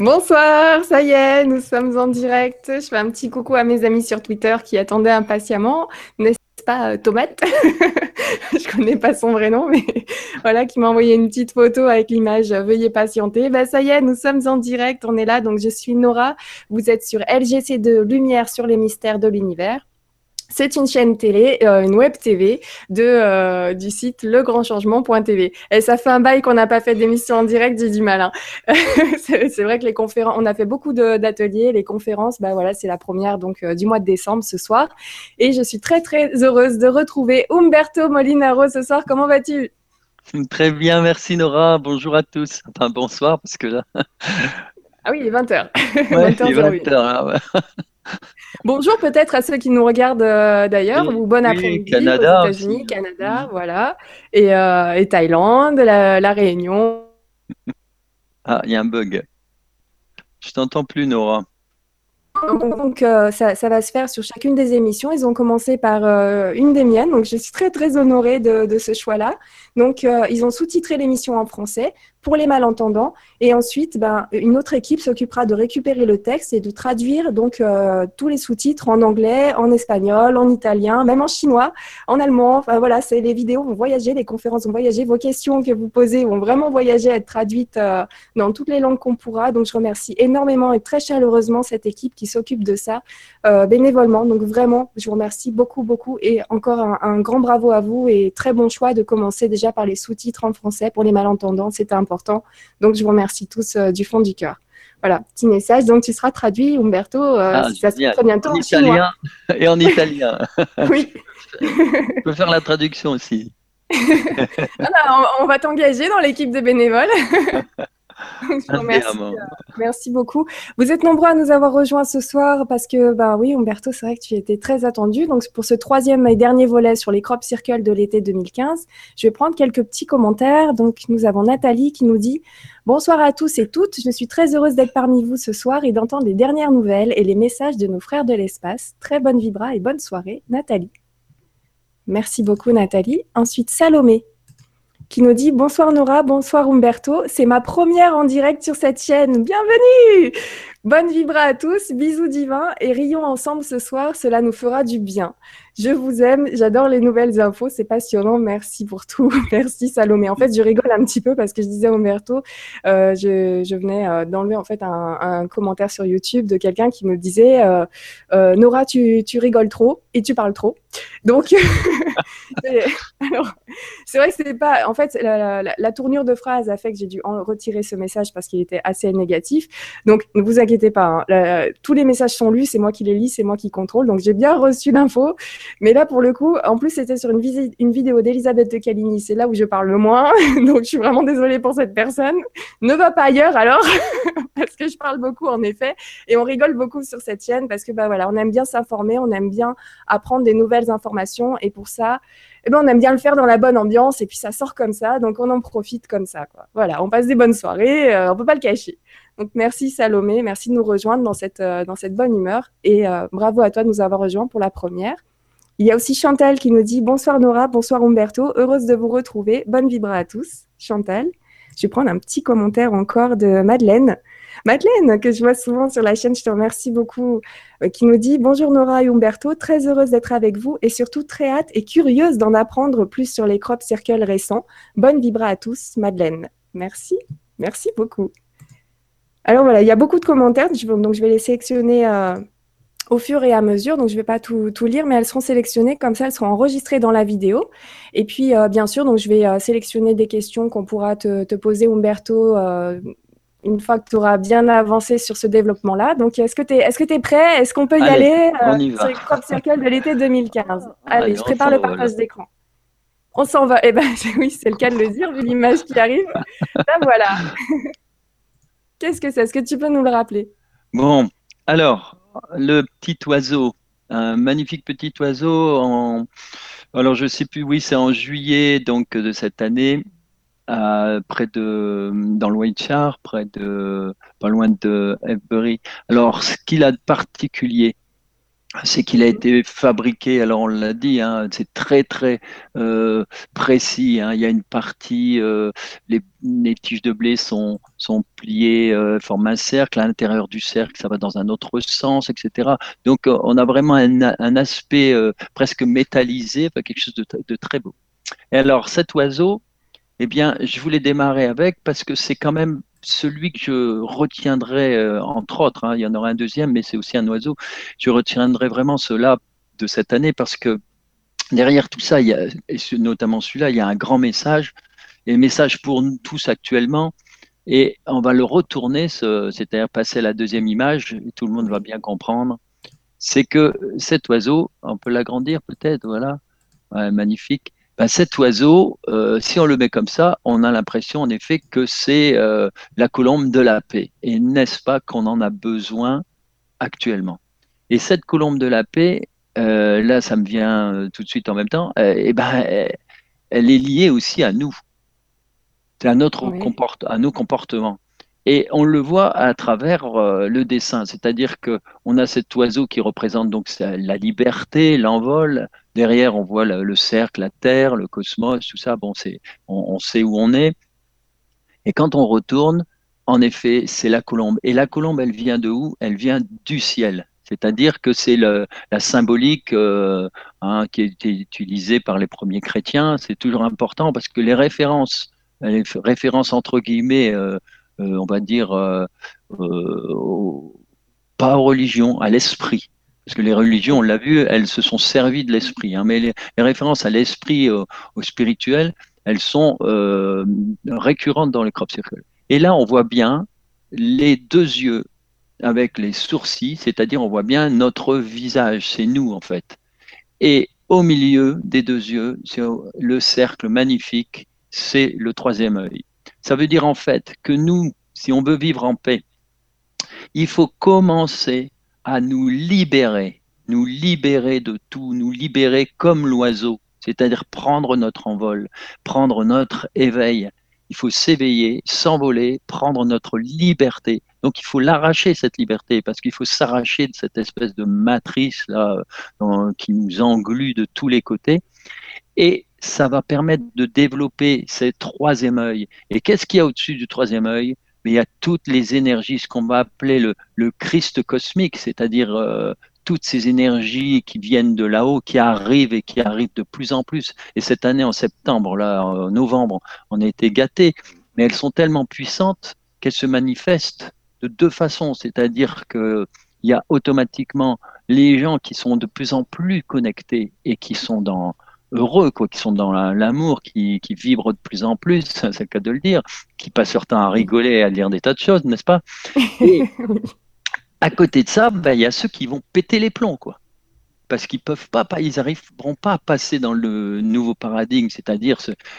Bonsoir, ça y est, nous sommes en direct. Je fais un petit coucou à mes amis sur Twitter qui attendaient impatiemment, n'est-ce pas, euh, Tomate? Je connais pas son vrai nom, mais voilà, qui m'a envoyé une petite photo avec l'image euh, Veuillez patienter. Ben, ça y est, nous sommes en direct, on est là. Donc, je suis Nora. Vous êtes sur LGC2 Lumière sur les mystères de l'univers. C'est une chaîne télé, euh, une web TV de, euh, du site legrandchangement.tv. Et ça fait un bail qu'on n'a pas fait d'émission en direct, j'ai du mal. Hein. c'est vrai que les conférences, on a fait beaucoup d'ateliers, les conférences, bah voilà, c'est la première donc euh, du mois de décembre ce soir. Et je suis très très heureuse de retrouver Umberto Molinaro ce soir. Comment vas-tu? Très bien, merci Nora. Bonjour à tous. Enfin bonsoir parce que là. ah oui, il est 20h. Ouais, 20h, il est 20h. Bonjour peut-être à ceux qui nous regardent euh, d'ailleurs, ou bon après-midi aux États-Unis, Canada, voilà, et, euh, et Thaïlande, la, la Réunion. Ah, il y a un bug. Je t'entends plus, Nora. Donc, euh, ça, ça, va se faire sur chacune des émissions. Ils ont commencé par euh, une des miennes, donc je suis très très honorée de, de ce choix-là. Donc, euh, ils ont sous-titré l'émission en français pour les malentendants, et ensuite, ben, une autre équipe s'occupera de récupérer le texte et de traduire donc tous les sous-titres en anglais, en espagnol, en italien, même en chinois, en allemand. Enfin voilà, c'est les vidéos vont voyager, les conférences vont voyager, vos questions que vous posez vont vraiment voyager, être traduites dans toutes les langues qu'on pourra. Donc, je remercie énormément et très chaleureusement cette équipe qui s'occupe de ça euh, bénévolement. Donc vraiment, je vous remercie beaucoup, beaucoup et encore un, grand bravo à vous et très bon choix de commencer déjà par les sous-titres en français pour les malentendants, c'était important. Donc je vous remercie tous euh, du fond du cœur. Voilà, petit message. Donc tu seras traduit, Umberto, euh, ah, ça se très bientôt en, italien et en italien. oui. Je peux faire la traduction aussi. on va t'engager dans l'équipe de bénévoles. Euh, merci, beaucoup. Vous êtes nombreux à nous avoir rejoints ce soir parce que, bah oui, Umberto, c'est vrai que tu étais très attendu. Donc, pour ce troisième et dernier volet sur les crop circles de l'été 2015, je vais prendre quelques petits commentaires. Donc, nous avons Nathalie qui nous dit Bonsoir à tous et toutes. Je suis très heureuse d'être parmi vous ce soir et d'entendre les dernières nouvelles et les messages de nos frères de l'espace. Très bonne vibra et bonne soirée, Nathalie. Merci beaucoup, Nathalie. Ensuite, Salomé qui nous dit Bonsoir Nora, bonsoir Umberto. C'est ma première en direct sur cette chaîne. Bienvenue Bonne vibra à tous, bisous divins et rions ensemble ce soir, cela nous fera du bien. Je vous aime, j'adore les nouvelles infos, c'est passionnant, merci pour tout, merci Salomé. En fait, je rigole un petit peu parce que je disais à Umberto, euh, je, venais euh, d'enlever en fait un, commentaire sur YouTube de quelqu'un qui me disait euh, Nora, tu, rigoles trop et tu parles trop. Donc, c'est vrai que c'est pas, en fait, la, tournure de phrase a fait que j'ai dû en retirer ce message parce qu'il était assez négatif. Donc, vous pas, hein. tous les messages sont lus, c'est moi qui les lis, c'est moi qui contrôle. Donc, j'ai bien reçu l'info. Mais là, pour le coup, en plus, c'était sur une, vidéo d'Elisabeth de Caligny. C'est là où je parle le moins. Donc, je suis vraiment désolée pour cette personne. Ne va pas ailleurs alors, parce que je parle beaucoup en effet. Et on rigole beaucoup sur cette chaîne parce que, bah voilà, on aime bien s'informer, on aime bien apprendre des nouvelles informations. Et pour ça, eh ben, on aime bien le faire dans la bonne ambiance et puis ça sort comme ça, donc on en profite comme ça. Voilà, on passe des bonnes soirées, euh, on peut pas le cacher. Donc merci Salomé, merci de nous rejoindre dans cette, euh, dans cette bonne humeur et euh, bravo à toi de nous avoir rejoints pour la première. Il y a aussi Chantal qui nous dit bonsoir Nora, bonsoir Umberto, heureuse de vous retrouver, bonne vibra à tous. Chantal, je vais prendre un petit commentaire encore de Madeleine. Madeleine, que je vois souvent sur la chaîne, je te remercie beaucoup, euh, qui nous dit Bonjour Nora et Umberto, très heureuse d'être avec vous et surtout très hâte et curieuse d'en apprendre plus sur les crop circles récents. Bonne vibra à tous, Madeleine. Merci, merci beaucoup. Alors voilà, il y a beaucoup de commentaires, donc je vais les sélectionner euh, au fur et à mesure. Donc je ne vais pas tout, lire, mais elles seront sélectionnées comme ça, elles seront enregistrées dans la vidéo. Et puis euh, bien sûr, donc je vais sélectionner des questions qu'on pourra te, te poser, Umberto, une fois que tu auras bien avancé sur ce développement-là. Donc, est-ce que tu es, prêt? Est-ce qu'on peut y aller euh, sur les crop circles de l'été 2015 Allez, je prépare le partage d'écran. On s'en va. Eh ben, oui, c'est le cas de le dire, vu l'image qui arrive. Là, voilà. Qu'est-ce que c'est? Est-ce que tu peux nous le rappeler? Bon, alors, le petit oiseau, un magnifique petit oiseau en... Alors, je ne sais plus, oui, c'est en juillet donc de cette année près de, dans le près de, pas loin de Avebury. Alors, ce qu'il a de particulier, c'est qu'il a été fabriqué, alors on l'a dit, hein, c'est très très euh, précis. Hein. il y a une partie, euh, les, tiges de blé sont, sont pliées, euh, forment un cercle, à l'intérieur du cercle, ça va dans un autre sens, etc. Donc on a vraiment un, aspect presque métallisé, quelque chose de, de, très beau. Et alors cet oiseau, eh bien, je voulais démarrer avec parce que c'est quand même celui que je retiendrai, euh, entre autres, hein, il y en aura un deuxième, mais c'est aussi un oiseau, je retiendrai vraiment cela de cette année parce que derrière tout ça, et notamment celui-là, il y a un grand message, et message pour nous tous actuellement, et on va le retourner, c'est-à-dire passer à la deuxième image, et tout le monde va bien comprendre, c'est que cet oiseau, on peut l'agrandir peut-être, voilà, magnifique, ben, cet oiseau, euh, si on le met comme ça, on a l'impression en effet que c'est euh, la colombe de la paix. Et n'est-ce pas qu'on en a besoin actuellement? Et cette colombe de la paix, euh, là, ça me vient tout de suite en même temps, et ben, elle, est liée aussi à nous, à, notre à nos comportements. Et on le voit à travers le dessin, c'est-à-dire que on a cet oiseau qui représente donc la liberté, l'envol, Derrière, on voit le, cercle, la Terre, le cosmos, tout ça. Bon, c'est, on, sait où on est. Et quand on retourne, en effet, c'est la colombe. Et la colombe, elle vient de où? Elle vient du ciel. C'est-à-dire que c'est la symbolique euh, hein, qui a été utilisée par les premiers chrétiens. C'est toujours important parce que les références, les références entre guillemets, euh, euh, on va dire, pas aux religions, à l'esprit. Parce que les religions, on l'a vu, elles se sont servies de l'esprit. Hein, mais les, références à l'esprit, au, spirituel, elles sont euh, récurrentes dans les crop circles. Et là, on voit bien les deux yeux avec les sourcils, c'est-à-dire on voit bien notre visage, c'est nous en fait. Et au milieu des deux yeux, le cercle magnifique, c'est le troisième œil. Ça veut dire en fait que nous, si on veut vivre en paix, il faut commencer à nous libérer, nous libérer de tout, nous libérer comme l'oiseau, c'est-à-dire prendre notre envol, prendre notre éveil. Il faut s'éveiller, s'envoler, prendre notre liberté. Donc il faut l'arracher, cette liberté, parce qu'il faut s'arracher de cette espèce de matrice là qui nous englue de tous les côtés. Et ça va permettre de développer ce troisième œil. Et qu'est-ce qu'il y a au-dessus du troisième œil? Mais il y a toutes les énergies, ce qu'on va appeler le, Christ cosmique, c'est-à-dire euh, toutes ces énergies qui viennent de là-haut, qui arrivent et qui arrivent de plus en plus. Et cette année, en septembre, là, en novembre, on a été gâtés, mais elles sont tellement puissantes qu'elles se manifestent de deux façons, c'est-à-dire qu'il y a automatiquement les gens qui sont de plus en plus connectés et qui sont dans, heureux, quoi, qui sont dans l'amour, qui, qui, vibrent de plus en plus, c'est le cas de le dire, qui passent leur temps à rigoler et à dire des tas de choses, n'est-ce pas? Et à côté de ça, ben, il y a ceux qui vont péter les plombs, quoi. Parce qu'ils peuvent pas, pas, ils n'arriveront pas à passer dans le nouveau paradigme, c'est-à-dire,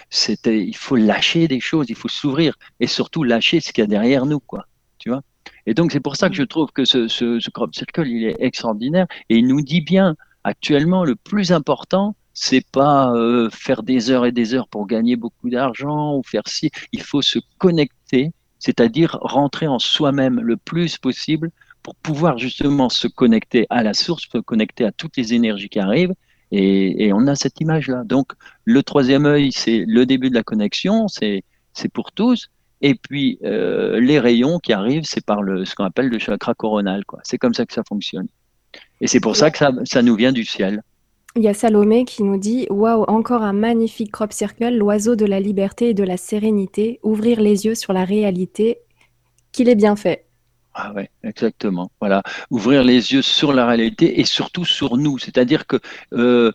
c'était, il faut lâcher des choses, il faut s'ouvrir et surtout lâcher ce qu'il y a derrière nous, quoi. Tu vois? Et donc c'est pour ça que je trouve que ce, ce, ce crop circle, il est extraordinaire et il nous dit bien actuellement le plus important, c'est pas euh, faire des heures et des heures pour gagner beaucoup d'argent ou faire ci. Il faut se connecter, c'est-à-dire rentrer en soi-même le plus possible pour pouvoir justement se connecter à la source, se connecter à toutes les énergies qui arrivent. Et, on a cette image-là. Donc, le troisième œil, c'est le début de la connexion, c'est pour tous. Et puis, euh, les rayons qui arrivent, c'est par le, ce qu'on appelle le chakra coronal. C'est comme ça que ça fonctionne. Et c'est pour ça que ça, ça nous vient du ciel. Il y a Salomé qui nous dit Waouh, encore un magnifique crop circle, l'oiseau de la liberté et de la sérénité, ouvrir les yeux sur la réalité, qu'il est bien fait. Ah ouais, exactement. Voilà, ouvrir les yeux sur la réalité et surtout sur nous. C'est-à-dire que euh,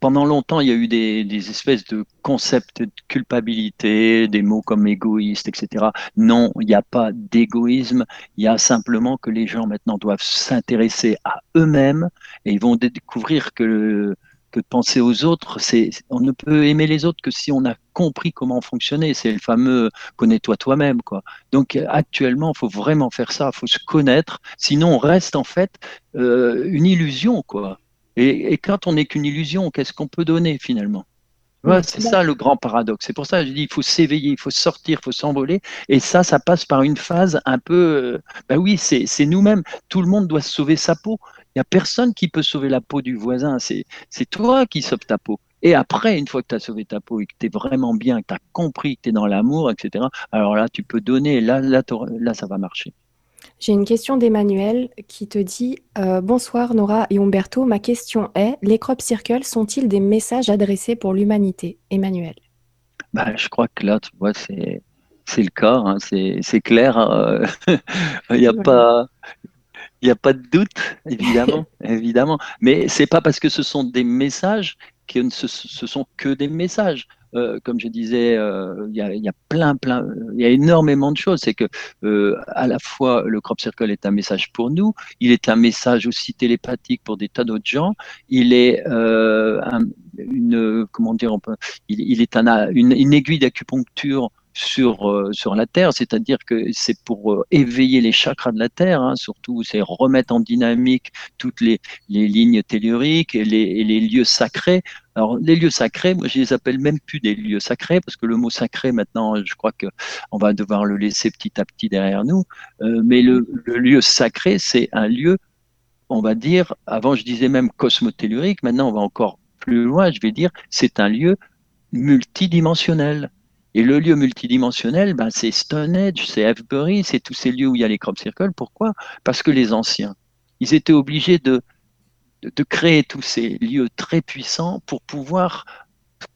pendant longtemps, il y a eu des, des, espèces de concepts de culpabilité, des mots comme égoïste, etc. Non, il n'y a pas d'égoïsme. Il y a simplement que les gens maintenant doivent s'intéresser à eux-mêmes et ils vont découvrir que penser aux autres. C'est, on ne peut aimer les autres que si on a compris comment fonctionner. C'est le fameux connais-toi toi-même, quoi. Donc actuellement, il faut vraiment faire ça. Il faut se connaître. Sinon, on reste en fait euh, une illusion, quoi. Et, quand on n'est qu'une illusion, qu'est-ce qu'on peut donner finalement? C'est ça le grand paradoxe. C'est pour ça que je dis il faut s'éveiller, il faut sortir, il faut s'envoler. Et ça, ça passe par une phase un peu. Bah oui, c'est nous-mêmes. Tout le monde doit sauver sa peau n'y a personne qui peut sauver la peau du voisin. C'est toi qui sauves ta peau. Et après, une fois que tu as sauvé ta peau et que tu es vraiment bien, que tu as compris que tu es dans l'amour, etc., alors là, tu peux donner, là, là, là ça va marcher. J'ai une question d'Emmanuel qui te dit euh, Bonsoir Nora et Umberto, ma question est les crop circles sont-ils des messages adressés pour l'humanité? Emmanuel. Bah, je crois que là, tu vois, c'est, le cas, hein, c'est, clair. Hein, il n'y a pas. Il n'y a pas de doute, évidemment, évidemment. Mais c'est pas parce que ce sont des messages que ce, ce sont que des messages. Euh, comme je disais, euh, il y, a, plein, plein, il y a énormément de choses. C'est que euh, à la fois le crop circle est un message pour nous, il est un message aussi télépathique pour des tas d'autres gens. Il est une, comment dire, il, est un, une aiguille d'acupuncture sur, euh, sur la Terre, c'est-à-dire que c'est pour euh, éveiller les chakras de la Terre, hein, surtout c'est remettre en dynamique toutes les, les lignes telluriques et les, et les, lieux sacrés. Alors les lieux sacrés, moi je les appelle même plus des lieux sacrés parce que le mot sacré maintenant, je crois que on va devoir le laisser petit à petit derrière nous. Euh, mais le, le lieu sacré, c'est un lieu, on va dire, avant je disais même cosmotellurique, maintenant on va encore plus loin, je vais dire, c'est un lieu multidimensionnel. Et le lieu multidimensionnel, ben, c'est Stonehenge, c'est Avebury, c'est tous ces lieux où il y a les crop circles. Pourquoi? Parce que les anciens, ils étaient obligés de, de, créer tous ces lieux très puissants pour pouvoir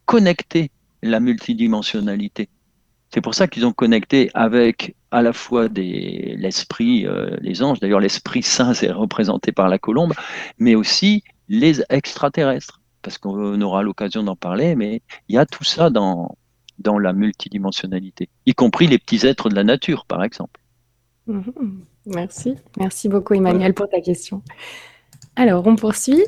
connecter la multidimensionnalité. C'est pour ça qu'ils ont connecté avec à la fois l'esprit, euh, les anges, d'ailleurs l'esprit saint c'est représenté par la colombe, mais aussi les extraterrestres, parce qu'on aura l'occasion d'en parler, mais il y a tout ça dans, dans la multidimensionnalité, y compris les petits êtres de la nature, par exemple. Mhm. Merci. Merci beaucoup, Emmanuel, pour ta question. Alors, on poursuit.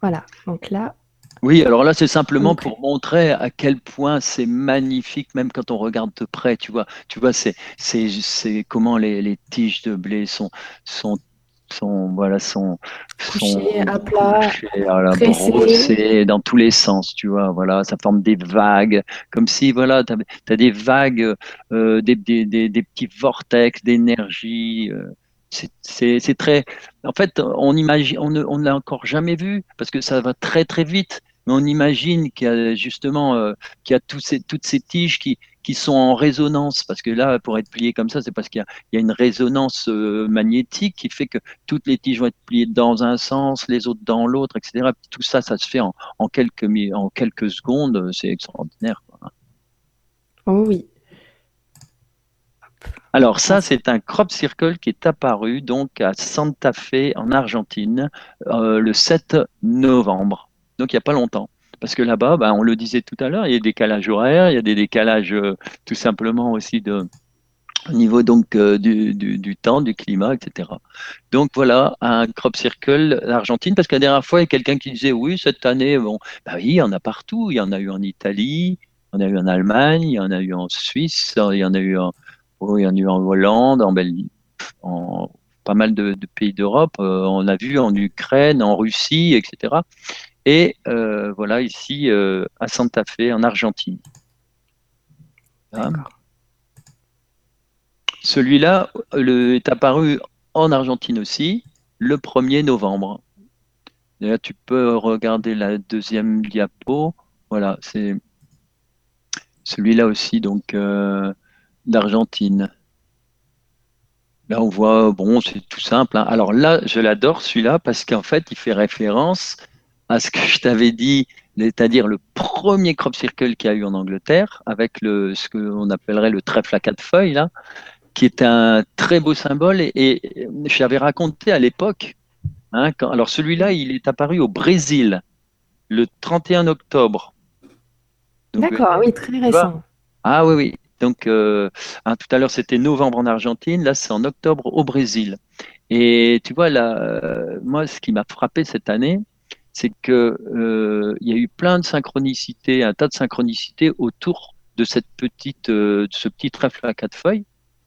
Voilà, donc là. Oui, alors là, c'est simplement pour montrer à quel point c'est magnifique, même quand on regarde de près, tu vois. Tu vois, c'est, c'est, comment les, les, tiges de blé sont, sont sont voilà sont, à plat, dans tous les sens, tu vois. Voilà, ça forme des vagues, comme si voilà, tu as, des vagues, euh, des, des, des, petits vortex d'énergie. Euh, c'est très. En fait, on imagine, on ne, on l'a encore jamais vu parce que ça va très très vite. Mais on imagine qu'il y a justement euh, qu'il y a tous ces, toutes ces tiges qui, qui sont en résonance, parce que là, pour être plié comme ça, c'est parce qu'il y, y, a une résonance euh, magnétique qui fait que toutes les tiges vont être pliées dans un sens, les autres dans l'autre, etc. Tout ça, ça se fait en, en, quelques, en quelques secondes, c'est extraordinaire. Quoi. Oh oui. Alors ça, c'est un crop circle qui est apparu donc à Santa Fe en Argentine euh, le 7 novembre, donc il n'y a pas longtemps. Parce que là-bas, ben, on le disait tout à l'heure, il y a des décalages horaires, il y a des décalages euh, tout simplement aussi de, au niveau donc euh, du, temps, du climat, etc. Donc voilà, un crop circle l'Argentine, parce que la dernière fois, il y a quelqu'un qui disait oui, cette année, bon, bah oui, il y en a partout, il y en a eu en Italie, il y en a eu en Allemagne, il y en a eu en Suisse, il y en a eu en, oh, a eu en Hollande, en Belgique, en pas mal de, pays d'Europe, euh, on a vu en Ukraine, en Russie, etc et euh, voilà ici euh, à Santa Fe en Argentine. Celui-là est apparu en Argentine aussi le 1er novembre. Là, tu peux regarder la deuxième diapo. Voilà, c'est celui-là aussi, donc euh, d'Argentine. Là, on voit, bon, c'est tout simple. Hein. Alors là, je l'adore celui-là parce qu'en fait, il fait référence à ce que je t'avais dit, c'est-à-dire le premier crop circle qu'il y a eu en Angleterre, avec le, ce qu'on appellerait le trèfle à quatre feuilles, là, qui est un très beau symbole. Et, j'avais raconté à l'époque, hein, alors celui-là, il est apparu au Brésil le 31 octobre. D'accord, oui, très récent. Ah oui, oui. Donc, euh, hein, tout à l'heure, c'était novembre en Argentine, là, c'est en octobre au Brésil. Et tu vois, là, euh, moi, ce qui m'a frappé cette année, c'est que euh, il y a eu plein de synchronicités, un tas de synchronicités autour de cette petite, euh, de ce petit trèfle à quatre feuilles.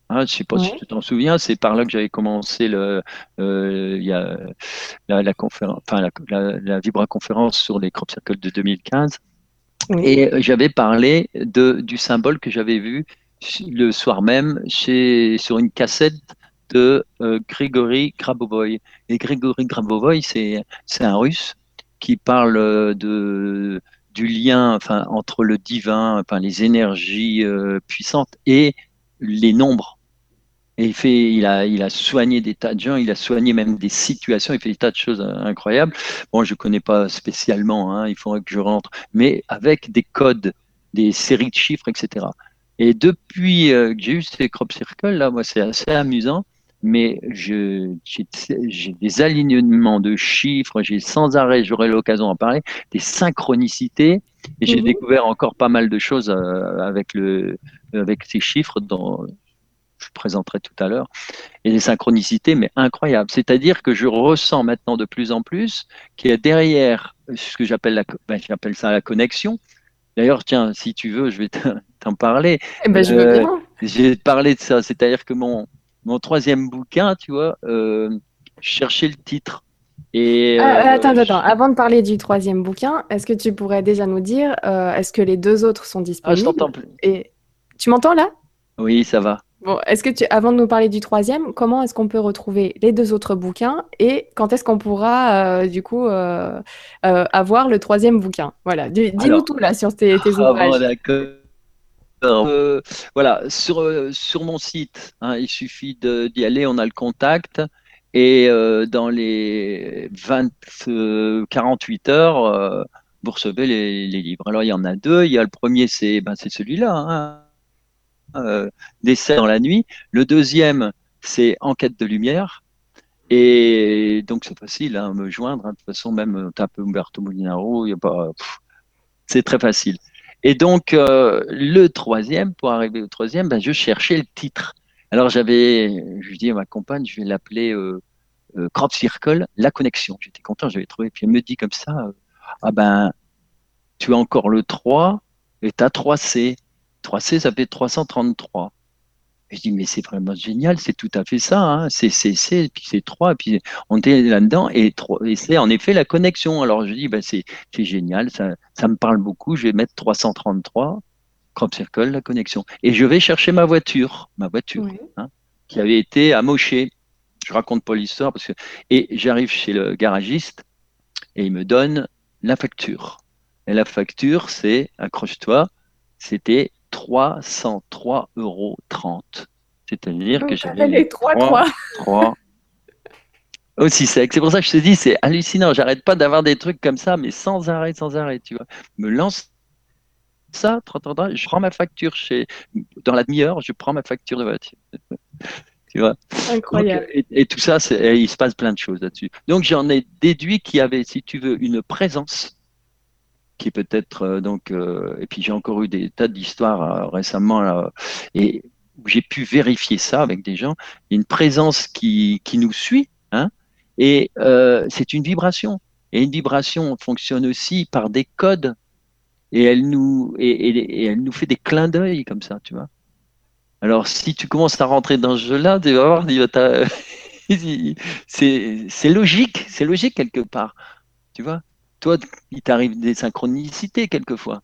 Hein, je ne sais pas si tu t'en souviens, c'est par là que j'avais commencé le, euh, y a la, la conférence, enfin la, la, la Vibra conférence sur les crop circles de 2015. Et j'avais parlé de, du symbole que j'avais vu le soir même chez, sur une cassette de euh, Grigory Grabovoy. Et Grigory Grabovoy, c'est un russe qui parle euh, de, du lien entre le divin, enfin, les énergies euh, puissantes et les nombres. Et il, fait, il, a, il a soigné des tas de gens, il a soigné même des situations, il fait des tas de choses incroyables. Bon, je ne connais pas spécialement, hein, il faudrait que je rentre, mais avec des codes, des séries de chiffres, etc. Et depuis que j'ai eu ces crop circles, là, moi, c'est assez amusant mais j'ai des alignements de chiffres, j'ai sans arrêt, j'aurai l'occasion d'en parler, des synchronicités, et j'ai mhm. découvert encore pas mal de choses euh, avec, le, avec ces chiffres dont je présenterai tout à l'heure, et des synchronicités, mais incroyables. C'est-à-dire que je ressens maintenant de plus en plus qu'il y a derrière ce que j'appelle ben, ça la connexion. D'ailleurs, tiens, si tu veux, je vais t'en parler. Eh ben, je veux euh, bien. J'ai parlé de ça, c'est-à-dire que mon, mon troisième bouquin, tu vois, euh, chercher le titre. Et, ah, euh, attends, attends, avant de parler du troisième bouquin, est-ce que tu pourrais déjà nous dire, euh, est-ce que les deux autres sont disponibles Ah, je t'entends plus. Et tu m'entends là? Oui, ça va. Bon, est-ce que tu, avant de nous parler du troisième, comment est-ce qu'on peut retrouver les deux autres bouquins et quand est-ce qu'on pourra, du coup, avoir le troisième bouquin? Voilà, dis-nous tout là sur tes, tes ah, ouvrages. d'accord. Euh, voilà, sur, euh, sur mon site, hein, il suffit d'y aller, on a le contact. Et euh, dans les 20, 48 heures, vous recevez les, livres. Alors, il y en a deux. Il y a le premier, c'est ben, celui-là, hein, Décès dans la nuit. Le deuxième, c'est Enquête de lumière. Et donc, c'est facile à hein, me joindre. de toute façon, même tape Umberto Molinaro, c'est très facile. Et donc, euh, le troisième, pour arriver au troisième, ben, je cherchais le titre. Alors, j'avais, je dis à ma compagne, je vais l'appeler euh, euh, Crop Circle, la connexion. J'étais content, j'avais trouvé. Puis elle me dit comme ça, ah ben, tu as encore le 3 et tu as 3C. 3C, ça fait 333 je dis, mais c'est vraiment génial, c'est tout à fait ça. Hein. C'est C, puis c'est 3, puis on est là-dedans, et, et c'est en effet la connexion. Alors je dis, ben, c'est génial, ça, ça, me parle beaucoup, je vais mettre 333, crop circle, la connexion. Et je vais chercher ma voiture, ma voiture, hein, qui avait été amochée. Je raconte pas l'histoire, parce que. Et j'arrive chez le garagiste, et il me donne la facture. Et la facture, c'est, accroche-toi, c'était 303,30 euros. C'est-à-dire que j'avais les 3, 3, 3. aussi sec. C'est pour ça que je te dis, c'est hallucinant. J'arrête pas d'avoir des trucs comme ça, mais sans arrêt, sans arrêt, tu vois. Me lance ça, je prends ma facture chez, dans la demi-heure, je prends ma facture de voiture. tu vois. Incroyable. et, tout ça, il se passe plein de choses là-dessus. Donc j'en ai déduit qu'il y avait, si tu veux, une présence qui peut-être euh, donc euh, et puis j'ai encore eu des tas d'histoires euh, récemment et où j'ai pu vérifier ça avec des gens. Une présence qui, qui nous suit hein, et c'est une vibration. Et une vibration fonctionne aussi par des codes. Et elle nous et, et, elle nous fait des clins d'œil comme ça tu vois. Alors si tu commences à rentrer dans ce jeu-là tu vas voir c'est logique c'est logique quelque part tu vois toi, il t'arrive des synchronicités quelquefois.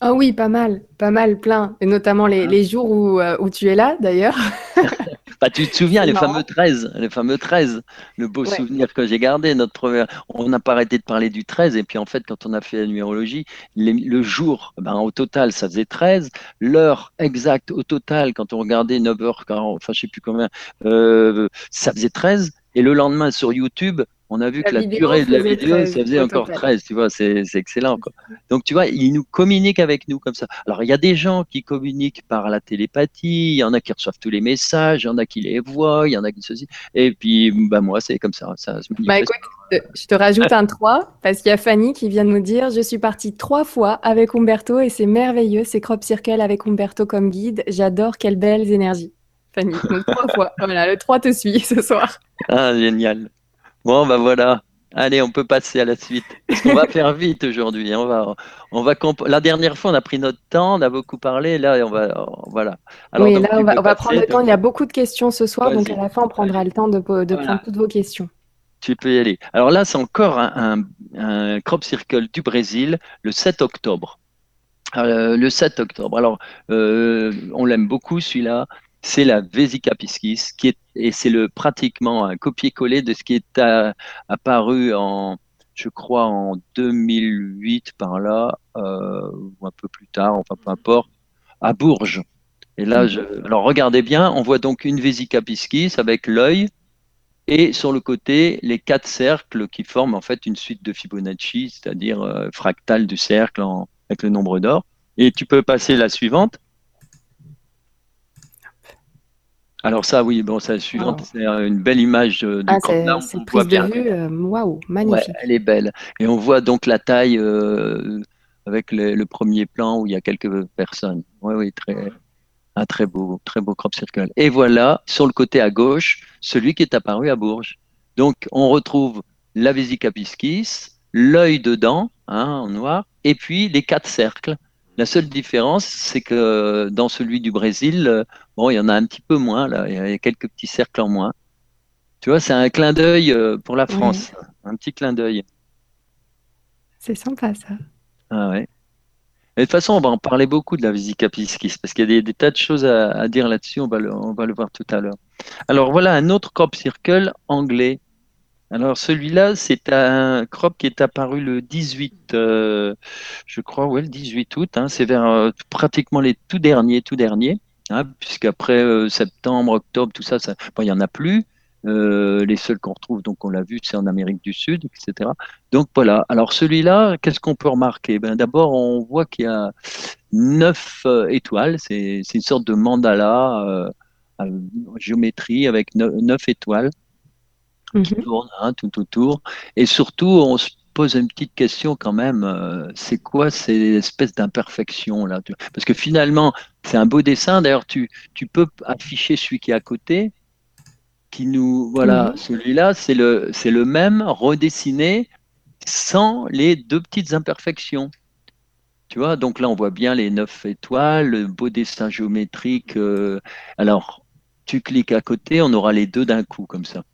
Ah oui, pas mal, pas mal, plein. Et notamment les, hein jours où, euh, où, tu es là, d'ailleurs. bah, tu te souviens, les fameux 13, les fameux 13, le beau souvenir que j'ai gardé. Notre première... On n'a pas arrêté de parler du 13, et puis en fait, quand on a fait la numérologie, le jour, ben, au total, ça faisait 13. L'heure exacte, au total, quand on regardait 9h40, enfin, je sais plus combien, euh, ça faisait 13. Et le lendemain, sur YouTube, on a vu que la durée de la vidéo, ça faisait encore 13, tu vois, c'est excellent. Quoi. Donc, tu vois, ils nous communiquent avec nous comme ça. Alors, il y a des gens qui communiquent par la télépathie, il y en a qui reçoivent tous les messages, il y en a qui les voient, il y en a qui ceci. Et puis, bah, moi, c'est comme ça. ça bah, écoute, je te rajoute un 3, parce qu'il y a Fanny qui vient de nous dire Je suis partie trois fois avec Umberto et c'est merveilleux, c'est Crop Circle avec Umberto comme guide. J'adore, quelles belles énergies. Fanny, donc trois fois. Voilà, le 3 te suit ce soir. Ah, génial. Bon, ben voilà. Allez, on peut passer à la suite. On va faire vite aujourd'hui. On va, on va La dernière fois, on a pris notre temps, on a beaucoup parlé. Là, on va, voilà. Alors, oui, là, on va, prendre le temps. Il y a beaucoup de questions ce soir, donc à la fin, on prendra le temps de, prendre toutes vos questions. Tu peux y aller. Alors là, c'est encore un, crop circle du Brésil, le 7 octobre. Euh, le 7 octobre. Alors, euh, on l'aime beaucoup celui-là c'est la Vesica piscis, qui est, et c'est le, pratiquement un copier-coller de ce qui est apparu en, je crois, en 2008 par là, euh, ou un peu plus tard, enfin peu importe, à Bourges. Et là, je, alors regardez bien, on voit donc une Vesica piscis avec l'œil, et sur le côté, les quatre cercles qui forment en fait une suite de Fibonacci, c'est-à-dire euh, fractale du cercle avec le nombre d'or. Et tu peux passer la suivante. Alors ça, oui, bon, ça, la suivante, c'est une belle image de ah, C'est prise de vue, euh, waouh, magnifique. elle est belle. Et on voit donc la taille euh, avec le, premier plan où il y a quelques personnes. Oui, oui, très, un très beau, très beau crop circle. Et voilà, sur le côté à gauche, celui qui est apparu à Bourges. Donc, on retrouve la Vesica piscis, l'œil dedans, hein, en noir, et puis les quatre cercles. La seule différence, c'est que dans celui du Brésil, euh, bon, il y en a un petit peu moins, là, il y a quelques petits cercles en moins. Tu vois, c'est un clin d'œil euh, pour la France, un petit clin d'œil. C'est sympa ça. Ah ouais de toute façon, on va en parler beaucoup de la piscis parce qu'il y a des, tas de choses à, dire là-dessus. On va, le, on va le voir tout à l'heure. Alors voilà un autre crop circle anglais. Alors celui-là, c'est un crop qui est apparu le 18, euh, je crois, ouais, le 18 août. Hein. c'est vers euh, pratiquement les tout derniers, tout derniers, hein, puisqu'après euh, septembre, octobre, tout ça, ça il n'y en a plus. Euh, les seuls qu'on retrouve, donc on l'a vu, c'est en Amérique du Sud, etc. Donc voilà. Alors celui-là, qu'est-ce qu'on peut remarquer? Ben, D'abord, on voit qu'il y a neuf euh, étoiles. C'est une sorte de mandala euh, en géométrie avec neuf, étoiles qui mhm. tournent hein, tout autour. Et surtout, on se pose une petite question quand même. c'est quoi ces espèces d'imperfections là Parce que finalement, c'est un beau dessin. D'ailleurs, tu, tu peux afficher celui qui est à côté nous voilà mhm. celui-là c'est le c'est le même redessiné sans les deux petites imperfections tu vois? Donc là on voit bien les neuf étoiles le beau dessin géométrique euh, alors tu cliques à côté on aura les deux d'un coup comme ça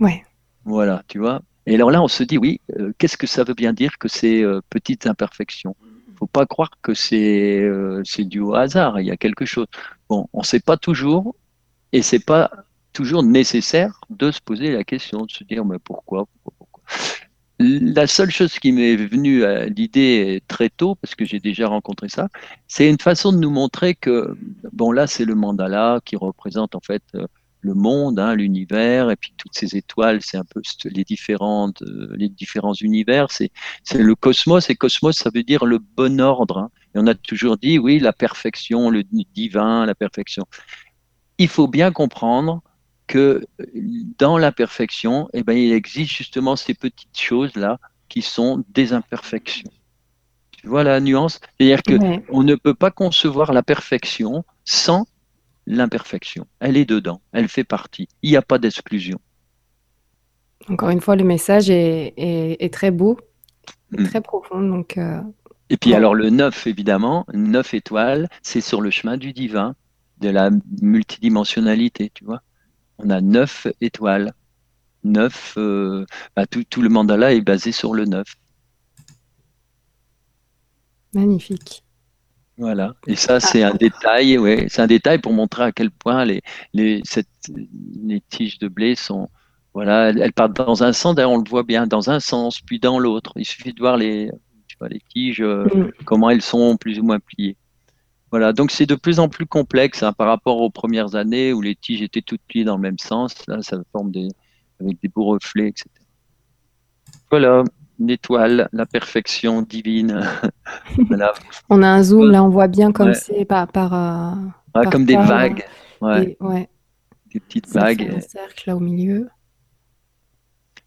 ouais voilà tu vois? Et alors là on se dit oui euh, qu'est-ce que ça veut bien dire que ces euh, petites imperfections faut pas croire que c'est c'est dû au hasard il y a quelque chose. Bon on sait pas toujours et c'est pas toujours nécessaire de se poser la question, de se dire mais pourquoi, pourquoi, La seule chose qui m'est venue à l'idée très tôt, parce que j'ai déjà rencontré ça, c'est une façon de nous montrer que, bon là c'est le mandala qui représente en fait euh, le monde, hein, l'univers, et puis toutes ces étoiles, c'est un peu les différentes, euh, les différents univers, c'est le cosmos, et cosmos, ça veut dire le bon ordre. Hein. Et on a toujours dit, oui, la perfection, le divin, la perfection il faut bien comprendre que dans la perfection, eh ben, il existe justement ces petites choses-là qui sont des imperfections. Tu vois la nuance? C'est-à-dire qu'on ne peut pas concevoir la perfection sans l'imperfection. Elle est dedans, elle fait partie. Il n'y a pas d'exclusion. Encore une fois, le message est, très beau, hmm. très profond. Donc, euh, Et puis alors le 9, évidemment, 9 étoiles, c'est sur le chemin du divin de la multidimensionnalité, tu vois. On a neuf étoiles. Neuf, euh, bah, tout, le mandala est basé sur le neuf. Magnifique. Voilà. Et ça, c'est un détail, ouais, c'est un détail pour montrer à quel point les, les, les tiges de blé sont, voilà, elles, partent dans un sens, d'ailleurs on le voit bien, dans un sens, puis dans l'autre. Il suffit de voir les, tu vois, les tiges, euh, mm. comment elles sont plus ou moins pliées. Voilà, donc c'est de plus en plus complexe hein, par rapport aux premières années où les tiges étaient toutes pliées dans le même sens. Là, ça forme des, avec des beaux reflets, etc. Voilà, étoile, la perfection divine. On a un zoom, là, on voit bien comme c'est par. par, euh, comme des vagues. Ouais. Des petites vagues. Un cercle là au milieu.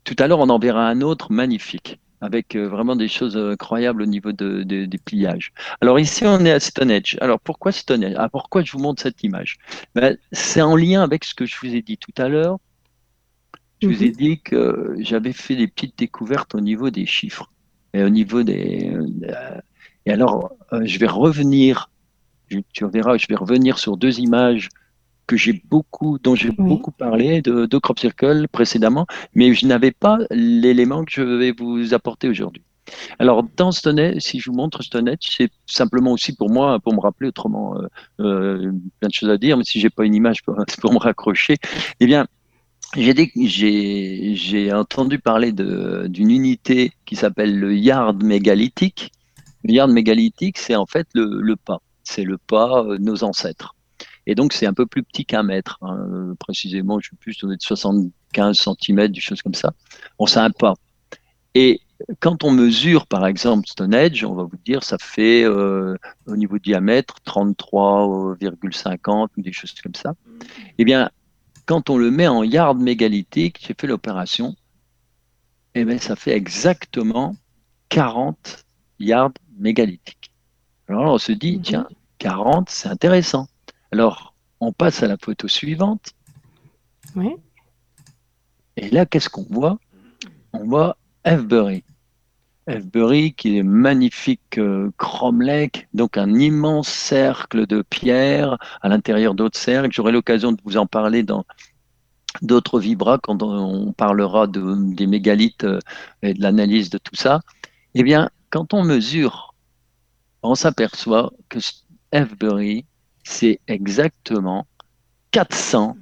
Tout à l'heure, on en verra un autre magnifique avec euh, vraiment des choses euh, incroyables au niveau de, des pliages. Alors ici, on est à Stonehenge. Alors pourquoi Stonehenge ah, Pourquoi je vous montre cette image? Ben, C'est en lien avec ce que je vous ai dit tout à l'heure. Je vous ai mhm. dit que j'avais fait des petites découvertes au niveau des chiffres et au niveau des. Euh, et alors, je vais revenir. tu verras, je vais revenir sur deux images que j'ai beaucoup, dont j'ai beaucoup parlé de, de Crop Circle précédemment, mais je n'avais pas l'élément que je vais vous apporter aujourd'hui. Alors, dans Stonehenge, si je vous montre Stonehenge, c'est simplement aussi pour moi, pour me rappeler autrement, euh, euh, plein de choses à dire, mais si j'ai pas une image pour, pour me raccrocher, eh bien, j'ai entendu parler d'une unité qui s'appelle le yard mégalithique. Le yard mégalithique, c'est en fait le, pas. C'est le pas de nos ancêtres. Et donc, c'est un peu plus petit qu'un mètre. Hein. Précisément, je ne sais plus, doit être 75 cm, des choses comme ça. Bon, c'est un pas. Et quand on mesure, par exemple, Stonehenge, on va vous dire, ça fait euh, au niveau diamètre 33,50 ou des choses comme ça. Eh bien, quand on le met en yard mégalithique, j'ai fait l'opération, eh bien, ça fait exactement 40 yards mégalithiques. Alors là, on se dit, mhm. tiens, 40, c'est intéressant. Alors, on passe à la photo suivante. Oui. Et là, qu'est-ce qu'on voit? On voit Avebury. Avebury, qui est magnifique euh, cromlech, donc un immense cercle de pierre à l'intérieur d'autres cercles. J'aurai l'occasion de vous en parler dans d'autres vibras quand on parlera des mégalithes euh, et de l'analyse de tout ça. Eh bien, quand on mesure, on s'aperçoit que Avebury, c'est exactement 400,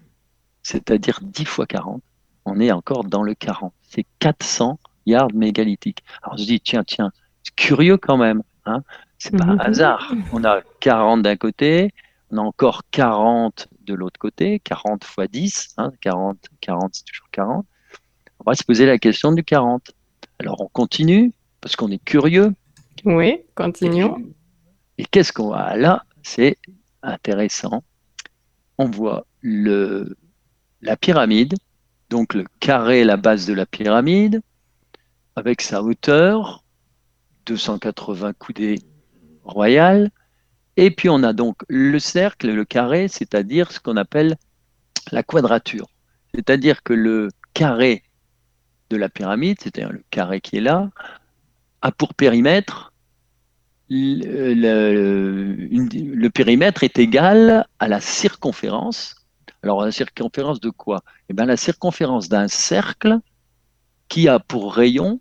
c'est-à-dire 10 fois 40. On est encore dans le 40. C'est 400 yards mégalithiques. Alors je dis, tiens, tiens, c'est curieux quand même. Hein c'est pas un mhm. hasard. On a 40 d'un côté, on a encore 40 de l'autre côté, 40 fois 10, 40, 40 c'est toujours 40. On va se poser la question du 40. Alors on continue, parce qu'on est curieux. Oui, continuons. Et, qu'est-ce qu'on voit? Là C'est intéressant. On voit le, la pyramide, donc le carré, la base de la pyramide, avec sa hauteur, 280 coudées royales. Et puis on a donc le cercle, le carré, c'est-à-dire ce qu'on appelle la quadrature. C'est-à-dire que le carré de la pyramide, c'est-à-dire le carré qui est là, a pour périmètre, le, périmètre est égal à la circonférence. Alors la circonférence de quoi? Eh bien la circonférence d'un cercle qui a pour rayon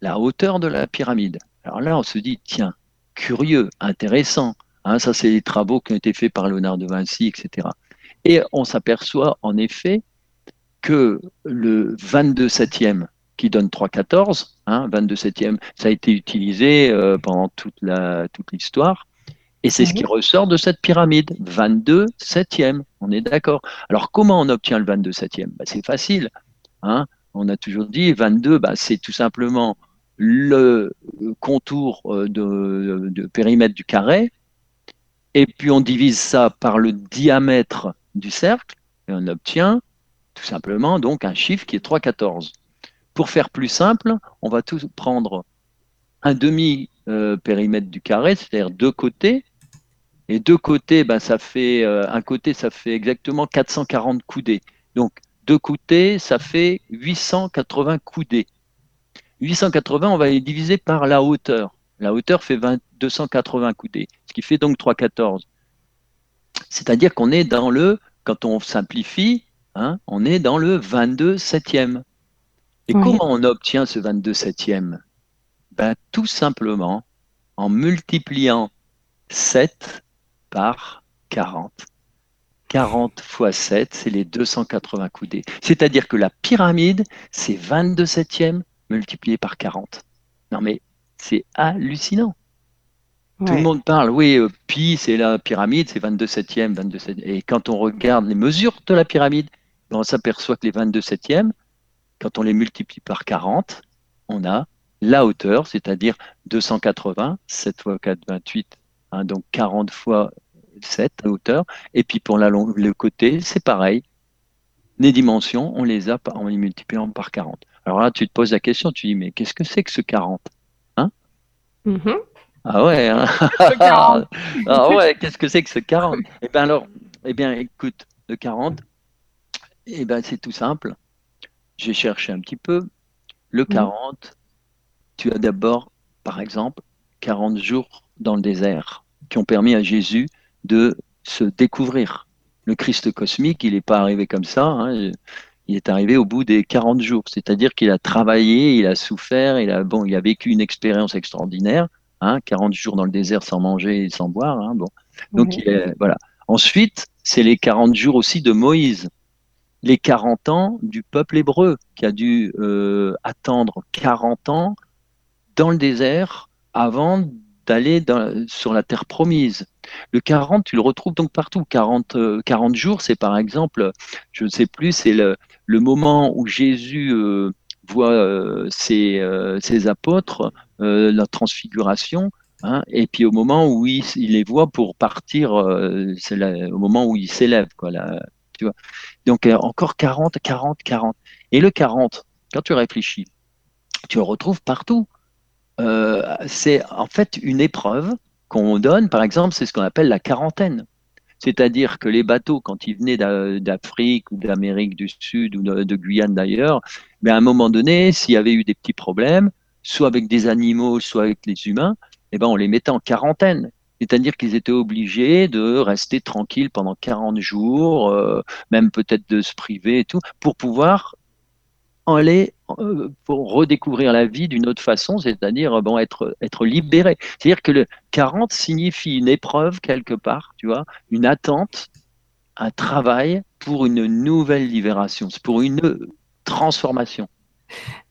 la hauteur de la pyramide. Alors là, on se dit, tiens, curieux, intéressant. Hein, ça, c'est les travaux qui ont été faits par Léonard de Vinci, etc. Et on s'aperçoit en effet que le 22 septième, qui donne 3,14, hein, 22 septième, ça a été utilisé euh, pendant toute l'histoire. Toute et c'est ce qui ressort de cette pyramide, 22 septième, on est d'accord. Alors comment on obtient le 22 septième? Bah, C'est facile. Hein on a toujours dit 22, bah, c'est tout simplement le contour euh, de, périmètre du carré, et puis on divise ça par le diamètre du cercle, et on obtient tout simplement donc un chiffre qui est 3,14. Pour faire plus simple, on va tout prendre un demi euh, périmètre du carré, c'est-à-dire deux côtés, et deux côtés, ben, ça fait euh, un côté, ça fait exactement 440 coudées. Donc deux côtés, ça fait 880 coudées. 880, on va les diviser par la hauteur. La hauteur fait 280 coudées, ce qui fait donc 314. C'est-à-dire qu'on est dans le, quand on simplifie, hein, on est dans le 22 septième. Et comment on obtient ce 22 septième? Ben, Tout simplement en multipliant 7 par 40. 40 fois 7, c'est les 280 coudées. C'est-à-dire que la pyramide, c'est 22 septièmes multiplié par 40. Non mais c'est hallucinant. Tout le monde parle, oui, euh, pi, c'est la pyramide, c'est 22 septièmes, 22 septièmes. Et quand on regarde les mesures de la pyramide, on s'aperçoit que les 22 septièmes, quand on les multiplie par 40, on a la hauteur, c'est-à-dire 280, 7 fois 4, 28, hein, donc 40 fois 7 la hauteur. Et puis pour la le côté, c'est pareil. Les dimensions, on les a en les multipliant par 40. Alors là, tu te poses la question, tu dis, mais qu'est-ce que c'est que ce 40 hein? Mm-hmm. Ah ouais, hein ah ouais, qu'est-ce que c'est que ce 40 Eh bien alors, eh bien écoute, le 40, eh ben c'est tout simple. J'ai cherché un petit peu. Le 40, mm. tu as d'abord, par exemple, 40 jours dans le désert qui ont permis à Jésus de se découvrir. Le Christ cosmique, il n'est pas arrivé comme ça. Hein il est arrivé au bout des 40 jours. C'est-à-dire qu'il a travaillé, il a souffert, il a, bon, il a vécu une expérience extraordinaire. Hein, 40 jours dans le désert sans manger et sans boire. Hein, bon. Donc, voilà. Ensuite, c'est les 40 jours aussi de Moïse. Les 40 ans du peuple hébreu qui a dû euh, attendre 40 ans dans le désert avant d'aller sur la terre promise. Le 40, tu le retrouves donc partout. 40, 40 euh, jours, c'est par exemple, je ne sais plus, c'est le, le, moment où Jésus euh, voit euh, ses, ses, apôtres, la transfiguration, hein, et puis au moment où il, les voit pour partir, au moment où il s'élève. Quoi. Donc encore 40, 40, 40. Et le 40, quand tu réfléchis, tu le retrouves partout. c'est en fait une épreuve qu'on donne, par exemple, c'est ce qu'on appelle la quarantaine. C'est-à-dire que les bateaux, quand ils venaient d'Afrique ou d'Amérique du Sud ou de, Guyane d'ailleurs, mais ben, à un moment donné, s'il y avait eu des petits problèmes, soit avec des animaux, soit avec les humains, eh ben, on les mettait en quarantaine. C'est-à-dire qu'ils étaient obligés de rester tranquilles pendant 40 jours, euh, même peut-être de se priver et tout, pour pouvoir aller euh, pour redécouvrir la vie d'une autre façon, c'est-à-dire bon, être, être libéré. C'est-à-dire que le 40 signifie une épreuve quelque part, tu vois, une attente, un travail pour une nouvelle libération, pour une transformation.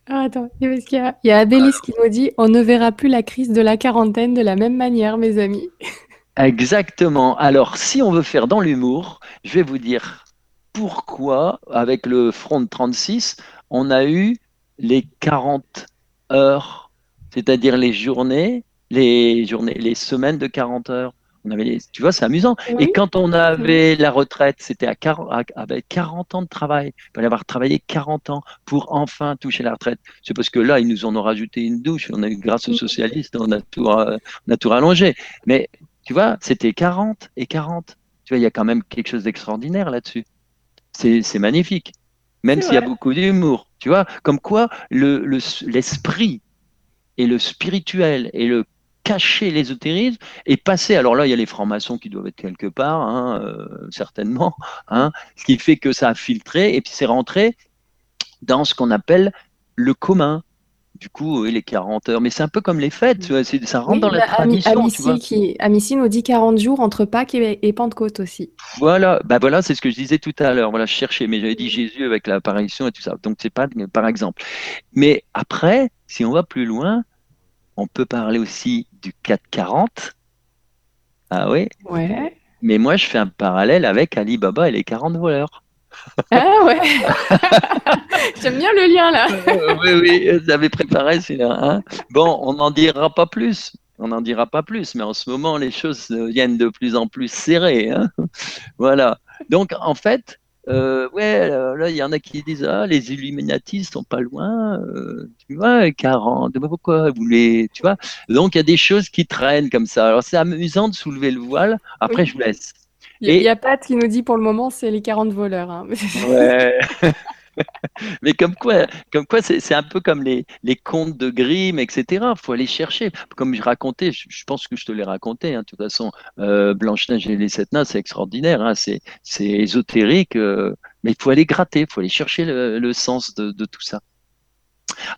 Ah, attends, il y a, Adélis qui nous dit on ne verra plus la crise de la quarantaine de la même manière, mes amis. Exactement. Alors, si on veut faire dans l'humour, je vais vous dire pourquoi, avec le front 36, on a eu les 40 heures, c'est-à-dire les journées, les journées, les semaines de 40 heures. On avait tu vois, c'est amusant. Et quand on avait la retraite, c'était à 40, avec 40 ans de travail. Il fallait avoir travaillé 40 ans pour enfin toucher la retraite. C'est parce que là, ils nous en ont rajouté une douche. On a, grâce aux socialistes, on a tout, on a tout rallongé. Mais tu vois, c'était 40 et 40. Tu vois, il y a quand même quelque chose d'extraordinaire là-dessus. C'est magnifique même s'il y a beaucoup d'humour. Tu vois, comme quoi l'esprit le, et le spirituel et le caché, l'ésotérisme est passé. Alors là, il y a les francs-maçons qui doivent être quelque part, hein, euh, certainement, hein, ce qui fait que ça a filtré et puis c'est rentré dans ce qu'on appelle le commun, du coup, les 40 heures. Mais c'est un peu comme les fêtes, ça rentre dans la tradition. Amici, nous dit 40 jours entre Pâques et, Pentecôte aussi. Voilà, bah voilà, c'est ce que je disais tout à l'heure. Voilà, je cherchais, mais j'avais dit Jésus avec l'apparition et tout ça. Donc c'est pas par exemple. Mais après, si on va plus loin, on peut parler aussi du 440. Ah oui. Ouais. Mais moi, je fais un parallèle avec Ali Baba et les 40 voleurs. Ah ouais J'aime bien le lien là. Euh, oui, oui, j'avais préparé celui-là. Hein. bon, on n'en dira pas plus. On n'en dira pas plus, mais en ce moment, les choses viennent de plus en plus serrées. Hein. voilà. Donc, en fait, euh, ouais, là, il y en a qui disent Ah, les Illuminatis sont pas loin, euh, tu vois, 40, pourquoi vous les. Tu vois Donc, il y a des choses qui traînent comme ça. Alors, c'est amusant de soulever le voile. Après, je vous laisse. Il y, a Pat qui nous dit pour le moment, c'est les 40 voleurs. Hein. Ouais. Mais comme quoi, comme quoi c'est un peu comme les, les contes de Grimm, etc. Il faut aller chercher. Comme je racontais, je, pense que je te l'ai raconté, hein, de toute façon, euh, Blanche-Neige et les Sept Nains, c'est extraordinaire, hein, c'est ésotérique, euh, mais il faut aller gratter, il faut aller chercher le, sens de, de, tout ça.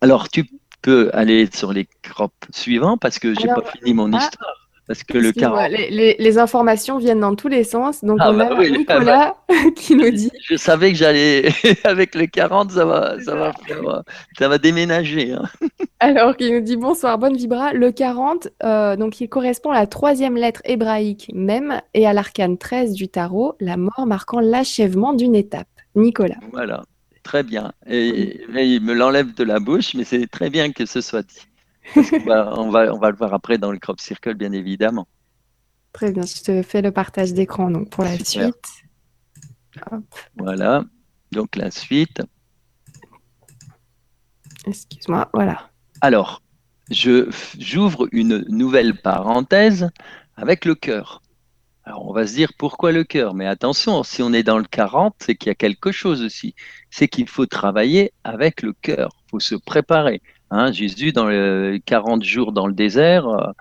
Alors, tu peux aller sur les crops suivants parce que j'ai pas fini mon ah, histoire. Parce que le les, informations viennent dans tous les sens. Donc, ah on bah a Nicolas qui nous dit. Je savais que j'allais. Avec le 40, ça va, ça va, ça va déménager. Hein. Alors, qui nous dit bonsoir, bonne vibra. Le 40, euh, donc, il correspond à la troisième lettre hébraïque même et à l'arcane 13 du tarot, la mort marquant l'achèvement d'une étape. Nicolas. Voilà, très bien. Et, il me l'enlève de la bouche, mais c'est très bien que ce soit dit on, va, on va le voir après dans le crop circle, bien évidemment. Très bien, je te fais le partage d'écran donc pour la suite. Voilà, donc la suite. Excuse-moi, voilà. Alors, je j'ouvre une nouvelle parenthèse avec le cœur. Alors, on va se dire pourquoi le cœur Mais attention, si on est dans le 40, c'est qu'il y a quelque chose aussi. C'est qu'il faut travailler avec le cœur. Il faut se préparer. Hein, Jésus, dans les 40 jours dans le désert, euh,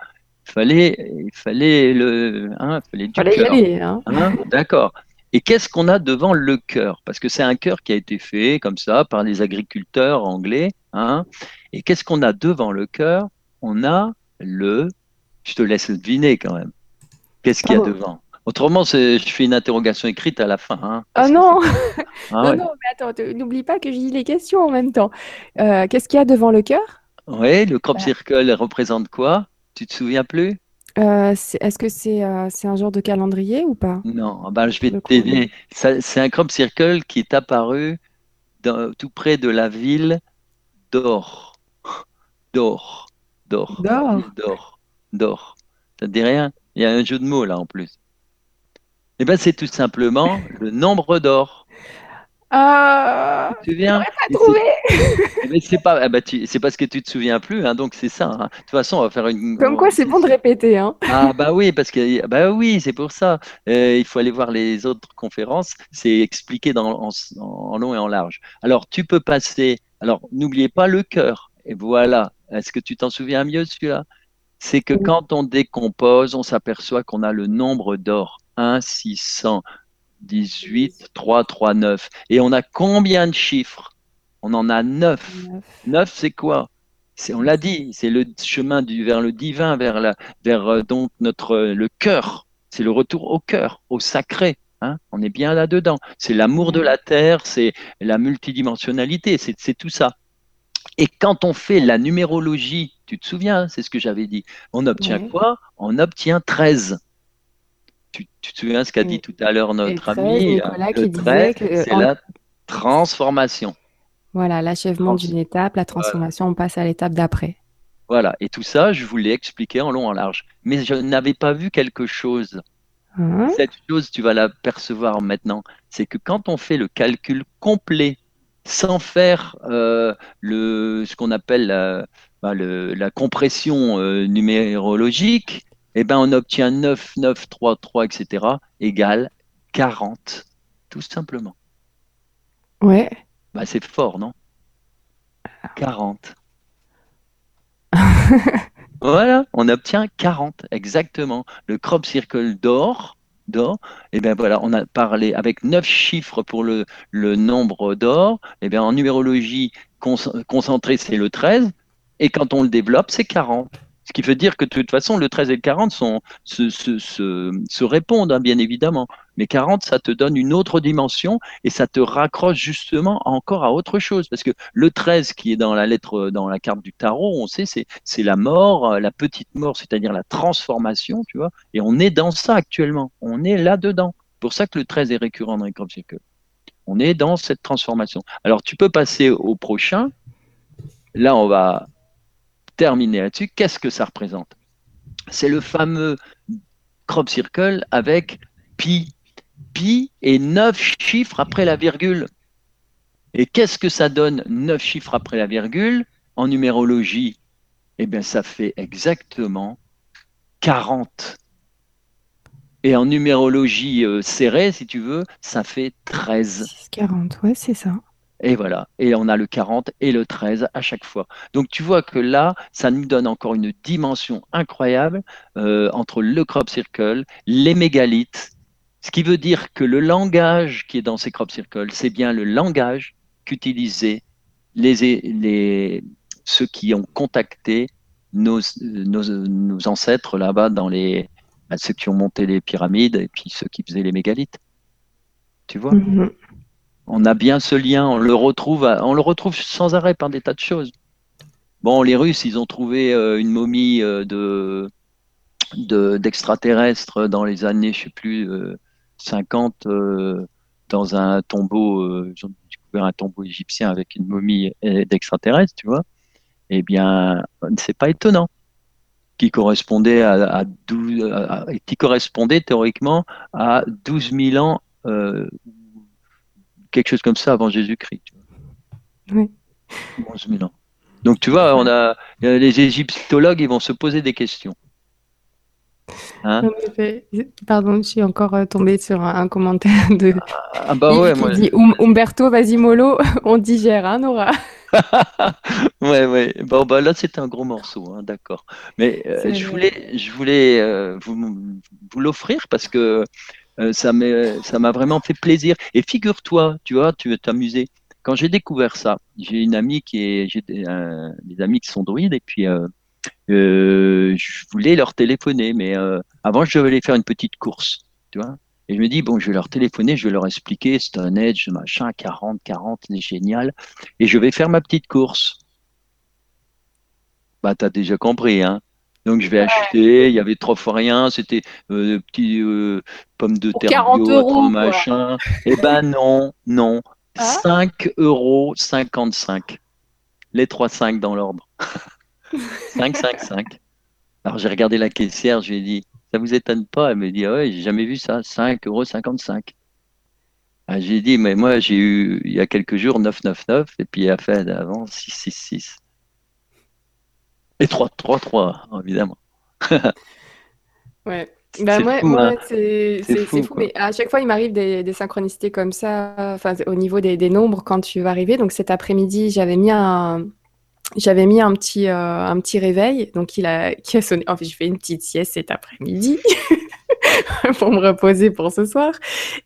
il fallait, il fallait le, hein, fallait du fallait aller. Hein. hein. D'accord. Et qu'est-ce qu'on a devant le cœur? Parce que c'est un cœur qui a été fait comme ça par les agriculteurs anglais. Hein et qu'est-ce qu'on a devant le cœur? On a le... Je te laisse deviner quand même. Qu'est-ce qu'il y a oh. devant? Autrement, je fais une interrogation écrite à la fin. Hein, oh non ah Non, mais attends, n'oublie pas que je lis les questions en même temps. Euh, qu'est-ce qu'il y a devant le cœur? Oui, le crop bah. circle représente quoi? Tu te souviens plus? Euh, Est-ce que c'est euh, c'est un genre de calendrier ou pas? Non, ah bah, je vais t'aider. C'est un crop circle qui est apparu tout près de la ville d'Or. D'Or. D'Or. D'Or. D'Or. Ça te dit rien? Il y a un jeu de mots là en plus. Eh ben, c'est tout simplement le nombre d'or. Ah, tu viens pas trouvé. Mais c'est pas, eh ben, c'est parce que tu te souviens plus, hein, donc c'est ça. Hein. De toute façon, on va faire une. Comme quoi, c'est bon de répéter, hein. Ah bah oui, parce que bah oui, c'est pour ça. Euh, il faut aller voir les autres conférences. C'est expliqué dans, en, long et en large. Alors, tu peux passer. Alors, n'oubliez pas le cœur. Et voilà. Est-ce que tu t'en souviens mieux celui-là? C'est que quand on décompose, on s'aperçoit qu'on a le nombre d'or. 1 618 339. Et on a combien de chiffres? On en a 9. 9, c'est quoi? C'est, on l'a dit, c'est le chemin du, vers le divin, vers, la, vers euh, donc notre, le cœur. C'est le retour au cœur, au sacré. Hein on est bien là-dedans. C'est l'amour de la terre, c'est la multidimensionnalité, c'est, c'est tout ça. Et quand on fait la numérologie, tu te souviens, c'est ce que j'avais dit, on obtient quoi? On obtient 13 tu, te souviens ce qu'a dit tout à l'heure notre ami C'est la transformation. Voilà, l'achèvement d'une étape, la transformation, on passe à l'étape d'après. Voilà, et tout ça, je vous l'ai expliqué en long, en large. Mais je n'avais pas vu quelque chose. Hein? Cette chose, tu vas la percevoir maintenant. C'est que quand on fait le calcul complet, sans faire euh, le, ce qu'on appelle la, la compression euh, numérologique, eh ben, on obtient 9, 9, 3, 3, etc. égale 40, tout simplement. Ouais. Bah, c'est fort, non? 40. voilà, on obtient 40, exactement. Le crop circle d'or, d'or, et eh bien voilà, on a parlé avec 9 chiffres pour le, le nombre d'or, et eh bien en numérologie concentrée, c'est le 13, et quand on le développe, c'est 40. Ce qui veut dire que de toute façon, le 13 et le 40 sont, se, répondent, hein, bien évidemment. Mais 40, ça te donne une autre dimension et ça te raccroche justement encore à autre chose. Parce que le 13 qui est dans la lettre, dans la carte du tarot, on sait, c'est, c'est la mort, la petite mort, c'est-à-dire la transformation, tu vois. Et on est dans ça actuellement. On est là-dedans. pour ça que le 13 est récurrent dans les que On est dans cette transformation. Alors, tu peux passer au prochain. Là, on va terminer là-dessus, qu'est-ce que ça représente? C'est le fameux crop circle avec pi. Pi est 9 chiffres après la virgule. Et qu'est-ce que ça donne 9 chiffres après la virgule? En numérologie Eh bien, ça fait exactement 40. Et en numérologie euh, serrée, si tu veux, ça fait 13. 40, ouais, c'est ça. Et voilà. Et on a le 40 et le 13 à chaque fois. Donc tu vois que là, ça nous donne encore une dimension incroyable euh, entre le crop circle, les mégalithes, ce qui veut dire que le langage qui est dans ces crop circles, c'est bien le langage qu'utilisaient ceux qui ont contacté nos, nos, ancêtres là-bas dans les bah, ceux qui ont monté les pyramides et puis ceux qui faisaient les mégalithes. Tu vois? Mm-hmm on a bien ce lien, on le retrouve, on le retrouve sans arrêt par des tas de choses. Bon, les Russes, ils ont trouvé euh, une momie euh, de d'extraterrestres dans les années, je sais plus, 50, euh, dans un tombeau, ils ont découvert un tombeau égyptien avec une momie d'extraterrestres, tu vois. Eh bien, c'est pas étonnant qui correspondait à, qui correspondait théoriquement à 12 000 ans quelque chose comme ça avant Jésus-Christ. Oui. 11 000 ans. Donc tu vois, on a les égyptologues, ils vont se poser des questions. Hein? Pardon, je suis encore euh, tombée sur un, commentaire de. Ah, ah bah ouais, moi. Dit, um, Umberto, vas-y mollo, on digère, hein, Nora. ouais, ouais. Bon, bah là, c'est un gros morceau, hein, d'accord. Mais euh, je voulais, je voulais euh, vous, vous l'offrir parce que Euh, ça m'a vraiment fait plaisir. Et figure-toi, tu vois, tu veux t'amuser. Quand j'ai découvert ça, j'ai une amie qui est, j'ai des, amis qui sont druides et puis je voulais leur téléphoner, mais avant je devais aller faire une petite course, tu vois. Et je me dis, bon, je vais leur téléphoner, je vais leur expliquer, c'est un Edge, machin, 40, 40, c'est génial. Et je vais faire ma petite course. Bah, t'as déjà compris, hein. Donc je vais acheter, il y avait trois fois rien, c'était euh, petits euh, pommes de terre 40 bio, euros, machin. Eh ben non, non. 5 ah. euros 55. Les 3 5 dans l'ordre. 5, 5, 5. Alors j'ai regardé la caissière, je lui ai dit, ça vous étonne pas? Elle me dit, ah ouais, j'ai jamais vu ça, 5 euros 55. Ah, j'ai dit, mais moi j'ai eu il y a quelques jours 9,99 et puis il a fait avant 6,66. Et 3, 3, 3, évidemment. ouais. Bah moi, fou, moi hein. c'est fou, fou mais à chaque fois, il m'arrive des, des, synchronicités comme ça, enfin, au niveau des, des, nombres quand tu vas arriver. Donc cet après-midi, j'avais mis un, j'avais mis un petit, euh, un petit réveil, donc il a, qui a sonné. En fait, je fais une petite sieste cet après-midi. pour me reposer pour ce soir.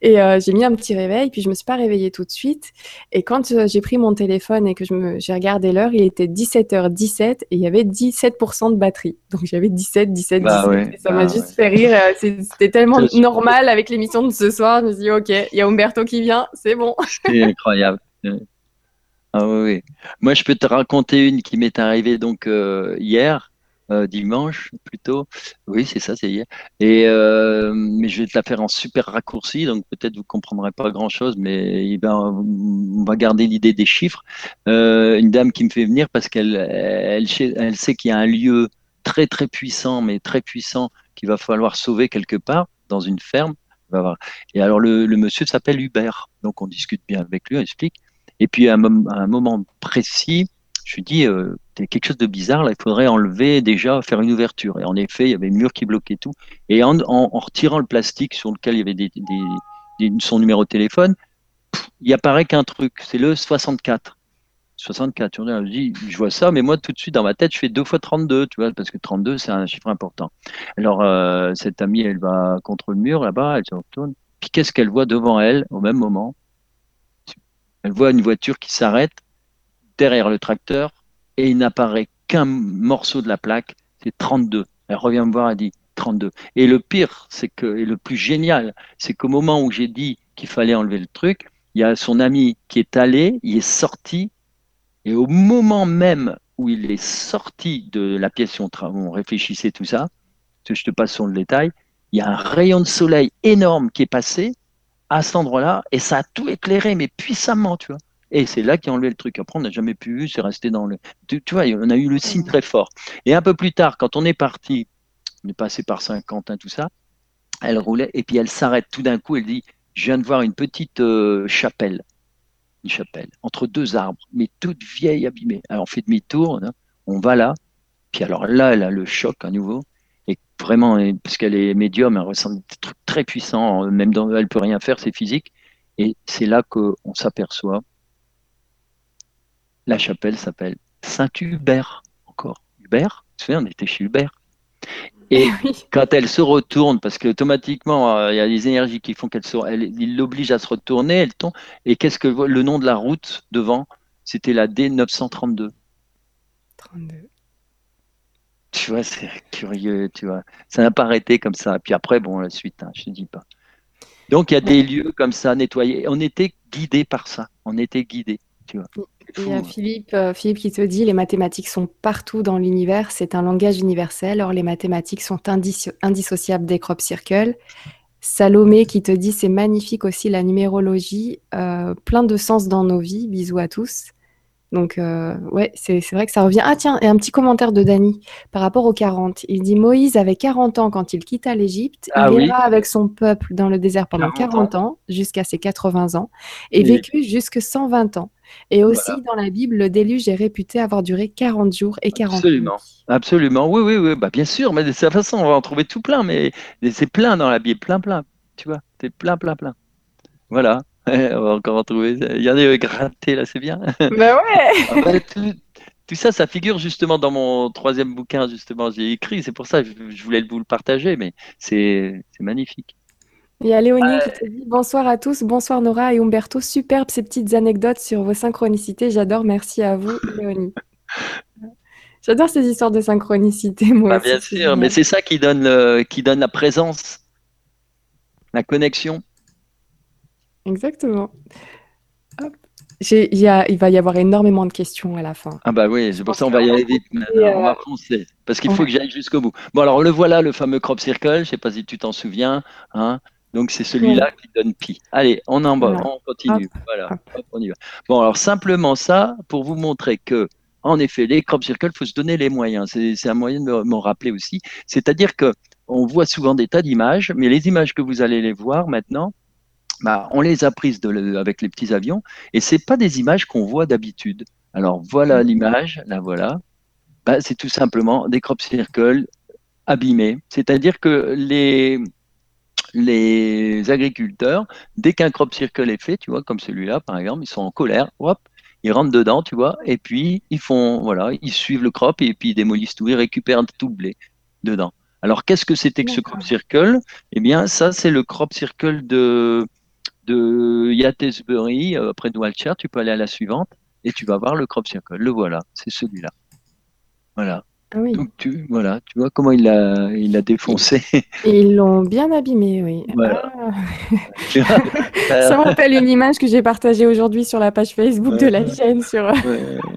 Et euh, j'ai mis un petit réveil, puis je me suis pas réveillée tout de suite. Et quand euh, j'ai pris mon téléphone et que j'ai regardé l'heure, il était 17h17 et il y avait 17% de batterie. Donc j'avais 17, 17, 17. ça m'a bah juste fait rire. C'était tellement normal avec l'émission de ce soir. Je me suis dit, OK, il y a Umberto qui vient, c'est bon. C'est incroyable. Ah oui, Moi, je peux te raconter une qui m'est arrivée donc hier. Euh, dimanche plutôt. Oui, c'est ça, c'est hier. Et euh, mais je vais te la faire en super raccourci, donc peut-être vous comprendrez pas grand-chose, mais il va, on va garder l'idée des chiffres. Euh, une dame qui me fait venir parce qu'elle elle, elle sait qu'il y a un lieu très très puissant, mais très puissant qu'il va falloir sauver quelque part dans une ferme. Et alors le, le monsieur s'appelle Hubert, donc on discute bien avec lui, on explique. Et puis à un, moment précis, je lui dis, euh, quelque chose de bizarre, là, il faudrait enlever déjà, faire une ouverture. Et en effet, il y avait le mur qui bloquait tout. Et en, retirant le plastique sur lequel il y avait son numéro de téléphone, il apparaît qu'un truc, c'est le 64. 64, je dis, je vois ça, mais moi tout de suite dans ma tête, je fais 2 fois 32, tu vois, parce que 32 c'est un chiffre important. Alors euh, cette amie, elle va contre le mur là-bas, elle se retourne. Puis qu'est-ce qu'elle voit devant elle au même moment? Elle voit une voiture qui s'arrête derrière le tracteur et il n'apparaît qu'un morceau de la plaque, c'est 32. Elle revient me voir, elle dit 32. Et le pire, c'est que, et le plus génial, c'est qu'au moment où j'ai dit qu'il fallait enlever le truc, il y a son ami qui est allé, il est sorti, et au moment même où il est sorti de la pièce où on, réfléchissait tout ça, je te passe sur le détail, il y a un rayon de soleil énorme qui est passé à cet endroit-là, et ça a tout éclairé, mais puissamment, tu vois. Et c'est là qu'ils ont enlevé le truc. Après, on n'a jamais pu vu, c'est resté dans le. Tu, vois, on a eu le signe très fort. Et un peu plus tard, quand on est parti, on est passé par Saint-Quentin, tout ça, elle roulait et puis elle s'arrête tout d'un coup. Elle dit Je viens de voir une petite euh, chapelle. Une chapelle, entre deux arbres, mais toute vieille, abîmée. Alors on fait demi-tour, hein, on va là. Puis alors là, elle a le choc à nouveau. Vraiment, parce qu'elle est médium, elle ressent des trucs très puissants, même dans, elle peut rien faire, c'est physique. Et c'est là qu'on s'aperçoit la chapelle s'appelle Saint-Hubert, encore. Hubert, tu sais, on était chez Hubert. Et quand elle se retourne, parce qu'automatiquement, euh, il y a des énergies qui font qu'elle se, il l'oblige à se retourner, elle tombe. Et qu'est-ce que le nom de la route devant? C'était la D932. 32. Tu vois, c'est curieux, tu vois. Ça n'a pas arrêté comme ça. Puis après, bon, la suite, hein, je ne dis pas. Donc, il y a des lieux comme ça nettoyés. On était guidés par ça. On était guidés, tu vois. Il y a Philippe, euh, Philippe qui te dit les mathématiques sont partout dans l'univers, c'est un langage universel. Or, les mathématiques sont indissociables des crop circles. Salomé qui te dit c'est magnifique aussi la numérologie, euh, plein de sens dans nos vies. Bisous à tous. Donc, euh, ouais, c'est vrai que ça revient. Ah, tiens, et un petit commentaire de Dany par rapport aux 40. Il dit Moïse avait 40 ans quand il quitta l'Égypte. il ira ah avec son peuple dans le désert pendant 40, ans, jusqu'à ses 80 ans, et vécu jusque 120 ans. Et aussi, dans la Bible, le déluge est réputé avoir duré 40 jours et 40 Absolument. Absolument. Oui, oui, oui. Bah, bien sûr, mais de toute façon, on va en trouver tout plein, mais c'est plein dans la Bible, plein, plein. Tu vois, c'est plein, plein, plein. Voilà. On va encore en trouver. Il y en a gratté là, c'est bien. Bah ouais. tout, ça, ça figure justement dans mon troisième bouquin, justement, j'ai écrit. C'est pour ça que je voulais vous le partager, mais c'est magnifique. Il y a Léonie qui te dit bonsoir à tous, bonsoir Nora et Umberto, superbe ces petites anecdotes sur vos synchronicités, j'adore, merci à vous Léonie. J'adore ces histoires de synchronicité, moi bah, Bien sûr, mais c'est ça qui donne, qui donne la présence, la connexion. Exactement. il va y avoir énormément de questions à la fin. Ah bah oui, c'est pour ça qu'on va y aller vite. on va euh, foncer, parce qu'il faut que j'aille jusqu'au bout. Bon alors le voilà, le fameux crop circle, je ne sais pas si tu t'en souviens. Hein donc c'est celui-là qui donne pi. Allez, on en bas, on continue. Voilà, on y va. Bon alors simplement ça pour vous montrer que en effet, les crop circles, il faut se donner les moyens. C'est un moyen de m'en rappeler aussi. C'est-à-dire que on voit souvent des tas d'images, mais les images que vous allez les voir maintenant, bah, on les a prises avec les petits avions, et c'est pas des images qu'on voit d'habitude. Alors voilà mm. l'image, là voilà. Bah, c'est tout simplement des crop circles abîmés. C'est-à-dire que les, les agriculteurs, dès qu'un crop circle est fait, tu vois, comme celui-là par exemple, ils sont en colère, hop, ils rentrent dedans, tu vois, et puis ils font, voilà, ils suivent le crop et puis ils démolissent tout, ils récupèrent tout le blé dedans. Alors qu'est-ce que c'était que ce crop circle? Eh bien, ça c'est le crop circle de de Yattesbury euh, près de Walcher. Tu peux aller à la suivante et tu vas voir le crop circle. Le voilà, c'est celui-là. Voilà. Ah oui. Donc tu, voilà, tu vois comment il l'a il a défoncé. ils l'ont bien abîmé, oui. Ah. Ça me rappelle une image que j'ai partagée aujourd'hui sur la page Facebook de la chaîne. Sur...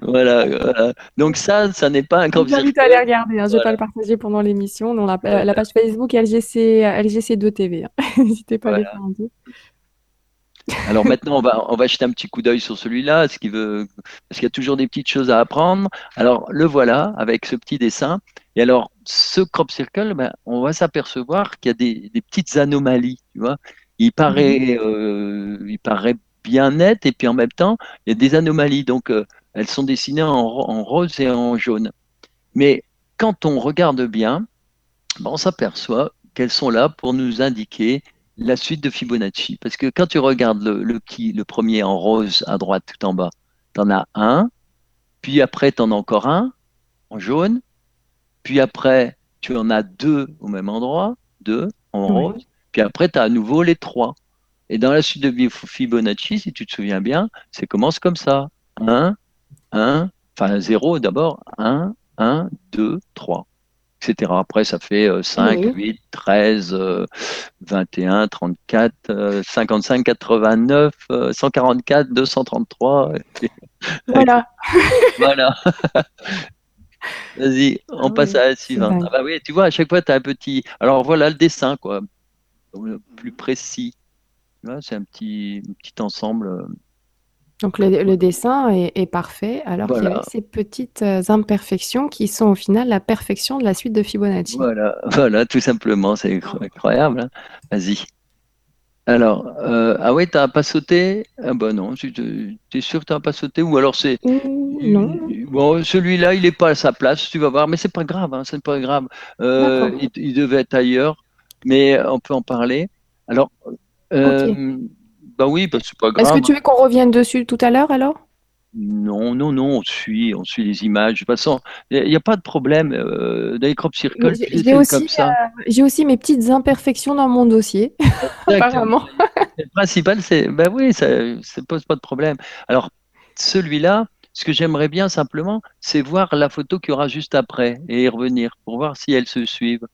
voilà, Donc ça, ça n'est pas un crop circle. Je à aller regarder, hein. je ne vais pas le partager pendant l'émission. La, la, page Facebook LGC, LGC2 TV. N'hésitez pas à aller faire tour. Alors maintenant, on va, on va jeter un petit coup d'œil sur celui-là, ce qui veut, parce qu'il y a toujours des petites choses à apprendre. Alors le voilà avec ce petit dessin. Et alors ce crop circle, ben, on va s'apercevoir qu'il y a des, des, petites anomalies. Tu vois, il paraît, mhm. euh, il paraît bien net et puis en même temps, il y a des anomalies. Donc euh, elles sont dessinées en, en, rose et en jaune. Mais quand on regarde bien, ben, on s'aperçoit qu'elles sont là pour nous indiquer la suite de Fibonacci. Parce que quand tu regardes le, le, le premier en rose à droite tout en bas, tu en as un, puis après tu en as encore un en jaune, puis après tu en as deux au même endroit, deux en rose, puis après tu as à nouveau les trois. Et dans la suite de Fibonacci, si tu te souviens bien, ça commence comme ça. 1, 1, enfin 0 d'abord, 1, 1, 2, 3 etc. Après, ça fait 5, 8, 13, 21, 34, 55, 89, 144, 233. Voilà. voilà. Vas-y, on ah passe à la suivante. Ah bah oui, tu vois, à chaque fois, tu as un petit. Alors voilà le dessin, quoi. Le plus précis. C'est un petit, un petit ensemble. Euh, donc le, dessin est, parfait, alors qu'il y a ces petites euh, imperfections qui sont au final la perfection de la suite de Fibonacci. Voilà, voilà, tout simplement, c'est incroyable. Hein. Vas-y. Alors, euh, ah ouais, t'as pas sauté? Ah bah non, tu es sûr que t'as pas sauté? Ou alors c'est... non. Bon, celui-là, il n'est pas à sa place, tu vas voir, mais c'est pas grave, hein, c'est pas grave. Euh, il, devait être ailleurs, mais on peut en parler. Alors, bah oui, bah c'est pas grave. Est-ce que tu veux qu'on revienne dessus tout à l'heure alors? Non, non, non, on suit, on suit les images. De toute façon, il n'y a, pas de problème. Euh, dans les crop circles, j'ai aussi, euh, j'ai aussi mes petites imperfections dans mon dossier, apparemment. Le principal, c'est, ben oui, ça ne pose pas de problème. Alors, celui-là, ce que j'aimerais bien simplement, c'est voir la photo qu'il y aura juste après et y revenir pour voir si elles se suivent.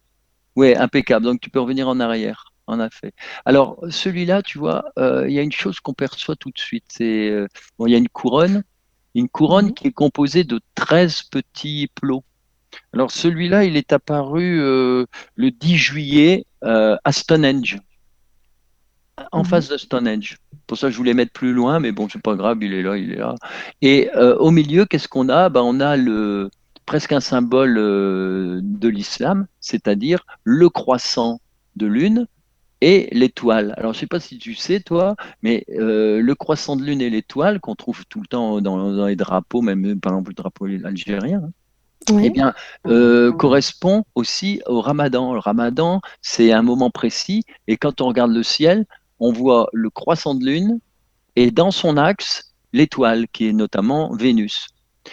Oui, impeccable. Donc, tu peux revenir en arrière en effet. Alors, celui-là, tu vois, euh, il y a une chose qu'on perçoit tout de suite. C'est euh, bon, il y a une couronne, une couronne mhm. qui est composée de 13 petits plots. Alors, celui-là, il est apparu euh, le 10 juillet à Stonehenge, en mhm. face de Stonehenge. Pour ça, je voulais mettre plus loin, mais bon, c'est pas grave, il est là, il est là. Et au milieu, qu'est-ce qu'on a? Ben, On a le presque un symbole de l'islam, c'est-à-dire le croissant de lune et l'étoile. Alors, je ne sais pas si tu sais, toi, mais euh, le croissant de lune et l'étoile, qu'on trouve tout le temps dans, les drapeaux, même par exemple le drapeau algérien, hein, eh bien, euh, correspond aussi au ramadan. Le ramadan, c'est un moment précis, et quand on regarde le ciel, on voit le croissant de lune, et dans son axe, l'étoile, qui est notamment Vénus.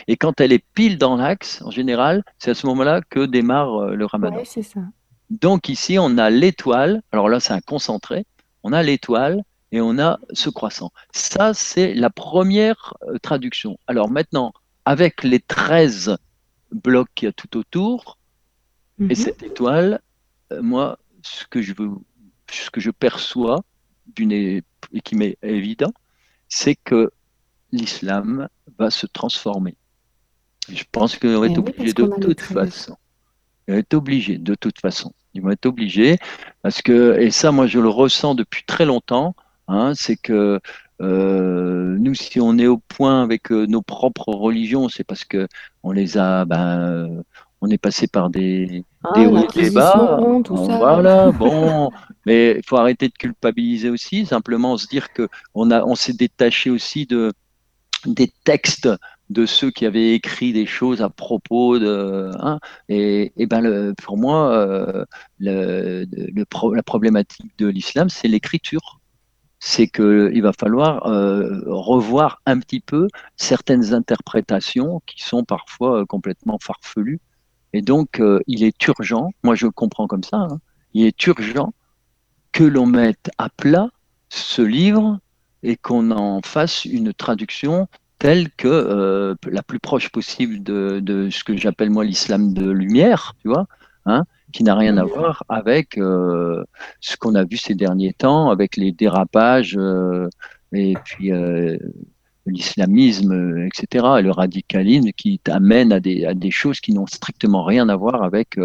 Et quand elle est pile dans l'axe, en général, c'est à ce moment-là que démarre euh, le ramadan. c'est ça. Donc ici, on a l'étoile. Alors là, c'est un concentré. on a l'étoile et on a ce croissant. Ça, c'est la première euh, traduction. Alors maintenant, avec les 13 blocs qu'il y a tout autour, et Mhm. cette étoile, euh, moi, ce que je veux, ce que je perçois et qui m'est évident, c'est que l'islam va se transformer. Je pense qu'on va Eh obligé de toute 13. façon. Ils vont être obligés de toute façon. Ils vont être obligés parce que, et ça, moi, je le ressens depuis très longtemps, hein, c'est que euh, nous, si on est au point avec euh, nos propres religions, c'est parce que on les a, ben, euh, on est passé par des, Ah, des hauts et des bas. Bon. Voilà, bon, mais il faut arrêter de culpabiliser aussi, simplement se dire que on a, on s'est détaché aussi de des textes de ceux qui avaient écrit des choses à propos de, hein, et, ben pour moi, euh, la problématique de l'islam, c'est l'écriture. C'est que il va falloir euh, revoir un petit peu certaines interprétations qui sont parfois euh, complètement farfelues. Et donc, euh, il est urgent, moi je le comprends comme ça, hein, il est urgent que l'on mette à plat ce livre et qu'on en fasse une traduction telle que euh, la plus proche possible de, de ce que j'appelle moi l'islam de lumière, tu vois, hein, qui n'a rien à voir avec euh, ce qu'on a vu ces derniers temps, avec les dérapages euh, et puis l'islamisme, etc., et le radicalisme qui t'amène à des, à des choses qui n'ont strictement rien à voir avec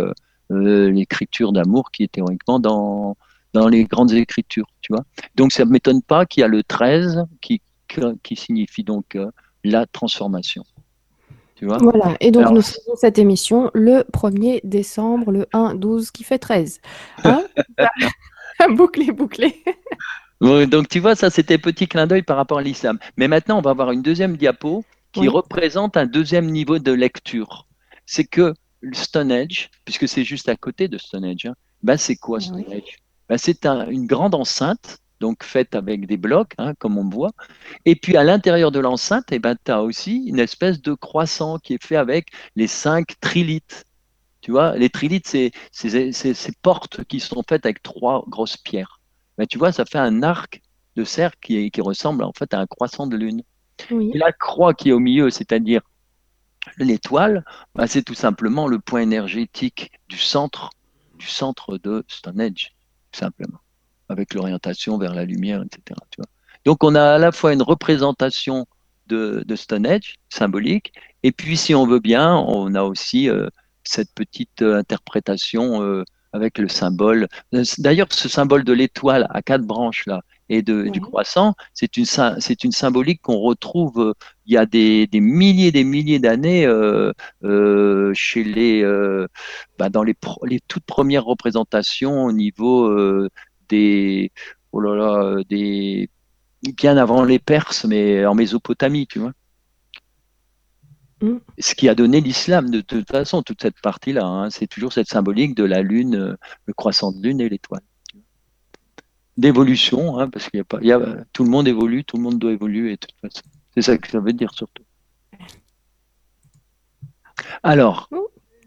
l'écriture d'amour qui est théoriquement dans, dans les grandes écritures, tu vois. Donc ça ne m'étonne pas qu'il y a le 13 qui, qui signifie donc la transformation. Tu vois? Voilà, et donc Alors- nous faisons cette émission le 1er décembre, le 1-12 qui fait 13. Hein? Bouclé, bouclé. Donc tu vois, ça c'était petit clin d'œil par rapport à l'islam. Mais maintenant, on va avoir une deuxième diapo qui Oui. représente un deuxième niveau de lecture. C'est que le Stonehenge, puisque c'est juste à côté de Stonehenge, hein, ben c'est quoi Ah oui. Stonehenge ben C'est un- une grande enceinte, donc faite avec des blocs, hein, comme on voit. Et puis à l'intérieur de l'enceinte, eh ben, tu as aussi une espèce de croissant qui est fait avec les cinq trilithes. Tu vois, les trilithes, c'est ces portes qui sont faites avec trois grosses pierres. Ben, tu vois, ça fait un arc de cercle qui, ressemble en fait à un croissant de lune. Oui. Et la croix qui est au milieu, c'est-à-dire l'étoile, ben, c'est tout simplement le point énergétique du centre, du centre de Stonehenge, tout simplement, avec l'orientation vers la lumière, etc. Tu vois. Donc on a à la fois une représentation de, de Stonehenge symbolique, et puis si on veut bien, on a aussi euh, cette petite euh, interprétation euh, avec le symbole. D'ailleurs, ce symbole de l'étoile à quatre branches là et de, du croissant, c'est une, sy- c'est une symbolique qu'on retrouve euh, il y a des, des milliers et des milliers d'années euh, euh, chez les, bah, dans les, toutes premières représentations au niveau des, oh là là, euh, des, bien avant les Perses, mais en Mésopotamie, tu vois. Mm. Ce qui a donné l'islam, de toute façon, toute cette partie-là, hein, c'est toujours cette symbolique de la lune, euh, le croissant de lune et l'étoile. D'évolution, hein, parce qu'il y a pas, il y a, tout le monde évolue, tout le monde doit évoluer, de toute façon. C'est ça que ça veut dire surtout. Alors, Mm.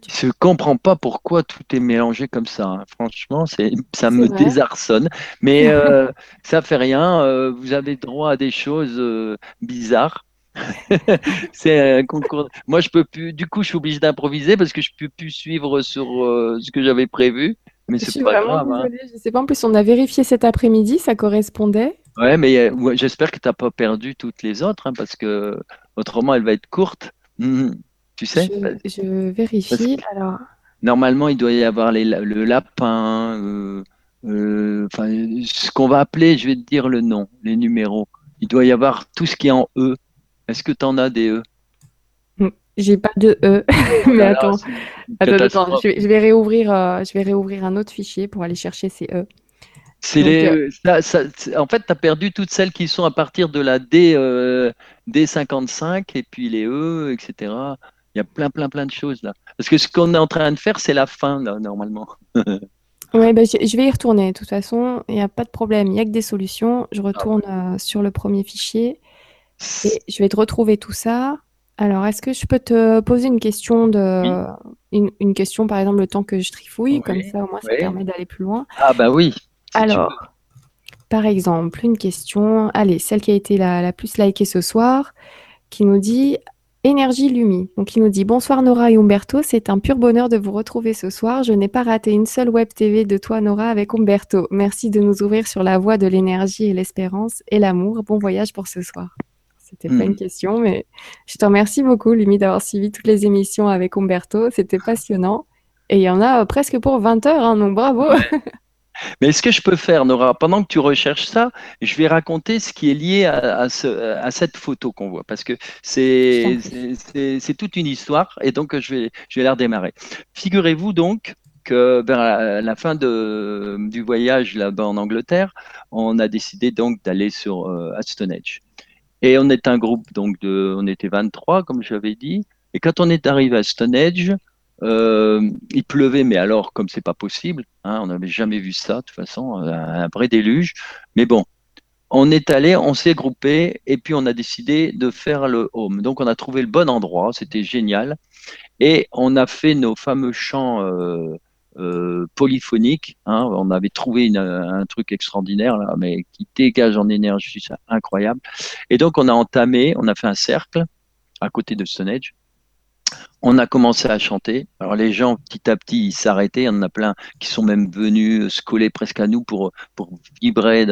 Je ne comprends pas pourquoi tout est mélangé comme ça. hein. Franchement, ça me vrai. désarçonne. Mais euh, ça fait rien. euh, vous avez droit à des choses euh, bizarres. c'est un concours. Moi, je peux plus. Du coup, je suis obligé d'improviser parce que je peux plus suivre sur euh, ce que j'avais prévu. Mais c'est pas vraiment grave. hein. désolée, je sais pas. En plus, on a vérifié cet après-midi, ça correspondait. Ouais, mais ouais, j'espère que tu n'as pas perdu toutes les autres hein, parce que autrement, elle va être courte. Mhm. Tu sais, Je, je vérifie. Alors, normalement, il doit y avoir les le lapin, euh, euh, enfin, ce qu'on va appeler, je vais te dire le nom, les numéros. Il doit y avoir tout ce qui est en E. Est-ce que tu en as des E? j'ai pas de E. Mais Voilà, attends, attends, attends, je vais, je vais réouvrir, euh, je vais réouvrir un autre fichier pour aller chercher ces E. C'est les, euh, ça- ça- c'est- en fait, tu as perdu toutes celles qui sont à partir de la D, euh, D55 et puis les E, etc. Il y a plein, plein, plein de choses là. Parce que ce qu'on est en train de faire, c'est la fin, là, normalement. Ouais, bah, je, vais y retourner. De toute façon, il n'y a pas de problème. Il n'y a que des solutions. Je retourne euh, sur le premier fichier et je vais te retrouver tout ça. Alors, est-ce que je peux te poser une question de, une, une question, par exemple, le temps que je trifouille, Oui, comme ça, au moins, ça oui. permet d'aller plus loin. Ah bah oui. si. Alors, par exemple, une question, allez, celle qui a été la, la plus likée ce soir, qui nous dit Énergie Lumi. Donc, il nous dit Bonsoir Nora et Umberto, c'est un pur bonheur de vous retrouver ce soir. Je n'ai pas raté une seule web TV de toi, Nora, avec Umberto. Merci de nous ouvrir sur la voie de l'énergie et l'espérance et l'amour. Bon voyage pour ce soir. C'était pas une hmm. question, mais je te remercie beaucoup, Lumi, d'avoir suivi toutes les émissions avec Umberto. C'était passionnant. Et il y en a presque pour 20 heures, hein, donc bravo. Mais est-ce que je peux faire, Nora, pendant que tu recherches ça, je vais raconter ce qui est lié à, cette photo qu'on voit, parce que c'est toute une histoire, et donc je vais, je vais la redémarrer. Figurez-vous donc que vers la, fin du voyage là-bas en Angleterre, on a décidé donc d'aller sur euh, Stonehenge. Et on est un groupe donc de, on était 23 comme j'avais dit. Et quand on est arrivé à Stonehenge, euh, il pleuvait, mais alors, comme c'est pas possible, hein, on n'avait jamais vu ça, de toute façon, un, vrai déluge. Mais bon, on est allé, on s'est groupé, et puis on a décidé de faire le home. Donc, on a trouvé le bon endroit, c'était génial. Et on a fait nos fameux chants euh, euh, polyphoniques. Hein. on avait trouvé un truc extraordinaire, là, mais qui dégage en énergie, c'est incroyable. Et donc, on a entamé, on a fait un cercle à côté de Stonehenge on a commencé à chanter. Alors les gens, petit à petit, ils s'arrêtaient. Il y en a plein qui sont même venus se coller presque à nous pour, pour vibrer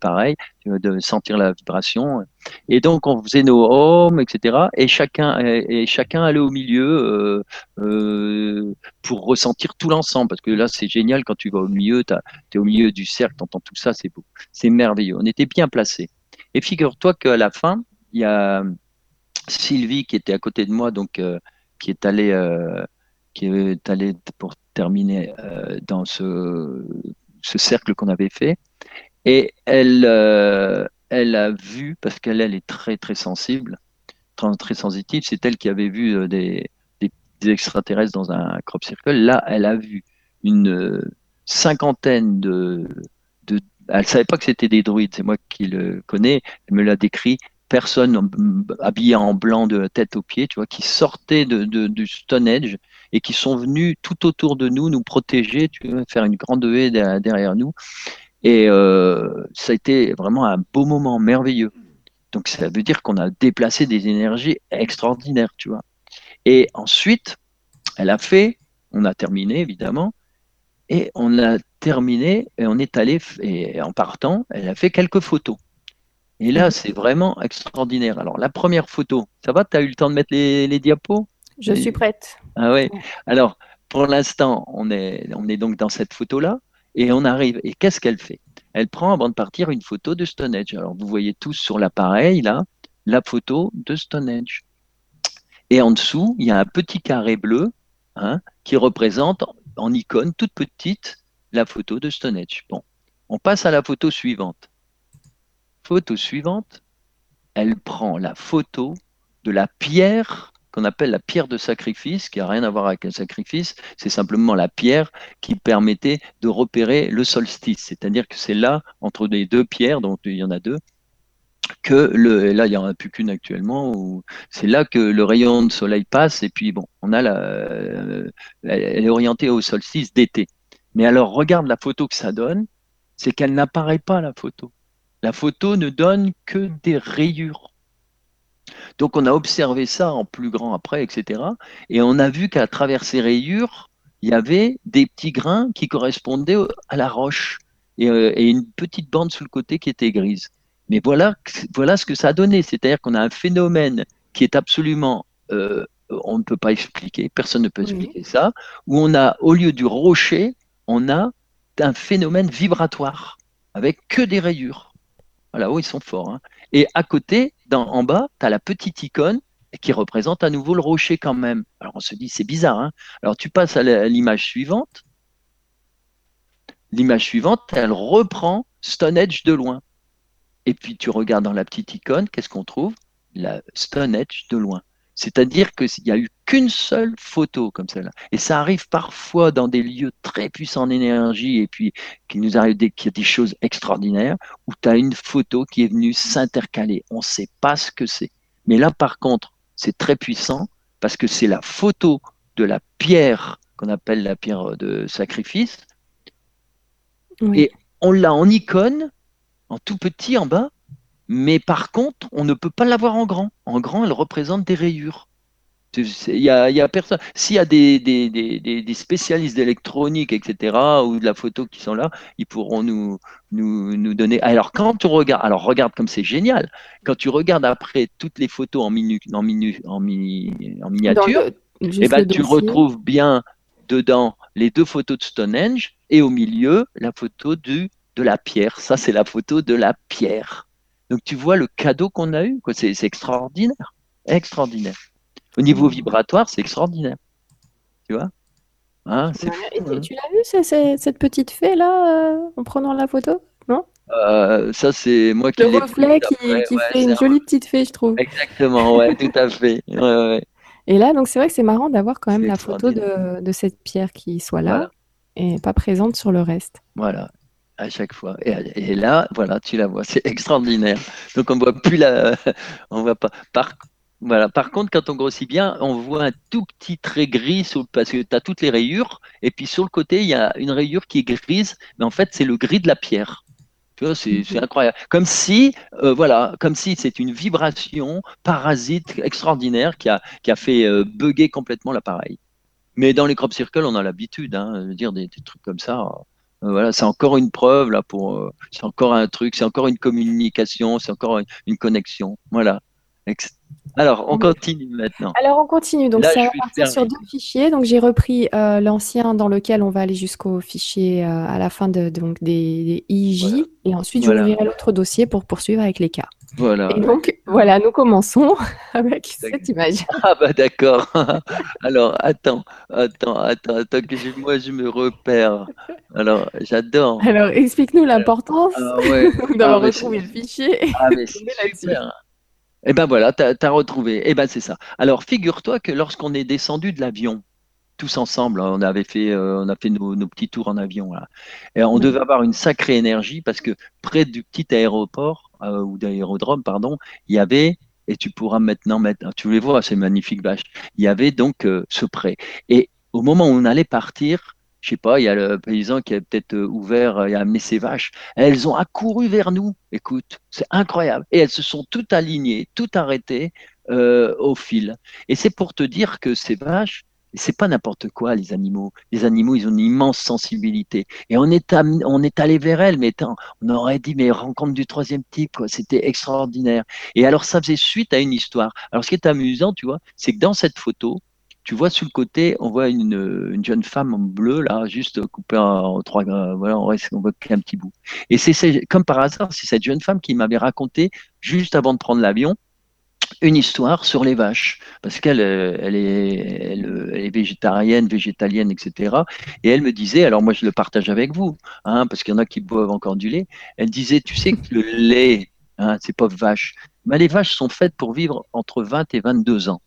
pareil, de sentir la vibration. Et donc on faisait nos hommes, etc. Et chacun, et, chacun allait au milieu euh, euh, pour ressentir tout l'ensemble. Parce que là, c'est génial quand tu vas au milieu, tu es au milieu du cercle, tu entends tout ça, c'est beau. C'est merveilleux. On était bien placés. Et figure-toi qu'à la fin, il y a Sylvie qui était à côté de moi, donc euh, qui est allé, euh, qui est allé pour terminer euh, dans ce, ce cercle qu'on avait fait. Et elle, euh, elle a vu, parce qu'elle elle est très très sensible, très, très sensitive, c'est elle qui avait vu des, des, extraterrestres dans un crop circle. Là, elle a vu une cinquantaine de, de elle savait pas que c'était des druides, c'est moi qui le connais. Elle me l'a décrit personnes habillées en blanc de tête aux pieds, tu vois, qui sortaient de, du Stonehenge et qui sont venus tout autour de nous, nous protéger, tu vois, faire une grande haie derrière, nous. Et euh, ça a été vraiment un beau moment merveilleux. Donc ça veut dire qu'on a déplacé des énergies extraordinaires, tu vois. Et ensuite, elle a fait, on a terminé évidemment, et on a terminé et on est allé, et en partant, elle a fait quelques photos. Et là, c'est vraiment extraordinaire. Alors, la première photo, ça va Tu as eu le temps de mettre les, diapos? Je suis prête. Ah ouais. Alors, pour l'instant, on est, on est donc dans cette photo-là et on arrive. Et qu'est-ce qu'elle fait? Elle prend, avant de partir, une photo de Stonehenge. Alors, vous voyez tous sur l'appareil, là, la photo de Stonehenge. Et en dessous, il y a un petit carré bleu hein, qui représente en icône toute petite la photo de Stonehenge. Bon, on passe à la photo suivante. Photo suivante, elle prend la photo de la pierre qu'on appelle la pierre de sacrifice, qui n'a rien à voir avec un sacrifice, c'est simplement la pierre qui permettait de repérer le solstice. C'est-à-dire que c'est là, entre les deux pierres, donc il y en a deux, que le, là il n'y en a plus qu'une actuellement, c'est là que le rayon de soleil passe, et puis bon, on a la, euh, elle est orientée au solstice d'été. Mais alors regarde la photo que ça donne, c'est qu'elle n'apparaît pas la photo. La photo ne donne que des rayures. Donc on a observé ça en plus grand après, etc. Et on a vu qu'à travers ces rayures, il y avait des petits grains qui correspondaient à la roche euh, et, une petite bande sous le côté qui était grise. Mais voilà, voilà ce que ça a donné. C'est-à-dire qu'on a un phénomène qui est absolument, euh, on ne peut pas expliquer, personne ne peut expliquer ça, où on a, au lieu du rocher, on a un phénomène vibratoire avec que des rayures. Où ils sont forts. Hein. Et à côté, en bas, tu as la petite icône qui représente à nouveau le rocher quand même. Alors on se dit, c'est bizarre. Hein. Alors tu passes à l'image suivante. L'image suivante, elle reprend Stonehenge de loin. Et puis tu regardes dans la petite icône, qu'est-ce qu'on trouve? La Stonehenge de loin. C'est-à-dire qu'il n'y a eu qu'une seule photo comme celle-là. Et ça arrive parfois dans des lieux très puissants en énergie et puis qu'il nous arrive des, qu'il y a des choses extraordinaires où tu as une photo qui est venue s'intercaler. On ne sait pas ce que c'est. Mais là, par contre, c'est très puissant parce que c'est la photo de la pierre qu'on appelle la pierre de sacrifice. Et on l'a en icône en tout petit en bas, mais par contre, on ne peut pas l'avoir en grand. En grand, elle représente des rayures. Il y a, y a personne. S'il y a des, des, des, des spécialistes d'électronique, etc., ou de la photo qui sont là, ils pourront nous, nous, nous donner. Alors, quand tu regardes, alors regarde comme c'est génial. Quand tu regardes après toutes les photos en, minu, en, minu, en, mini, en miniature, eh ben, tu retrouves bien dedans les deux photos de Stonehenge et au milieu la photo du, de la pierre. Ça, c'est la photo de la pierre. Donc, tu vois le cadeau qu'on a eu. C'est extraordinaire. Extraordinaire. Au niveau vibratoire, c'est extraordinaire. Tu vois? Hein, Tu l'as vu, cette petite fée là, euh, en prenant la photo? Non? Euh, ça, c'est moi qui Le reflet qui, fait une jolie petite fée, je trouve. Exactement, ouais, tout à fait. Et là, donc c'est vrai que c'est marrant d'avoir quand même la photo de, cette pierre qui soit là et pas présente sur le reste. Voilà, à chaque fois. Et, là, voilà, tu la vois, c'est extraordinaire. Donc on voit plus la, on voit pas. Par voilà. Par contre, quand on grossit bien, on voit un tout petit trait gris parce que tu as toutes les rayures. Et puis sur le côté, il y a une rayure qui est grise, mais en fait, c'est le gris de la pierre. Tu vois, c'est mhm. incroyable. Comme si, euh, voilà, comme si c'est une vibration parasite extraordinaire qui a, qui a fait euh, bugger complètement l'appareil. Mais dans les crop circles, on a l'habitude hein, de dire des, trucs comme ça. Euh, voilà, c'est encore une preuve là pour, c'est encore un truc, c'est encore une communication, c'est encore une connexion. Voilà. Alors, on continue maintenant. Alors, on continue. Donc, ça va partir sur deux fichiers. Donc, j'ai repris euh, l'ancien dans lequel on va aller jusqu'au fichier euh, à la fin de, donc, des, IJ. Et ensuite, j'ouvrirai l'autre dossier pour poursuivre avec les cas. Voilà. Et donc, voilà, nous commençons avec cette image. Ah, bah d'accord. Alors, attends, attends, attends, attends, que moi, je me repère. Alors, j'adore. Alors, explique-nous l'importance ah, d'avoir ah, retrouvé le fichier. Ah, mais c'est super. Eh ben voilà, tu as, retrouvé. Eh ben c'est ça. Alors figure-toi que lorsqu'on est descendu de l'avion, tous ensemble, hein, on avait fait, euh, on a fait nos, petits tours en avion là. Et on devait avoir une sacrée énergie parce que près du petit aéroport euh, ou d'aérodrome, pardon, il y avait et tu pourras maintenant mettre, tu les vois, ces magnifiques vaches. Il y avait donc euh, ce prêt. Et au moment où on allait partir, je sais pas, il y a le paysan qui a peut-être euh, ouvert euh, et amené ses vaches. Elles ont accouru vers nous. Écoute, c'est incroyable. Et elles se sont toutes alignées, toutes arrêtées euh, au fil. Et c'est pour te dire que ces vaches, c'est pas n'importe quoi, les animaux. Les animaux, ils ont une immense sensibilité. Et on est, on est allé vers elles, mais on aurait dit, mais rencontre du troisième type, quoi. C'était extraordinaire. Et alors, ça faisait suite à une histoire. Alors, ce qui est amusant, tu vois, c'est que dans cette photo, tu vois sur le côté, on voit une, jeune femme en bleu, là, juste coupée en, trois, voilà, on, reste, voit qu'un petit bout. Et c'est comme par hasard, c'est cette jeune femme qui m'avait raconté, juste avant de prendre l'avion, une histoire sur les vaches, parce qu'elle elle est, elle, est, végétarienne, végétalienne, etc. Et elle me disait, alors moi je le partage avec vous, hein, parce qu'il y en a qui boivent encore du lait, elle disait, tu sais que le lait, hein, ces pauvres vaches, mais les vaches sont faites pour vivre entre 20 et 22 ans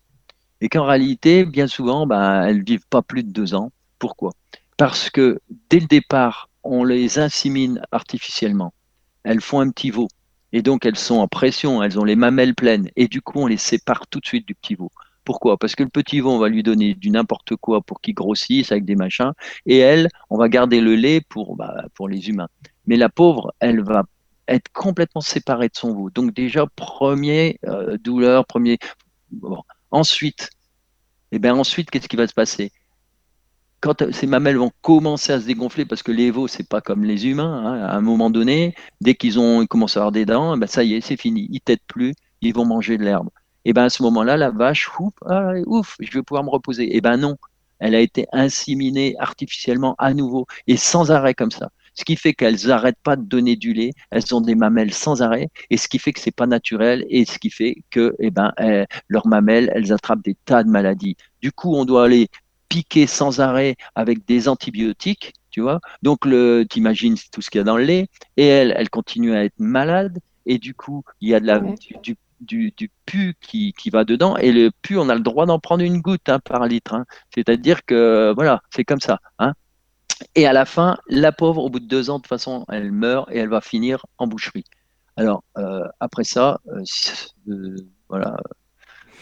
et qu'en réalité, bien souvent, ben, elles vivent pas plus de deux ans. Pourquoi? Parce que dès le départ, on les insémine artificiellement. Elles font un petit veau. Et donc, elles sont en pression, elles ont les mamelles pleines. Et du coup, on les sépare tout de suite du petit veau. Pourquoi? Parce que le petit veau, on va lui donner du n'importe quoi pour qu'il grossisse avec des machins. Et elle, on va garder le lait pour, bah, pour les humains. Mais la pauvre, elle va être complètement séparée de son veau. Donc déjà, premier euh, douleur, premier... Bon. Ensuite, eh ben ensuite, qu'est-ce qui va se passer? Quand ces mamelles vont commencer à se dégonfler, parce que les veaux, c'est pas comme les humains, hein, à un moment donné, dès qu'ils ont ils commencent à avoir des dents, eh ben ça y est, c'est fini, ils têtent plus, ils vont manger de l'herbe. Et eh ben à ce moment-là, la vache, ouf, ah, ouf, je vais pouvoir me reposer. Et eh ben non, elle a été inséminée artificiellement à nouveau et sans arrêt comme ça ce qui fait qu'elles n'arrêtent pas de donner du lait, elles ont des mamelles sans arrêt, et ce qui fait que c'est pas naturel, et ce qui fait que eh ben, leurs mamelles, elles attrapent des tas de maladies. Du coup, on doit aller piquer sans arrêt avec des antibiotiques, tu vois. Donc, t'imagines tout ce qu'il y a dans le lait, et elles, elles continuent à être malades, et du coup, il y a de la, du, du, du, pu qui, qui, va dedans, et le pu, on a le droit d'en prendre une goutte hein, par litre. Hein. C'est-à-dire que, voilà, c'est comme ça. Hein. Et à la fin, la pauvre, au bout de deux ans, de toute façon, elle meurt et elle va finir en boucherie. Alors, euh, après ça, euh, euh, voilà.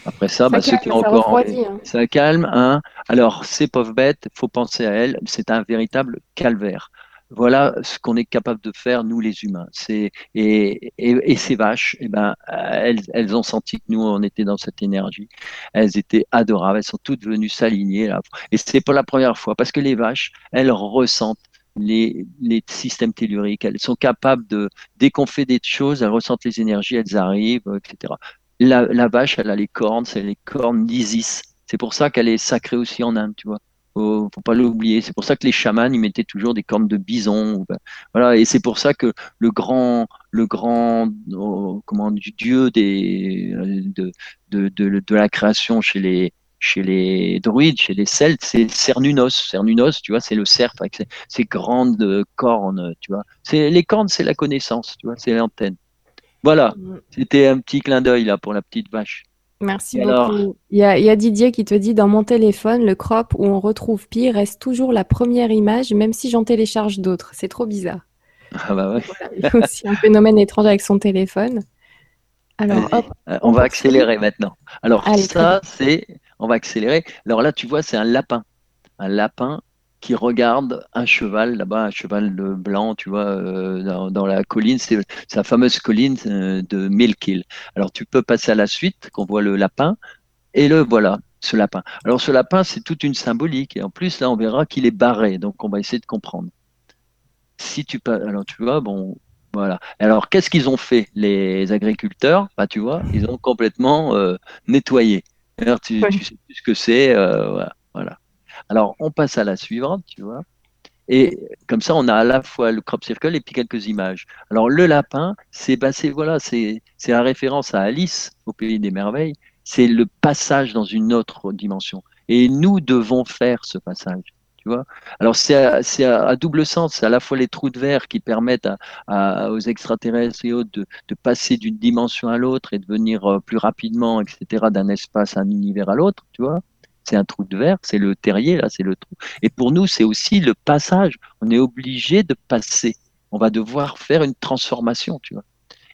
Après ça, bah, ceux qui ont encore. Hein. Ça calme. Hein. Alors, ces pauvres bêtes, il faut penser à elles. C'est un véritable calvaire. Voilà ce qu'on est capable de faire, nous les humains. C'est, et, et, ces vaches, eh ben, elles, elles ont senti que nous, on était dans cette énergie. Elles étaient adorables, elles sont toutes venues s'aligner. Là. Et c'est pas la première fois, parce que les vaches, elles ressentent les, les, systèmes telluriques. Elles sont capables de, dès qu'on fait des choses, elles ressentent les énergies, elles arrivent, etc. La, la vache, elle a les cornes, c'est les cornes d'Isis. C'est pour ça qu'elle est sacrée aussi en Inde, tu vois. Faut, faut pas l'oublier. C'est pour ça que les chamans, ils mettaient toujours des cornes de bison. Ben, voilà. Et c'est pour ça que le grand, le grand, oh, comment, du dieu des, de, de, de, de la création chez les, chez les druides, chez les Celtes, c'est Cernunos. Cernunos, tu vois, c'est le cerf avec ses, grandes cornes, tu vois. C'est les cornes, c'est la connaissance, tu vois, c'est l'antenne. Voilà, mm. c'était un petit clin d'œil là pour la petite vache. Merci beaucoup. Il y, a, Didier qui te dit dans mon téléphone, le crop où on retrouve Pi reste toujours la première image, même si j'en télécharge d'autres. C'est trop bizarre. Ah bah ouais. il y a aussi un phénomène étrange avec son téléphone. Alors, hop, euh, on, va accélérer maintenant. Alors ça, c'est, on va accélérer. Alors là, tu vois, c'est un lapin. Un lapin qui regarde un cheval là-bas, un cheval blanc, tu vois, euh, dans, la colline, c'est la fameuse colline euh, de Milkill. Alors tu peux passer à la suite, qu'on voit le lapin, et le voilà, ce lapin. Alors ce lapin, c'est toute une symbolique, et en plus là, on verra qu'il est barré, donc on va essayer de comprendre. Si tu alors tu vois, bon, voilà. Alors qu'est-ce qu'ils ont fait les agriculteurs? Bah tu vois, ils ont complètement euh, nettoyé. Alors, tu, tu, sais plus ce que c'est, voilà. Alors, on passe à la suivante, tu vois. Et comme ça, on a à la fois le crop circle et puis quelques images. Alors, le lapin, c'est bah, voilà, c'est la référence à Alice au pays des merveilles. C'est le passage dans une autre dimension. Et nous devons faire ce passage. Tu vois Alors, c'est à, double sens. C'est à la fois les trous de verre qui permettent à, aux extraterrestres et autres de, de passer d'une dimension à l'autre et de venir euh, plus rapidement, etc., d'un espace à un univers à l'autre, tu vois c'est un trou de verre, c'est le terrier, là, c'est le trou. Et pour nous, c'est aussi le passage. On est obligé de passer. On va devoir faire une transformation, tu vois.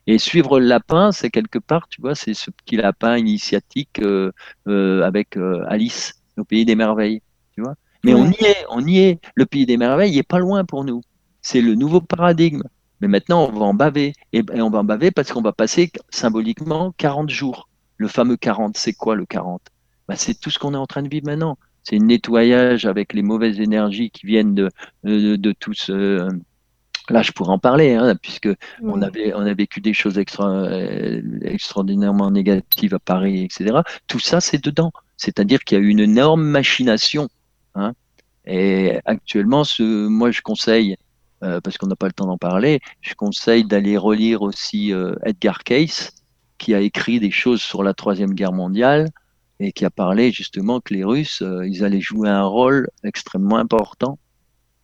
Et suivre le lapin, c'est quelque part, tu vois, c'est ce petit lapin initiatique euh, euh, avec euh, Alice au pays des merveilles, tu vois. Mais on y est, on y est. Le pays des merveilles il est pas loin pour nous. C'est le nouveau paradigme. Mais maintenant, on va en baver. Et, et on va en baver parce qu'on va passer symboliquement 40 jours. Le fameux 40, c'est quoi le 40 bah, c'est tout ce qu'on est en train de vivre maintenant. C'est un nettoyage avec les mauvaises énergies qui viennent de, de, de tout ce. Là, je pourrais en parler, hein, puisque on, avait, on a vécu des choses extra, euh, extraordinairement négatives à Paris, etc. Tout ça, c'est dedans. C'est-à-dire qu'il y a eu une énorme machination. Hein. Et actuellement, ce, moi, je conseille, euh, parce qu'on n'a pas le temps d'en parler, je conseille d'aller relire aussi euh, Edgar Cayce, qui a écrit des choses sur la Troisième Guerre mondiale, et qui a parlé justement que les Russes, euh, ils allaient jouer un rôle extrêmement important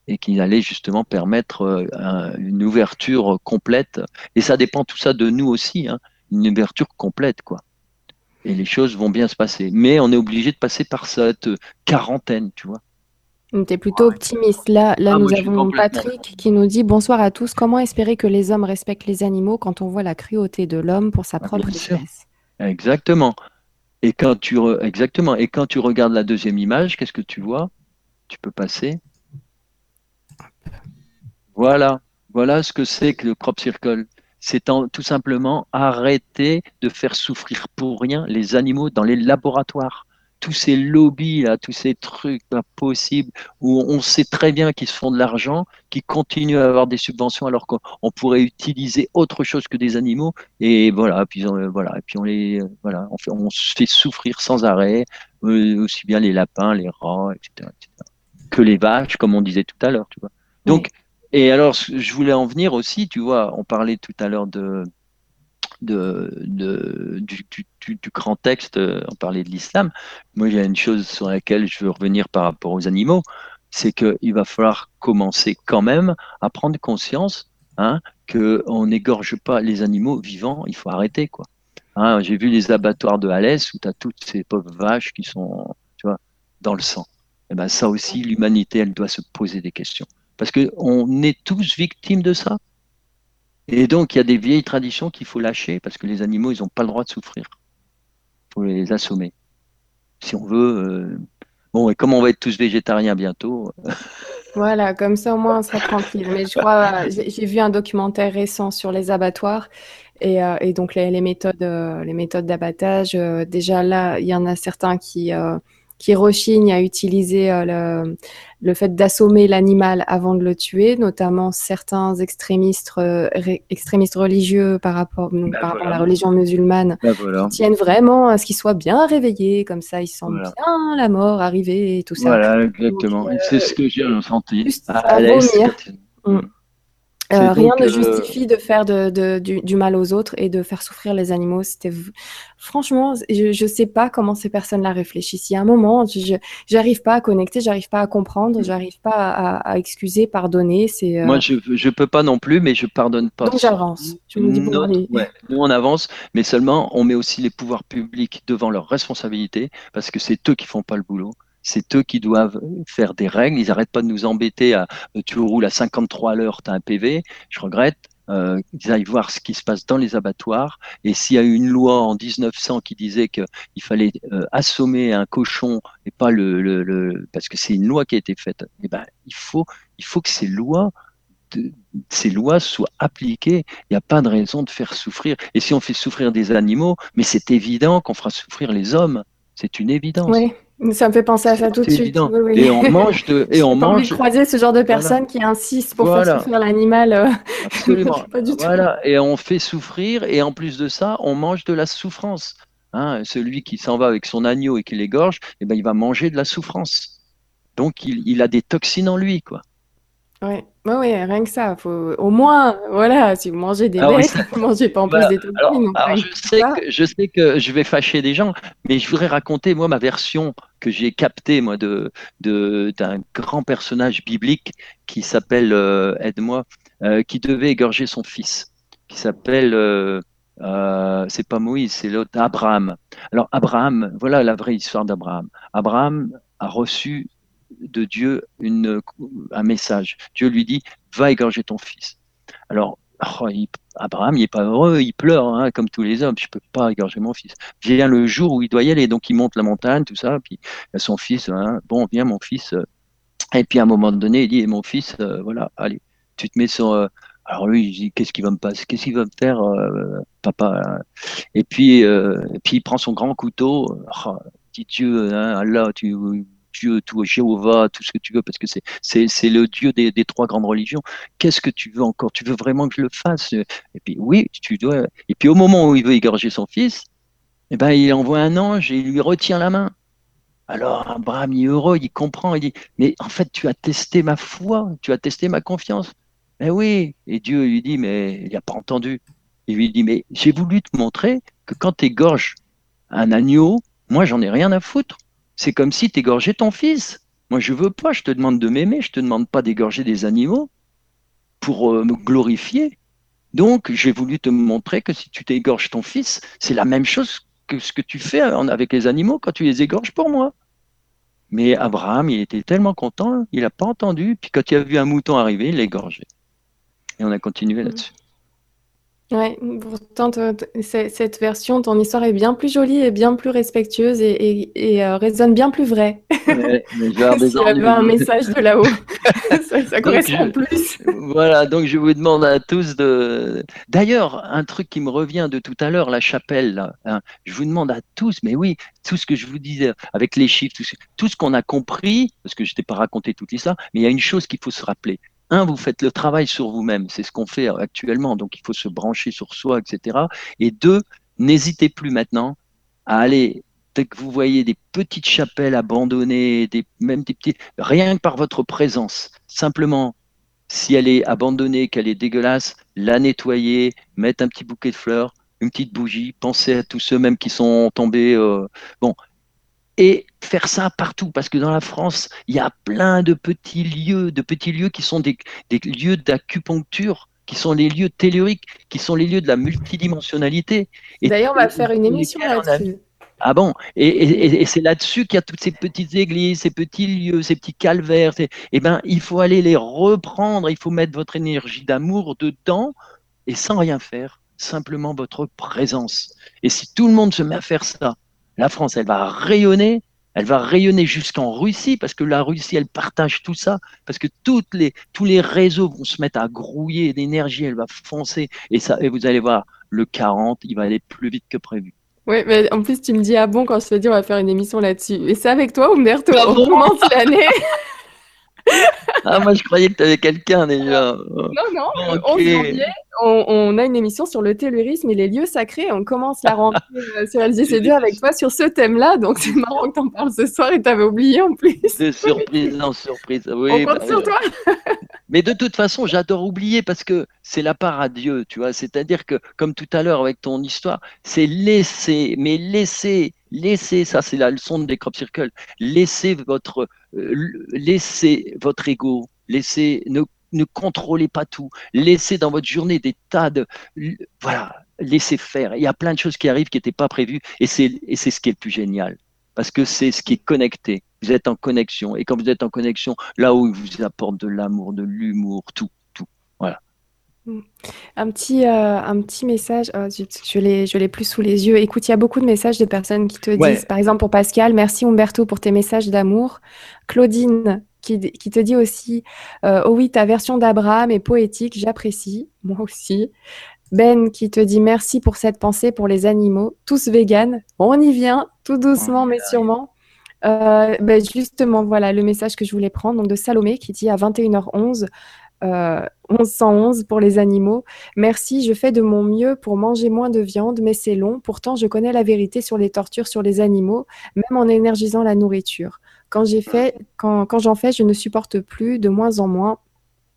et qu'ils allaient justement permettre euh, une ouverture complète. Et ça dépend tout ça de nous aussi, hein, une ouverture complète, quoi. Et les choses vont bien se passer. Mais on est obligé de passer par cette quarantaine, tu vois. Tu es plutôt optimiste. Là, là ah, nous avons Patrick qui nous dit Bonsoir à tous. Comment espérer que les hommes respectent les animaux quand on voit la cruauté de l'homme pour sa ah, propre espèce? Exactement. Et quand tu exactement. Et quand tu regardes la deuxième image, qu'est-ce que tu vois? Tu peux passer. Voilà. Voilà ce que c'est que le crop circle. C'est tout simplement arrêter de faire souffrir pour rien les animaux dans les laboratoires tous ces lobbies là, tous ces trucs pas possibles où on sait très bien qu'ils se font de l'argent, qu'ils continuent à avoir des subventions alors qu'on pourrait utiliser autre chose que des animaux et voilà, puis on, voilà, et puis on les voilà, on, fait, on se fait souffrir sans arrêt, euh, aussi bien les lapins, les rats, etc., que les vaches, comme on disait tout à l'heure, tu vois. Donc et alors je voulais en venir aussi, tu vois, on parlait tout à l'heure de du, grand texte, euh, on parlait de l'islam. Moi, il y a une chose sur laquelle je veux revenir par rapport aux animaux, c'est qu'il va falloir commencer quand même à prendre conscience hein, qu'on n'égorge pas les animaux vivants, il faut arrêter. quoi. Hein, J'ai vu les abattoirs de Alès où tu as toutes ces pauvres vaches qui sont tu vois, dans le sang. Et eh ben ça aussi, l'humanité, elle doit se poser des questions. Parce qu'on est tous victimes de ça. Et donc, il y a des vieilles traditions qu'il faut lâcher parce que les animaux, ils n'ont pas le droit de souffrir. Il faut les assommer. Si on veut. Euh, bon, et comme on va être tous végétariens bientôt. Voilà, comme ça au moins on sera tranquille. Mais je crois, j'ai vu un documentaire récent sur les abattoirs et, euh, donc les, méthodes, euh, méthodes d'abattage. Euh, déjà là, il y en a certains qui qui rechignent à utiliser le, le fait d'assommer l'animal avant de le tuer, notamment certains extrémistes, extrémistes religieux par rapport, donc, ben par rapport à la religion musulmane, voilà. tiennent vraiment à ce qu'ils soient bien réveillés, comme ça ils sentent voilà. bien la mort arriver et tout ça. Voilà, exactement. C'est ce que j'ai ressenti. Juste à, à. Mm. Euh, rien ne euh, justifie de faire de, de, du, du, mal aux autres et de faire souffrir les animaux. C'était franchement, je ne sais pas comment ces personnes-là réfléchissent. Il y a un moment, je n'arrive pas à connecter, j'arrive pas à comprendre, j'arrive pas à, à, excuser, pardonner. C'est euh... moi, je je peux pas non plus, mais je pardonne pas. Donc j'avance. Ouais, nous on avance, mais seulement on met aussi les pouvoirs publics devant leurs responsabilités parce que c'est eux qui font pas le boulot c'est eux qui doivent faire des règles. Ils n'arrêtent pas de nous embêter à tu roules à 53 à l'heure, tu as un PV. Je regrette. Euh, ils aillent voir ce qui se passe dans les abattoirs. Et s'il y a eu une loi en 1900 qui disait qu'il fallait euh, assommer un cochon et pas le, le, le parce que c'est une loi qui a été faite, eh ben, il faut, il faut que ces lois de, ces lois soient appliquées. Il n'y a pas de raison de faire souffrir. Et si on fait souffrir des animaux, mais c'est évident qu'on fera souffrir les hommes. C'est une évidence. Oui. Ça me fait penser à ça tout de suite. Oui, oui. Et on mange de, et on mange. de croiser ce genre de personnes voilà. qui insistent pour voilà. faire souffrir l'animal. Euh, Absolument. pas du voilà. Tout. Et on fait souffrir et en plus de ça, on mange de la souffrance. Hein, celui qui s'en va avec son agneau et qui l'égorge, eh ben, il va manger de la souffrance. Donc il, il a des toxines en lui, quoi. Oui, ouais, ouais, rien que ça. Faut... Au moins, voilà, si vous mangez des ah, bêtes, oui, vous mangez pas en voilà. plus des toxines. Alors, alors je, sais que, je sais que je vais fâcher des gens, mais je voudrais raconter, moi, ma version que j'ai captée, moi, de, d'un grand personnage biblique qui s'appelle, euh, aide-moi, euh, qui devait égorger son fils, qui s'appelle, euh, euh c'est pas Moïse, c'est l'autre, Abraham. Alors, Abraham, voilà la vraie histoire d'Abraham. Abraham a reçu de Dieu une, un message. Dieu lui dit, va égorger ton fils. Alors, oh, Abraham, il n'est pas heureux, il pleure, hein, comme tous les hommes, je ne peux pas égorger mon fils. Vient le jour où il doit y aller, donc il monte la montagne, tout ça, puis il a son fils, hein, bon, viens mon fils. Et puis à un moment donné, il dit, mon fils, euh, voilà, allez, tu te mets sur... Euh, alors lui, il dit, qu'est-ce qu'il va me passer Qu'est-ce qu'il va me faire, euh, papa hein? et puis, euh, et puis il prend son grand couteau, oh, dit Dieu, Allah, tu Dieu, tout Jéhovah, tout ce que tu veux, parce que c'est, c'est, c'est le Dieu des, des, trois grandes religions. Qu'est-ce que tu veux encore? Tu veux vraiment que je le fasse? Et puis oui, tu dois. Et puis au moment où il veut égorger son fils, eh ben, il envoie un ange et il lui retient la main. Alors Abraham il est heureux, il comprend, il dit, mais en fait tu as testé ma foi, tu as testé ma confiance. Mais oui, et Dieu lui dit, mais il n'a pas entendu. Il lui dit, mais j'ai voulu te montrer que quand tu égorges un agneau, moi j'en ai rien à foutre. C'est comme si tu égorgeais ton fils. Moi, je veux pas, je te demande de m'aimer, je te demande pas d'égorger des animaux pour euh, me glorifier. Donc, j'ai voulu te montrer que si tu t'égorges ton fils, c'est la même chose que ce que tu fais avec les animaux quand tu les égorges pour moi. Mais Abraham, il était tellement content, il n'a pas entendu. Puis quand il a vu un mouton arriver, il l'a égorgé. Et on a continué là-dessus. Ouais, pourtant, cette version, ton histoire est bien plus jolie et bien plus respectueuse et, et, et euh, résonne bien plus vrai. Ouais, mais S'il y avait un message de là-haut, ça, ça correspond plus. Voilà, donc je vous demande à tous de. D'ailleurs, un truc qui me revient de tout à l'heure, la chapelle, hein, je vous demande à tous, mais oui, tout ce que je vous disais avec les chiffres, tout ce, tout ce qu'on a compris, parce que je t'ai pas raconté tout ça, mais il y a une chose qu'il faut se rappeler un, vous faites le travail sur vous-même, c'est ce qu'on fait actuellement, donc il faut se brancher sur soi, etc. Et deux, n'hésitez plus maintenant à aller, dès que vous voyez des petites chapelles abandonnées, même des petits, rien que par votre présence, simplement, si elle est abandonnée, qu'elle est dégueulasse, la nettoyer, mettre un petit bouquet de fleurs, une petite bougie, pensez à tous ceux même qui sont tombés. Euh, bon, et faire ça partout, parce que dans la France, il y a plein de petits lieux, de petits lieux qui sont des, des lieux d'acupuncture, qui sont les lieux telluriques, qui sont les lieux de la multidimensionnalité. D'ailleurs, on va faire une émission là-dessus. Ah bon? Et, et, et c'est là-dessus qu'il y a toutes ces petites églises, ces petits lieux, ces petits calvaires. Eh ben, il faut aller les reprendre. Il faut mettre votre énergie d'amour dedans et sans rien faire, simplement votre présence. Et si tout le monde se met à faire ça, la France, elle va rayonner Elle va rayonner jusqu'en Russie parce que la Russie, elle partage tout ça, parce que toutes les, tous les réseaux vont se mettre à grouiller d'énergie, elle va foncer et ça, et vous allez voir, le 40, il va aller plus vite que prévu. Oui, mais en plus, tu me dis, ah bon, quand je te dis, on va faire une émission là-dessus. Et c'est avec toi, Umberto, on commence l'année. ah, moi, je croyais que tu avais quelqu'un déjà. Non, non, okay. 11 janvier, on, a une émission sur le tellurisme et les lieux sacrés. On commence la rentrée euh, sur LGC2 avec toi sur ce thème-là. Donc, c'est marrant que tu en parles ce soir et tu avais oublié en plus. De surprise en surprise. Oui, on compte bah, sur toi. Mais de toute façon, j'adore oublier parce que c'est la part à Dieu, tu vois. C'est-à-dire que, comme tout à l'heure avec ton histoire, c'est laisser, mais laisser, laisser, ça c'est la leçon des crop circles, laissez votre, laissez votre ego, laissez, ne ne contrôlez pas tout. Laissez dans votre journée des tas de... Voilà, laissez faire. Il y a plein de choses qui arrivent qui n'étaient pas prévues et c'est ce qui est le plus génial. Parce que c'est ce qui est connecté. Vous êtes en connexion. Et quand vous êtes en connexion, là où il vous apporte de l'amour, de l'humour, tout. Un petit, euh, un petit message, oh, je, je l'ai plus sous les yeux. Écoute, il y a beaucoup de messages de personnes qui te disent, par exemple pour Pascal, merci Umberto pour tes messages d'amour. Claudine qui, te dit aussi euh, Oh oui, ta version d'Abraham est poétique, j'apprécie, moi aussi. Ben qui te dit merci pour cette pensée pour les animaux, tous véganes. On y vient, tout doucement mais sûrement. Euh, ben justement, voilà le message que je voulais prendre donc de Salomé qui dit à 21h11 euh, 1111 pour les animaux. Merci, je fais de mon mieux pour manger moins de viande, mais c'est long. Pourtant, je connais la vérité sur les tortures sur les animaux, même en énergisant la nourriture. Quand j'ai fait, quand, quand j'en fais, je ne supporte plus, de moins en moins.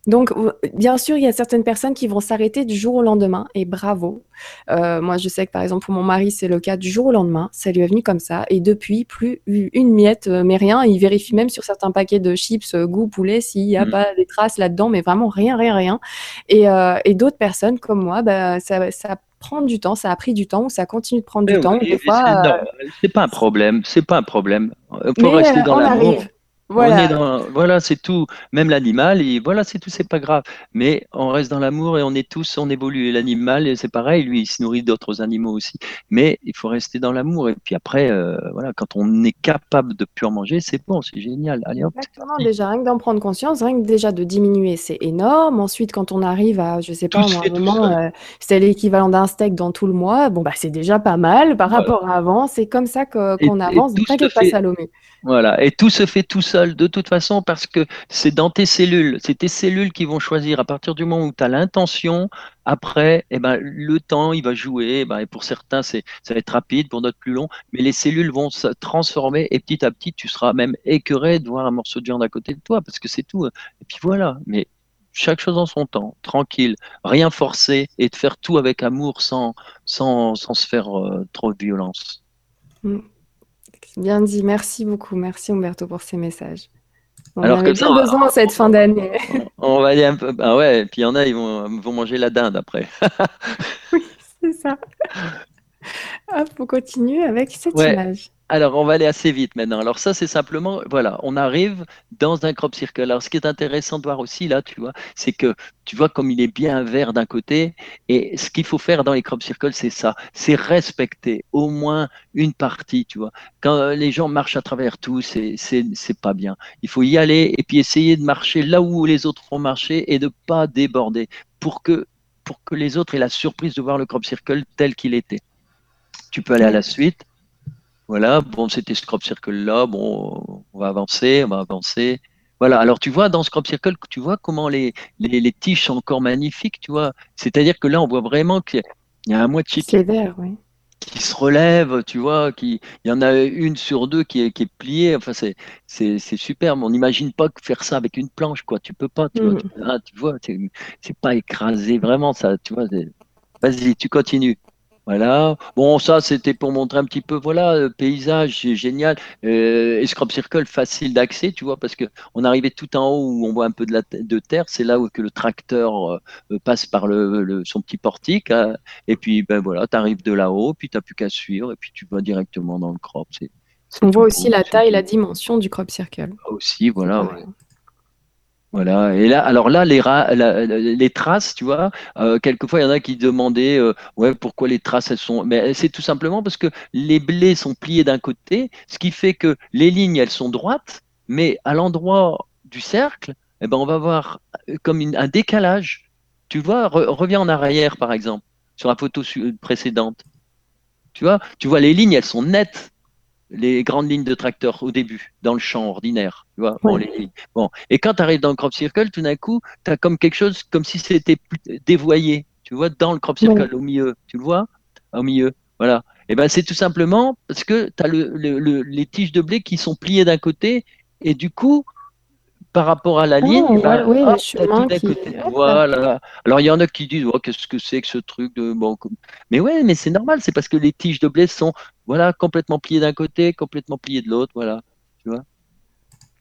Donc, bien sûr, il y a certaines personnes qui vont s'arrêter du jour au lendemain, et bravo. Euh, moi, je sais que par exemple, pour mon mari, c'est le cas du jour au lendemain. Ça lui est venu comme ça, et depuis, plus une miette, euh, mais rien. Il vérifie même sur certains paquets de chips euh, goût poulet s'il n'y a mmh. pas des traces là-dedans, mais vraiment rien, rien, rien. Et, et d'autres personnes comme moi, bah, ça, ça prend du temps, ça a pris du temps, ou ça continue de prendre du temps. Des fois, c'est pas un problème, c'est pas un problème. Il faut rester dans l'amour. Voilà, voilà c'est tout. Même l'animal, voilà, c'est tout, c'est pas grave. Mais on reste dans l'amour et on est tous, on évolue. L'animal, c'est pareil, lui, il se nourrit d'autres animaux aussi. Mais il faut rester dans l'amour. Et puis après, euh, voilà, quand on est capable de pure manger, c'est bon, c'est génial. Allez, hop, Exactement, déjà, rien que d'en prendre conscience, rien que déjà de diminuer, c'est énorme. Ensuite, quand on arrive à, je sais pas, un moment, euh, c'est l'équivalent d'un steak dans tout le mois, bon, bah, c'est déjà pas mal par rapport à avant. C'est comme ça qu'on avance. Ne t'inquiète pas, Salomé. Voilà, et tout se fait tout seul de toute façon parce que c'est dans tes cellules, c'est tes cellules qui vont choisir à partir du moment où tu as l'intention, après, eh ben, le temps, il va jouer, eh ben, et pour certains, c'est, ça va être rapide, pour d'autres plus long, mais les cellules vont se transformer et petit à petit, tu seras même écœuré de voir un morceau de viande à côté de toi parce que c'est tout. Et puis voilà, mais chaque chose en son temps, tranquille, rien forcer et de faire tout avec amour sans, sans, sans se faire euh, trop de violence. Mm. Bien dit, merci beaucoup. Merci Umberto pour ces messages. On Alors avait bien besoin cette fin d'année. On, va aller un peu. Ah ouais, puis il y en a, ils vont, vont manger la dinde après. oui, c'est ça. Hop, on continue avec cette image. Alors, on va aller assez vite maintenant. Alors, ça, c'est simplement, voilà, on arrive dans un crop circle. Alors, ce qui est intéressant de voir aussi, là, tu vois, c'est que tu vois comme il est bien vert d'un côté. Et ce qu'il faut faire dans les crop circles, c'est ça. C'est respecter au moins une partie, tu vois. Quand les gens marchent à travers tout, c'est, c'est, pas bien. Il faut y aller et puis essayer de marcher là où les autres vont marcher et de pas déborder pour que, pour que les autres aient la surprise de voir le crop circle tel qu'il était. Tu peux aller à la suite. Voilà, bon, c'était ce crop circle là, bon, on va avancer, on va avancer. Voilà, alors tu vois, dans ce crop circle, tu vois comment les, les, tiges sont encore magnifiques, tu vois. C'est-à-dire que là, on voit vraiment qu'il y a un moitié qui, oui. qui se relève, tu vois, qui, il y en a une sur deux qui est, qui est pliée, enfin, c'est, c'est, superbe. On n'imagine pas faire ça avec une planche, quoi. Tu peux pas, tu vois, mm. tu, vois, c'est pas écrasé, vraiment, ça, tu vois. Vas-y, tu continues. Voilà. Bon, ça, c'était pour montrer un petit peu, voilà, le paysage, c'est génial. Euh, et Scrub Circle, facile d'accès, tu vois, parce que on arrivait tout en haut où on voit un peu de, la, de terre. C'est là où que le tracteur euh, passe par le, son petit portique. Hein. et puis, ben voilà, tu arrives de là-haut, puis tu n'as plus qu'à suivre, et puis tu vas directement dans le crop. on voit aussi la taille, la dimension du crop circle. Aussi, voilà. Voilà. Et là, alors là, les, les traces, tu vois, euh, quelquefois, il y en a qui demandaient, euh, ouais, pourquoi les traces, elles sont. Mais c'est tout simplement parce que les blés sont pliés d'un côté, ce qui fait que les lignes, elles sont droites, mais à l'endroit du cercle, eh ben, on va voir euh, comme un décalage. Tu vois, reviens en arrière, par exemple, sur la photo précédente. Tu vois, tu vois, les lignes, elles sont nettes les grandes lignes de tracteur au début, dans le champ ordinaire. Tu vois bon, les bon. Et quand tu arrives dans le crop circle, tout d'un coup, tu as comme quelque chose, comme si c'était dévoyé, tu vois, dans le crop circle, au milieu. Tu le vois? Au milieu. Voilà. Et ben c'est tout simplement parce que tu as le, les tiges de blé qui sont pliées d'un côté, et du coup, par rapport à la ligne, bah, oui, Voilà. Alors il y en a qui disent oh, qu'est-ce que c'est que ce truc de bon. Mais ouais, mais c'est normal, c'est parce que les tiges de blé sont voilà complètement pliées d'un côté, complètement pliées de l'autre, voilà. Tu vois?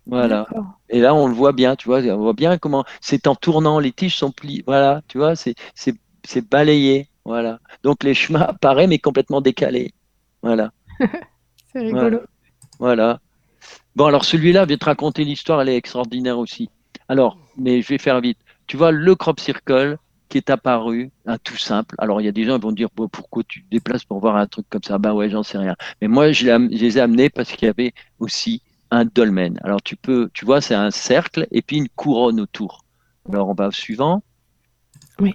Voilà. Et là on le voit bien, tu vois, on voit bien comment c'est en tournant, les tiges sont pliées, voilà, tu vois, c'est c'est balayé, voilà. Donc les chemins apparaissent mais complètement décalés, voilà. c'est rigolo. voilà. Bon, alors celui-là, vient te raconter l'histoire, elle est extraordinaire aussi. Alors, mais je vais faire vite. Tu vois, le crop circle qui est apparu, un tout simple. Alors, il y a des gens qui vont dire pourquoi tu te déplaces pour voir un truc comme ça? Ben ouais, j'en sais rien. Mais moi, je, les ai amenés parce qu'il y avait aussi un dolmen. Alors, tu peux, tu vois, c'est un cercle et puis une couronne autour. Alors, on va au suivant. Oui.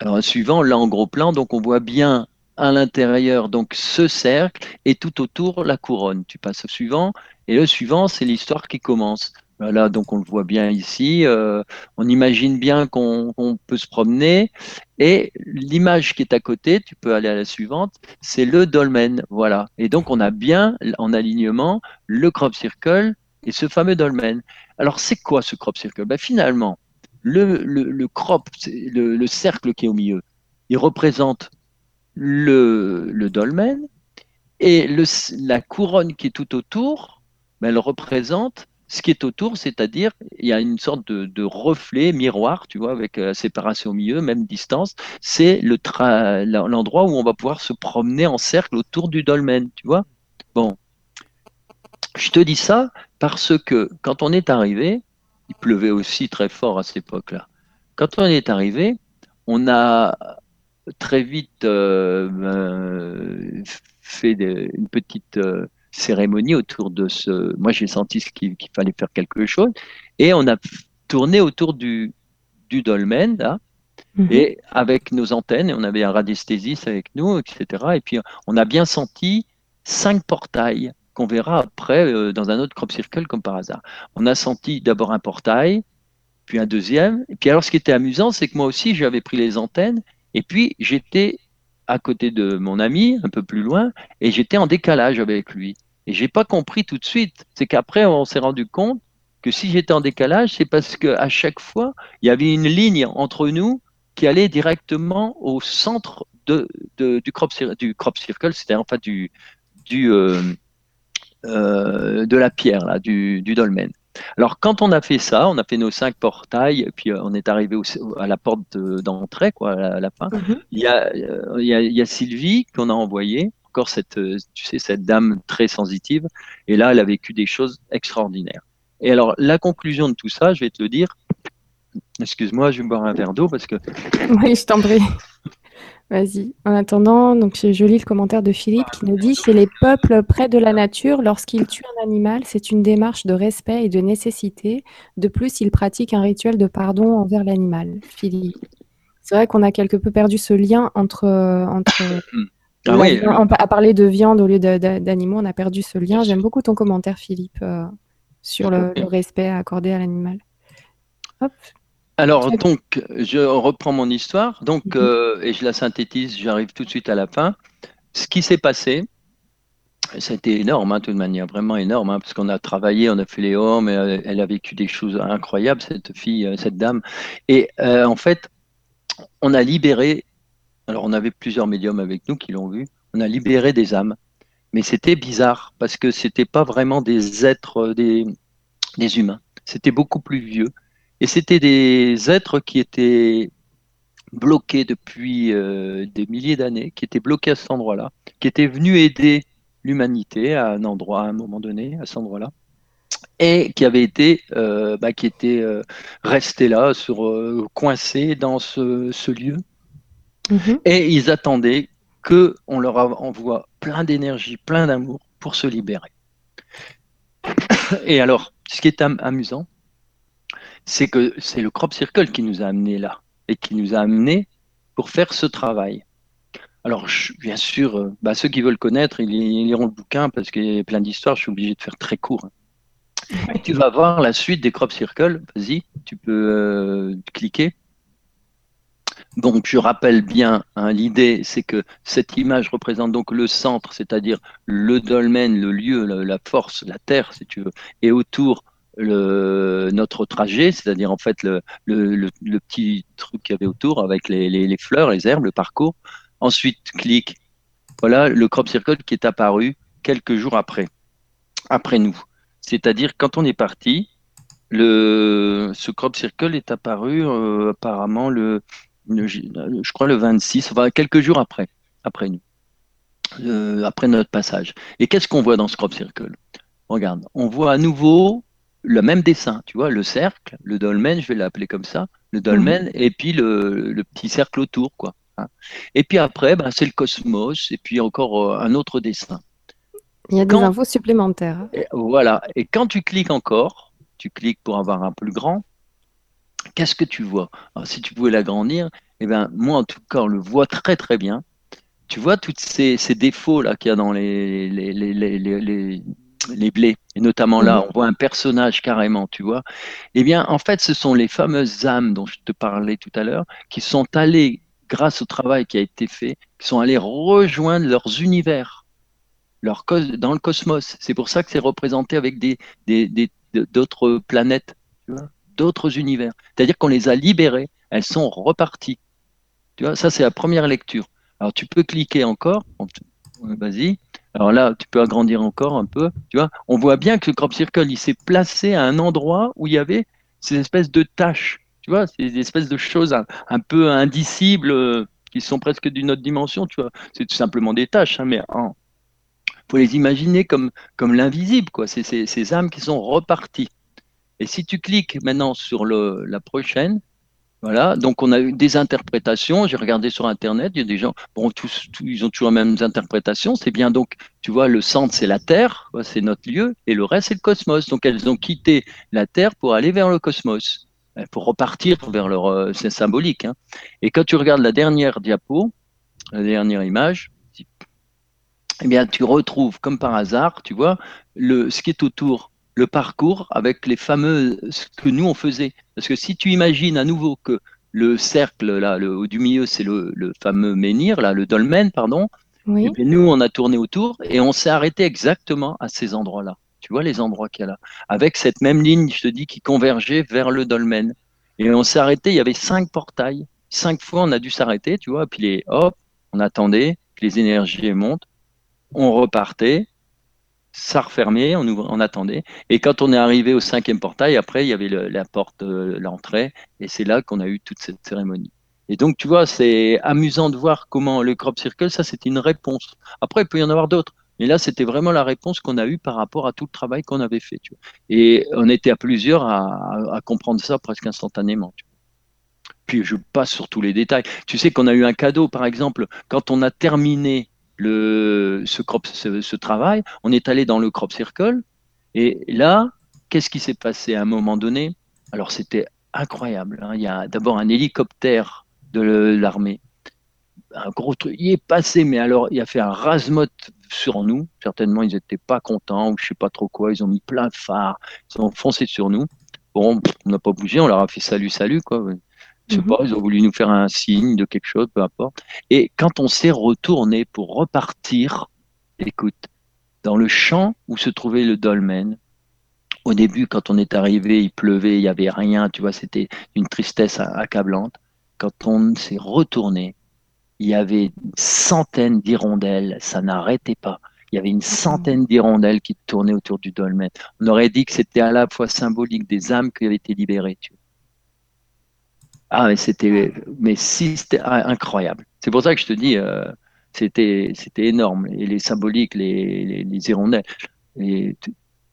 Alors, suivant, là, en gros plan, donc on voit bien à l'intérieur, donc ce cercle, et tout autour la couronne. Tu passes au suivant, et le suivant, c'est l'histoire qui commence. Voilà, donc on le voit bien ici. Euh, on imagine bien qu'on peut se promener. Et l'image qui est à côté, tu peux aller à la suivante, c'est le dolmen. Voilà. Et donc on a bien en alignement le crop circle et ce fameux dolmen. Alors c'est quoi ce crop circle? Ben, Finalement, le, crop, le cercle qui est au milieu, il représente le, dolmen et la couronne qui est tout autour, ben, elle représente ce qui est autour, c'est-à-dire il y a une sorte de, reflet miroir, tu vois, avec la séparation au milieu, même distance. C'est l'endroit où on va pouvoir se promener en cercle autour du dolmen, tu vois. Bon, je te dis ça parce que quand on est arrivé, il pleuvait aussi très fort à cette époque-là. Quand on est arrivé, on a très vite euh, ben, fait une petite euh, cérémonie autour de ce. Moi, j'ai senti qu'il fallait faire quelque chose. Et on a tourné autour du, du dolmen, là, mhm. et avec nos antennes, on avait un radiesthésiste avec nous, etc. Et puis, on a bien senti cinq portails qu'on verra après euh, dans un autre crop circle comme par hasard. On a senti d'abord un portail, puis un deuxième. Et puis alors, ce qui était amusant, c'est que moi aussi, j'avais pris les antennes et puis, j'étais à côté de mon ami, un peu plus loin, et j'étais en décalage avec lui. Et j'ai pas compris tout de suite. C'est qu'après, on s'est rendu compte que si j'étais en décalage, c'est parce qu'à chaque fois, il y avait une ligne entre nous qui allait directement au centre de, du, crop, du crop circle, c'est-à-dire enfin du, du, euh, euh, de la pierre, là, du dolmen. Alors, quand on a fait ça, on a fait nos cinq portails, puis euh, on est arrivé à la porte d'entrée, quoi, à la, fin. Il, y a, Sylvie qu'on a envoyée, encore cette, euh, tu sais, cette dame très sensitive, et là, elle a vécu des choses extraordinaires. Et alors, la conclusion de tout ça, je vais te le dire. Excuse-moi, je vais boire un verre d'eau parce que. Oui, je t'en prie. Vas-y. En attendant, donc je lis le commentaire de Philippe qui nous dit chez les peuples près de la nature, lorsqu'ils tuent un animal, c'est une démarche de respect et de nécessité. De plus, ils pratiquent un rituel de pardon envers l'animal. Philippe. C'est vrai qu'on a quelque peu perdu ce lien entre, entre ah oui. à parler de viande au lieu d'animaux, on a perdu ce lien. J'aime beaucoup ton commentaire, Philippe, euh, sur le, le, respect accordé à l'animal. Hop, alors, donc, je reprends mon histoire, donc, mhm. euh, et je la synthétise, j'arrive tout de suite à la fin. Ce qui s'est passé, été énorme, hein, de toute manière, vraiment énorme, hein, parce qu'on a travaillé, on a fait les hommes, elle, elle, a vécu des choses incroyables, cette fille, euh, cette dame. Et euh, en fait, on a libéré, alors on avait plusieurs médiums avec nous qui l'ont vu, on a libéré des âmes. Mais c'était bizarre, parce que c'était pas vraiment des êtres, des, des humains. C'était beaucoup plus vieux. Et c'était des êtres qui étaient bloqués depuis euh, des milliers d'années, qui étaient bloqués à cet endroit-là, qui étaient venus aider l'humanité à un endroit, à un moment donné, à cet endroit-là. et qui avait été, euh, bah, qui était euh, resté là, sur, euh, coincé dans ce, lieu. Mhm. Et ils attendaient qu'on leur envoie plein d'énergie, plein d'amour pour se libérer. Et alors, ce qui est amusant, c'est que c'est le Crop Circle qui nous a amenés là et qui nous a amenés pour faire ce travail. Alors, bien sûr, bah, ceux qui veulent connaître, ils, ils liront le bouquin parce qu'il y a plein d'histoires. Je suis obligé de faire très court. Hein tu vas voir la suite des crop circles. Vas-y, tu peux euh, cliquer. Donc, je rappelle bien, hein, l'idée, c'est que cette image représente donc le centre, c'est-à-dire le dolmen, le lieu, la, force, la terre, si tu veux, et autour le, notre trajet, c'est-à-dire en fait le, petit truc qu'il y avait autour avec les, fleurs, les herbes, le parcours. Ensuite, clique. Voilà le crop circle qui est apparu quelques jours après, après nous. C'est-à-dire, quand on est parti, le, ce crop circle est apparu euh, apparemment le, je crois le 26, enfin quelques jours après, après nous, euh, après notre passage. Et qu'est-ce qu'on voit dans ce crop circle? Regarde, on voit à nouveau le même dessin, tu vois, le cercle, le dolmen, je vais l'appeler comme ça, le dolmen, mhm. et puis le, le, petit cercle autour, quoi. Hein. Et puis après, ben, c'est le cosmos, et puis encore euh, un autre dessin. Il y a des infos supplémentaires. voilà. Et quand tu cliques encore, tu cliques pour avoir un plus grand, qu'est-ce que tu vois? Si tu pouvais l'agrandir, eh ben, moi en tout cas, on le voit très très bien. Tu vois tous ces, défauts là qu'il y a dans les, les, les, les, blés, et notamment là, mhm. on voit un personnage carrément, tu vois. Eh bien, en fait, ce sont les fameuses âmes dont je te parlais tout à l'heure, qui sont allées, grâce au travail qui a été fait, qui sont allées rejoindre leurs univers leur dans le cosmos. C'est pour ça que c'est représenté avec des, d'autres planètes, d'autres univers. C'est-à-dire qu'on les a libérées, elles sont reparties. Tu vois, ça c'est la première lecture. Alors tu peux cliquer encore, vas-y. Alors là, tu peux agrandir encore un peu. Tu vois, on voit bien que le crop circle, il s'est placé à un endroit où il y avait ces espèces de taches. Tu vois, ces espèces de choses un, peu indicibles euh, qui sont presque d'une autre dimension. Tu vois, c'est tout simplement des taches, hein, mais en, faut les imaginer comme, comme l'invisible, quoi. C'est ces âmes qui sont reparties. Et si tu cliques maintenant sur la prochaine, voilà, donc on a eu des interprétations. J'ai regardé sur Internet, il y a des gens, bon, ils ont toujours les mêmes interprétations. C'est bien donc, tu vois, le centre c'est la Terre, c'est notre lieu, et le reste c'est le cosmos. Donc elles ont quitté la Terre pour aller vers le cosmos, pour repartir vers leur, euh, c'est symbolique. Hein. Et quand tu regardes la dernière diapo, la dernière image, eh bien, tu retrouves, comme par hasard, tu vois, le, ce qui est autour, le parcours avec les fameux, ce que nous on faisait. Parce que si tu imagines à nouveau que le cercle, là, le, du milieu, c'est le, fameux menhir, là, le dolmen, pardon, oui. Eh nous, on a tourné autour et on s'est arrêté exactement à ces endroits-là. Tu vois les endroits qu'il y a là. Avec cette même ligne, je te dis, qui convergeait vers le dolmen. Et on s'est arrêté, il y avait cinq portails. Cinq fois, on a dû s'arrêter, tu vois, puis les, hop, on attendait, que les énergies montent on repartait, ça refermait, on, attendait. Et quand on est arrivé au cinquième portail, après, il y avait la porte, de l'entrée, et c'est là qu'on a eu toute cette cérémonie. Et donc, tu vois, c'est amusant de voir comment le crop circle, ça, c'était une réponse. Après, il peut y en avoir d'autres. Mais là, c'était vraiment la réponse qu'on a eue par rapport à tout le travail qu'on avait fait. Et on était à plusieurs à, comprendre ça presque instantanément. Puis je passe sur tous les détails. Tu sais qu'on a eu un cadeau, par exemple, quand on a terminé le, ce, crop, ce, travail, on est allé dans le crop circle, et là, qu'est-ce qui s'est passé à un moment donné? Alors c'était incroyable. Hein. Il y a d'abord un hélicoptère de l'armée, un gros truc. Il est passé, mais alors il a fait un rasmote sur nous. Certainement, ils n'étaient pas contents ou je sais pas trop quoi. Ils ont mis plein de phares, ils ont foncé sur nous. Bon, on n'a pas bougé, on leur a fait salut, salut quoi. Je sais mhm. pas, ils ont voulu nous faire un signe de quelque chose, peu importe. Et quand on s'est retourné pour repartir, écoute, dans le champ où se trouvait le dolmen, au début, quand on est arrivé, il pleuvait, il n'y avait rien, tu vois, c'était une tristesse accablante. Quand on s'est retourné, il y avait une centaine d'hirondelles, ça n'arrêtait pas. Il y avait une mhm. centaine d'hirondelles qui tournaient autour du dolmen. On aurait dit que c'était à la fois symbolique des âmes qui avaient été libérées. Tu vois. Ah, mais c'était, mais si, c'était incroyable. C'est pour ça que je te dis, euh, c'était, c'était énorme. Et les symboliques, les, les, les hirondelles, et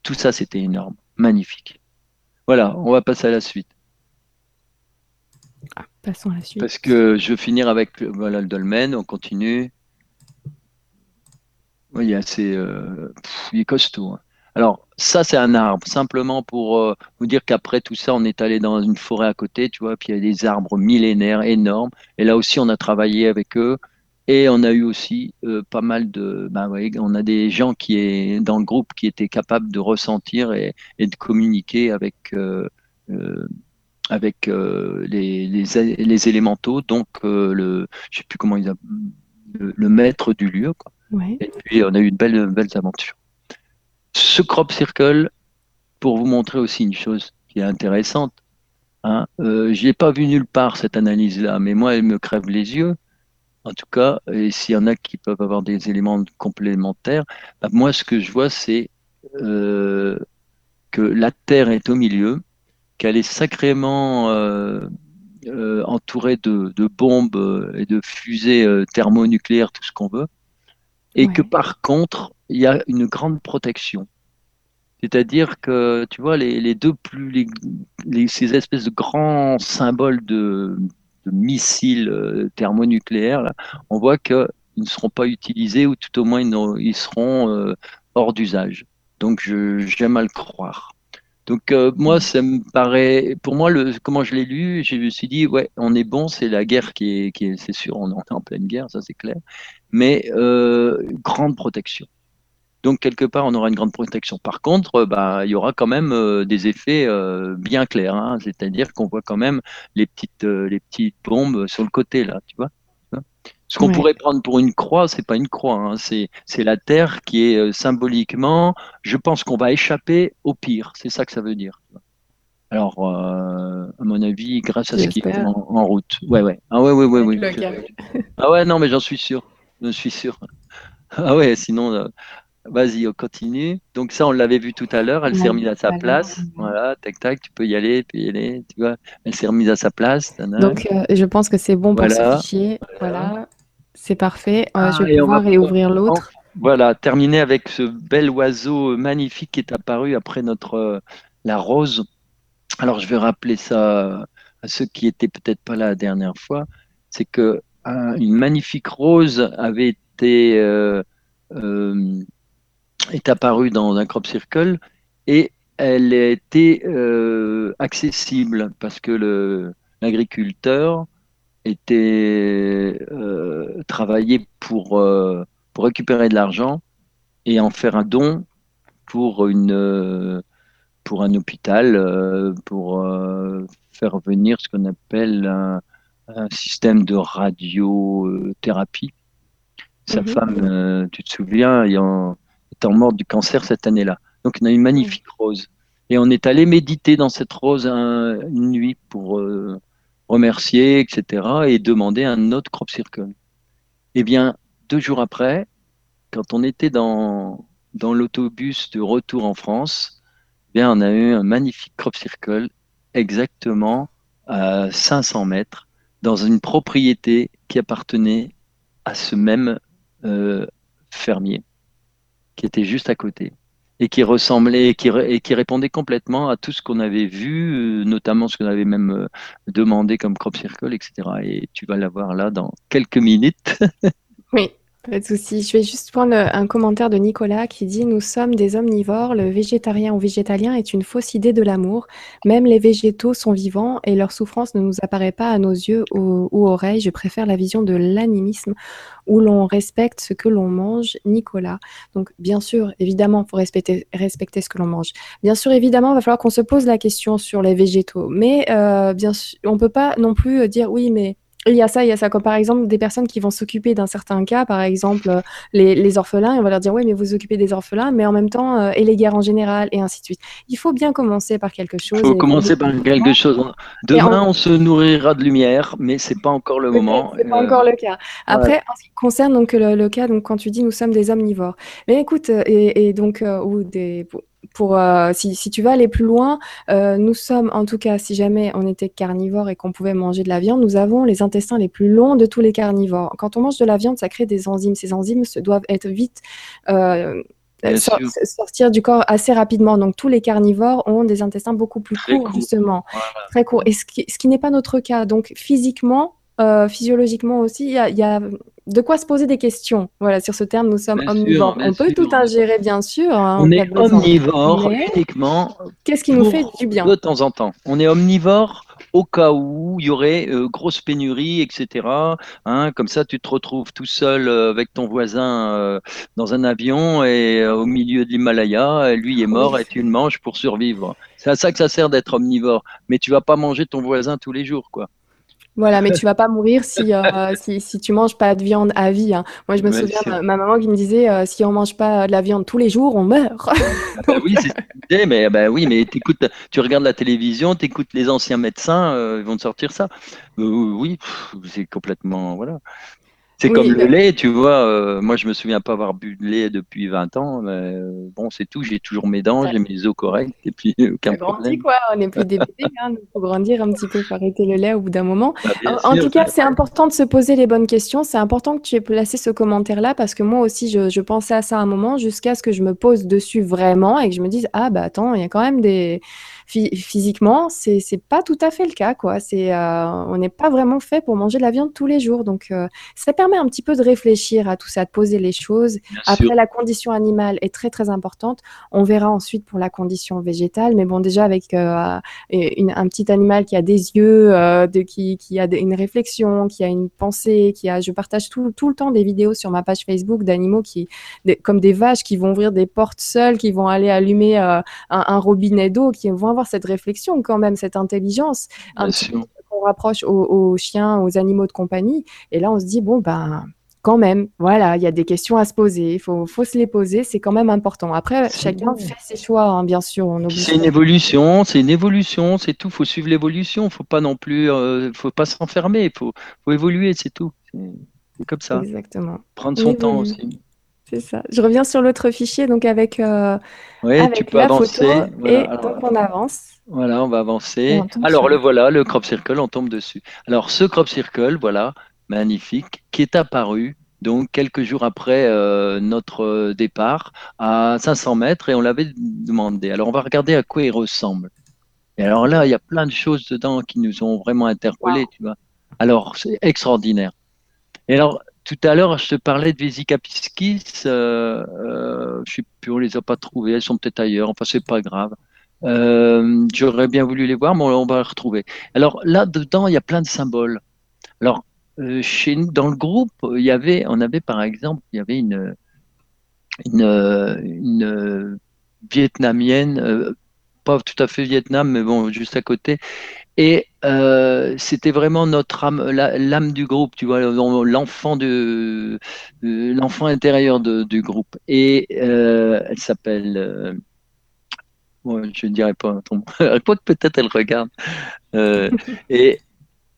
tout ça, c'était énorme. magnifique. Voilà, on va passer à la suite. Ah, passons à la suite. Parce que je vais finir avec voilà, le dolmen, on continue. Oui, il est assez. Euh, il est costaud. Hein. Alors, ça, c'est un arbre. Simplement pour euh, vous dire qu'après tout ça, on est allé dans une forêt à côté, tu vois, puis il y a des arbres millénaires énormes. Et là aussi, on a travaillé avec eux. Et on a eu aussi euh, pas mal de. Ben, on a des gens qui est dans le groupe qui étaient capables de ressentir et, de communiquer avec. avec les, les, élémentaux, donc le, je sais plus comment ils appellent, le, maître du lieu. Quoi. Et puis, on a eu de belles, belles aventures. Ce crop circle, pour vous montrer aussi une chose qui est intéressante, hein, euh, je n'ai pas vu nulle part cette analyse-là, mais moi, elle me crève les yeux. En tout cas, et s'il y en a qui peuvent avoir des éléments complémentaires, bah, moi, ce que je vois, c'est euh, que la Terre est au milieu, qu'elle est sacrément euh, entourée de, de, bombes et de fusées thermonucléaires, tout ce qu'on veut, et que par contre, il y a une grande protection. C'est-à-dire que, tu vois, les, deux plus, ces espèces de grands symboles de, missiles euh, thermonucléaires, on voit qu'ils ne seront pas utilisés ou tout au moins ils, seront euh, hors d'usage. Donc, j'aime à le croire. Donc euh, moi, ça me paraît, pour moi, comment je l'ai lu, je me suis dit, ouais, on est bon, c'est la guerre qui est, c'est sûr, on est en pleine guerre, ça c'est clair, mais grande protection. Donc quelque part, on aura une grande protection. Par contre, bah, il y aura quand même euh, des effets bien clairs, hein, c'est-à-dire qu'on voit quand même les petites, les petites bombes sur le côté là, tu vois. Ce qu'on pourrait prendre pour une croix, c'est pas une croix, hein. c'est la terre qui est euh, symboliquement. Je pense qu'on va échapper au pire, c'est ça que ça veut dire. Alors, euh, à mon avis, grâce à ce qui est en, route. Ouais, ouais. Ah ouais, ouais, ouais, ouais. Ah ouais, non, mais j'en suis sûr. Je suis sûr. Ah ouais, sinon, euh, vas-y, on continue. Donc ça, on l'avait vu tout à l'heure. Elle s'est remise à sa place. Voilà, tac, tac, tu peux y aller, tu peux y aller. Tu vois, elle s'est remise à sa place. Donc, je pense que c'est bon pour ce fichier. Voilà. C'est parfait. Euh, je vais ah, pouvoir réouvrir l'autre. Voilà, terminer avec ce bel oiseau magnifique qui est apparu après notre euh, la rose. Alors je vais rappeler ça à ceux qui étaient peut-être pas là la dernière fois, c'est que une magnifique rose avait été euh, est apparue dans un crop circle et elle était accessible parce que l'agriculteur était euh, travailler pour, euh, pour récupérer de l'argent et en faire un don pour, une, euh, pour un hôpital, pour faire venir ce qu'on appelle un, système de radiothérapie. Sa mhm. femme, tu te souviens, étant morte du cancer cette année-là. Donc, on a une magnifique rose. Et on est allé méditer dans cette rose une nuit pour remercier, etc., et demander un autre crop circle. Eh bien, deux jours après, quand on était dans, dans l'autobus de retour en France, eh bien, on a eu un magnifique crop circle exactement à 500 mètres dans une propriété qui appartenait à ce même euh, fermier qui était juste à côté et qui ressemblait et qui répondait complètement à tout ce qu'on avait vu, euh, notamment ce qu'on avait même euh, demandé comme crop circle, etc. Et tu vas l'avoir là dans quelques minutes. oui. Pas de souci. Je vais juste prendre un commentaire de Nicolas qui dit Nous sommes des omnivores. Le végétarien ou végétalien est une fausse idée de l'amour. Même les végétaux sont vivants et leur souffrance ne nous apparaît pas à nos yeux ou, oreilles. Je préfère la vision de l'animisme où l'on respecte ce que l'on mange. Nicolas. Donc, bien sûr, évidemment, il faut respecter, respecter ce que l'on mange. Bien sûr, évidemment, il va falloir qu'on se pose la question sur les végétaux. Mais euh, bien sûr, on ne peut pas non plus dire Oui, mais il y a ça, il y a ça. Comme par exemple des personnes qui vont s'occuper d'un certain cas, par exemple euh, les, orphelins, et on va leur dire oui, mais vous occupez des orphelins, mais en même temps, euh, et les guerres en général, et ainsi de suite. Il faut bien commencer par quelque chose. Il faut commencer par quelque chose. Demain, on... se nourrira de lumière, mais c'est pas encore le moment. C'est pas encore le cas. Après, en ce qui concerne donc le, cas, donc quand tu dis nous sommes des omnivores, mais écoute, et, et donc ou des pour euh, si, si, tu vas aller plus loin, euh, nous sommes en tout cas, si jamais on était carnivore et qu'on pouvait manger de la viande, nous avons les intestins les plus longs de tous les carnivores. Quand on mange de la viande, ça crée des enzymes. Ces enzymes se doivent être vite euh, sortir du corps assez rapidement. Donc tous les carnivores ont des intestins beaucoup plus courts, justement, très courts. Et ce qui, ce qui n'est pas notre cas. Donc physiquement, physiologiquement aussi, il y, a, de quoi se poser des questions. Voilà, sur ce terme, nous sommes omnivores. on peut tout ingérer, bien sûr. Hein, on est omnivore uniquement. Qu'est-ce qui nous fait du bien De temps en temps. On est omnivore au cas où il y aurait euh, grosse pénurie, etc. Hein, comme ça, tu te retrouves tout seul euh, avec ton voisin dans un avion et au milieu de l'Himalaya, lui est mort et tu le manges pour survivre. C'est à ça que ça sert d'être omnivore. Mais tu vas pas manger ton voisin tous les jours, quoi. Voilà, mais tu vas pas mourir si, euh, si, si, tu manges pas de viande à vie. Hein. Moi, je me souviens souviens, ma, maman qui me disait euh, si on mange pas de la viande tous les jours, on meurt. Ah bah oui, c'est mais bah oui, mais écoutes, tu regardes la télévision, tu écoutes les anciens médecins, euh, ils vont te sortir ça. oui, c'est complètement voilà. C'est comme le lait, tu vois. Euh, moi, je me souviens pas avoir bu de lait depuis 20 ans. Mais, euh, bon, c'est tout. J'ai toujours mes dents, j'ai mes os corrects et puis aucun problème. quoi. On n'est plus des bébés. Hein, il faut grandir un petit peu, faut arrêter le lait au bout d'un moment. Bah, en, tout cas, c'est important de se poser les bonnes questions. C'est important que tu aies placé ce commentaire-là parce que moi aussi, je, je pensais à ça à un moment jusqu'à ce que je me pose dessus vraiment et que je me dise ah bah attends, il y a quand même des physiquement, c'est pas tout à fait le cas quoi. C'est euh, on n'est pas vraiment fait pour manger de la viande tous les jours. Donc euh, ça permet un petit peu de réfléchir à tout ça, de poser les choses. Après la condition animale est très très importante. On verra ensuite pour la condition végétale, mais bon déjà avec euh, une, un petit animal qui a des yeux, de, qui, qui a une réflexion, qui a une pensée, qui a je partage tout, tout le temps des vidéos sur ma page Facebook d'animaux qui comme des vaches qui vont ouvrir des portes seules, qui vont aller allumer un, un robinet d'eau, qui vont avoir cette réflexion quand même, cette intelligence. Un qu'on rapproche aux, chiens, aux animaux de compagnie. Et là, on se dit, bon, ben, quand même, voilà, il y a des questions à se poser, il faut, faut, se les poser, c'est quand même important. Après, chacun fait ses choix, hein, bien sûr. C'est une évolution, c'est une évolution, c'est tout. Il faut suivre l'évolution, il faut pas non plus, euh, faut pas s'enfermer, il faut, faut, évoluer, c'est tout. C'est comme ça. Exactement. Prendre son temps aussi. C'est ça. Je reviens sur l'autre fichier, donc avec, euh, oui, tu peux avancer. et donc on avance. Voilà, on va avancer. Alors le voilà, le crop circle, on tombe dessus. Alors ce crop circle, voilà, magnifique, qui est apparu donc quelques jours après euh, notre départ à 500 mètres et on l'avait demandé. Alors on va regarder à quoi il ressemble. Et alors là, il y a plein de choses dedans qui nous ont vraiment interpellés, tu vois. Alors c'est extraordinaire. Et alors tout à l'heure, je te parlais de Vesica piscis. Euh, euh, je sais plus, on les a pas trouvées. Elles sont peut-être ailleurs. Enfin, c'est pas grave. Euh, J'aurais bien voulu les voir, mais on va les retrouver. Alors là, dedans, il y a plein de symboles. Alors, euh, chez nous, dans le groupe, y avait, on avait par exemple, il y avait une, une, une vietnamienne, euh, pas tout à fait Vietnam, mais bon, juste à côté, et euh, c'était vraiment notre âme, l'âme du groupe, tu vois, l'enfant de l'enfant intérieur de, du groupe. Et euh, elle s'appelle, euh, je ne dirais pas, que peut-être elle regarde. Euh, et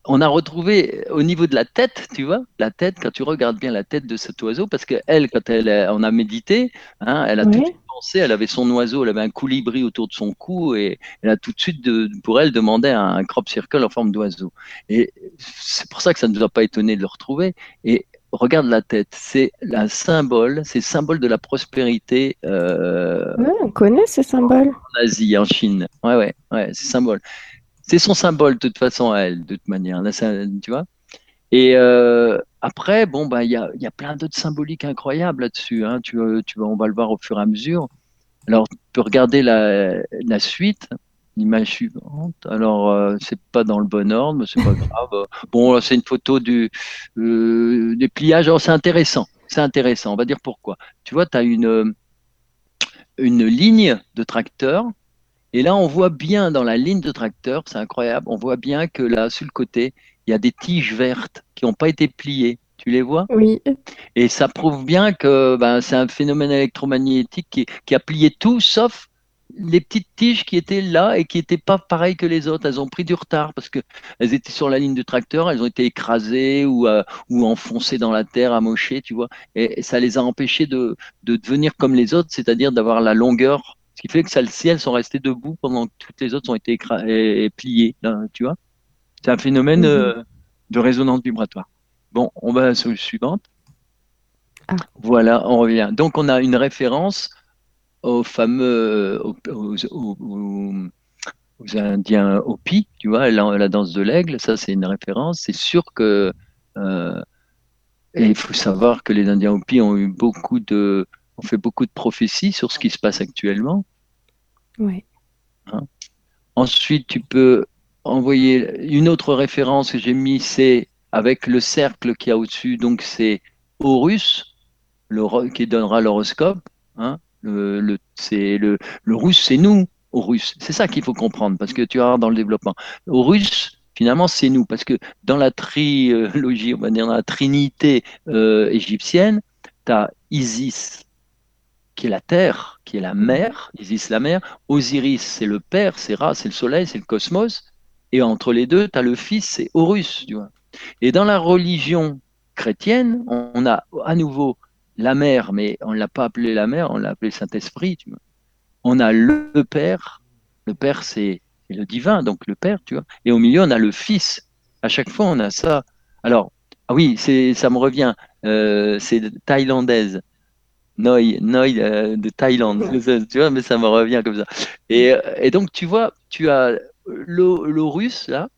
on a retrouvé au niveau de la tête, tu vois, la tête, quand tu regardes bien la tête de cet oiseau, parce qu'elle, quand elle, on a médité, hein, elle a tout pensé, elle avait son oiseau, elle avait un colibri autour de son cou et elle a tout de suite, de, pour elle, demandé un, crop circle en forme d'oiseau. Et c'est pour ça que ça ne nous a pas étonné de le retrouver. Et regarde la tête, c'est un symbole, c'est symbole de la prospérité. Euh, on connaît ce symbole. En Asie, en Chine. Ouais, ouais, ouais, c'est symbole. C'est son symbole de toute façon à elle, de toute manière. Là, tu vois et euh, après, bon, bah, il y a, y a, plein d'autres symboliques incroyables là-dessus. Hein. Tu, tu, on va le voir au fur et à mesure. Alors, tu peux regarder la, la suite, l'image suivante. Alors, euh, c'est pas dans le bon ordre, mais c'est pas grave. Bon, c'est une photo du, euh, des pliages. Alors, c'est intéressant. C'est intéressant. On va dire pourquoi. Tu vois, tu as une, une ligne de tracteur et là, on voit bien dans la ligne de tracteur, c'est incroyable, on voit bien que là, sur le côté, il y a des tiges vertes qui n'ont pas été pliées. Tu les vois? Oui. Et ça prouve bien que ben, c'est un phénomène électromagnétique qui, qui, a plié tout, sauf les petites tiges qui étaient là et qui n'étaient pas pareilles que les autres. Elles ont pris du retard parce qu'elles étaient sur la ligne de tracteur, elles ont été écrasées ou, euh, ou enfoncées dans la terre, amochées, tu vois. Et, ça les a empêchées de, de devenir comme les autres, c'est-à-dire d'avoir la longueur ce qui fait que celles-ci, elles sont restées debout pendant que toutes les autres ont été et pliées, tu vois. C'est un phénomène mhm. euh, de résonance vibratoire. Bon, on va sur le suivante. Ah. Voilà, on revient. Donc, on a une référence aux fameux, aux, Indiens Hopi, tu vois, la, la danse de l'aigle, ça c'est une référence. C'est sûr que euh, et il faut savoir que les Indiens Hopi ont eu beaucoup de, ont fait beaucoup de prophéties sur ce qui se passe actuellement. Ouais. Hein. Ensuite, tu peux envoyer une autre référence que j'ai mis, c'est avec le cercle qui a au-dessus, donc c'est Horus, le, qui donnera l'horoscope. Hein. Le, le, c'est le, le russe, c'est nous, Horus. C'est ça qu'il faut comprendre, parce que tu vas dans le développement. Horus, finalement, c'est nous, parce que dans la trilogie, on va dire dans la trinité euh, égyptienne, tu as Isis, qui est la terre, qui est la mer, Isis la mer, Osiris, c'est le père, c'est Ra, c'est le soleil, c'est le cosmos, et entre les deux, tu as le fils, c'est Horus, tu vois. Et dans la religion chrétienne, on a à nouveau la mère, mais on ne l'a pas appelé la mère, on l'a appelé Saint-Esprit. Tu vois. On a le Père, le Père c'est le divin, donc le Père, tu vois. Et au milieu, on a le Fils. À chaque fois, on a ça. Alors, ah oui, ça me revient, euh, c'est thaïlandaise. Noi, Noi euh, de Thaïlande, tu vois, mais ça me revient comme ça. Et, et donc, tu vois, tu as l'Orus, là,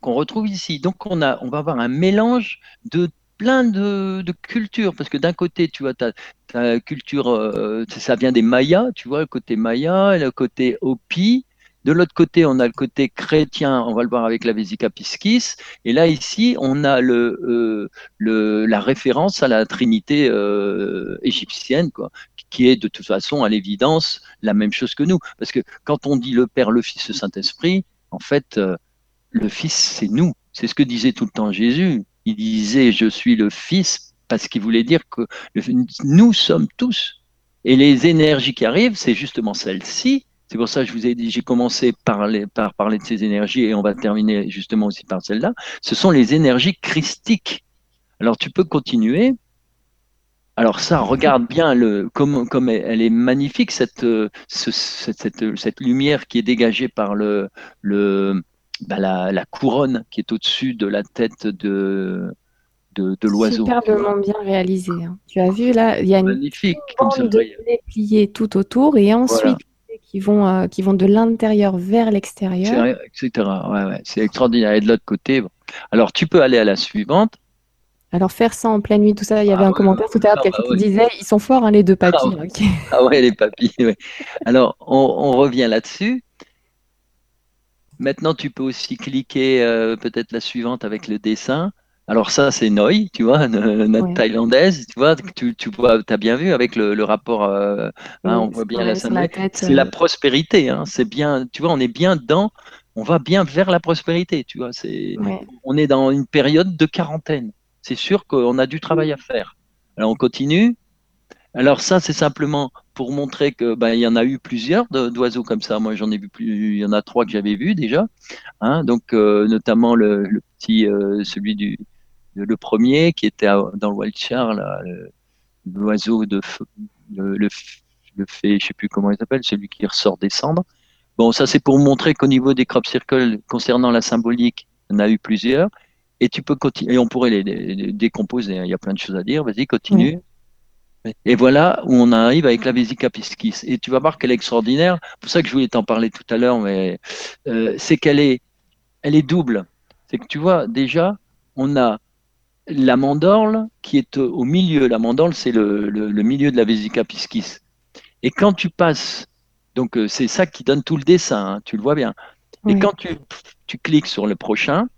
qu'on retrouve ici. Donc on, a, on va avoir un mélange de plein de, cultures, parce que d'un côté, tu vois, ta, ta culture, euh, ça vient des Mayas, tu vois, le côté Maya, le côté Hopi. De l'autre côté, on a le côté chrétien, on va le voir avec la Vésica Piscis. Et là, ici, on a euh, la référence à la Trinité euh, égyptienne, qui est de toute façon, à l'évidence, la même chose que nous. Parce que quand on dit le Père, le Fils, le Saint-Esprit, en fait, le Fils, c'est nous. C'est ce que disait tout le temps Jésus. Il disait, je suis le Fils, parce qu'il voulait dire que nous sommes tous. Et les énergies qui arrivent, c'est justement celles-ci. C'est pour ça que je vous ai dit, j'ai commencé par, par parler de ces énergies et on va terminer justement aussi par celles-là. Ce sont les énergies christiques. Alors tu peux continuer. Alors ça, regarde bien le, comme, comme elle est magnifique, cette, cette, cette, cette lumière qui est dégagée par le, le, bah, la, couronne qui est au-dessus de la tête de, de, l'oiseau. Superbement bien réalisé. Hein. Tu as vu là, il y a une magnifique comme ça. pliée tout autour et ensuite qui vont euh, qui vont de l'intérieur vers l'extérieur, etc. Ouais, ouais. c'est extraordinaire. Et de l'autre côté, alors tu peux aller à la suivante. Alors faire ça en pleine nuit, tout ça, il y avait ah un commentaire tout à l'heure, ah quelqu'un bah qui disait, ils sont forts hein, les deux papis. Ah, ouais. ah ouais, les papis. Alors on, on revient là-dessus. Maintenant, tu peux aussi cliquer euh, peut-être la suivante avec le dessin. Alors ça, c'est Noi, tu vois, notre thaïlandaise, tu vois, tu, tu vois, as bien vu avec le, rapport, euh, hein, on voit bien la C'est la euh. prospérité, hein, c'est bien, tu vois, on est bien dans, on va bien vers la prospérité, tu vois, c'est, on est dans une période de quarantaine. C'est sûr qu'on a du travail à faire. Alors on continue. Alors ça, c'est simplement pour montrer que ben, il y en a eu plusieurs d'oiseaux comme ça. Moi, j'en ai vu plus. Il y en a trois que j'avais vus déjà. Hein, donc, euh, notamment le, petit, euh, celui du, le premier qui était dans le Wiltshire, l'oiseau de le, le, le fait, je sais plus comment il s'appelle, celui qui ressort des cendres. Bon, ça c'est pour montrer qu'au niveau des crop circles concernant la symbolique, en a eu plusieurs. Et tu peux continuer. Et on pourrait les, décomposer. Hein. Il y a plein de choses à dire. Vas-y, continue. Et voilà où on arrive avec la Vésica Piscis. Et tu vas voir qu'elle est extraordinaire. C'est pour ça que je voulais t'en parler tout à l'heure, mais euh, c'est qu'elle est, elle est double. C'est que tu vois, déjà, on a la mandorle qui est au milieu. La mandorle, c'est le, milieu de la Vésica Piscis. Et quand tu passes, donc euh, c'est ça qui donne tout le dessin, hein, tu le vois bien. Et quand tu, tu cliques sur le prochain,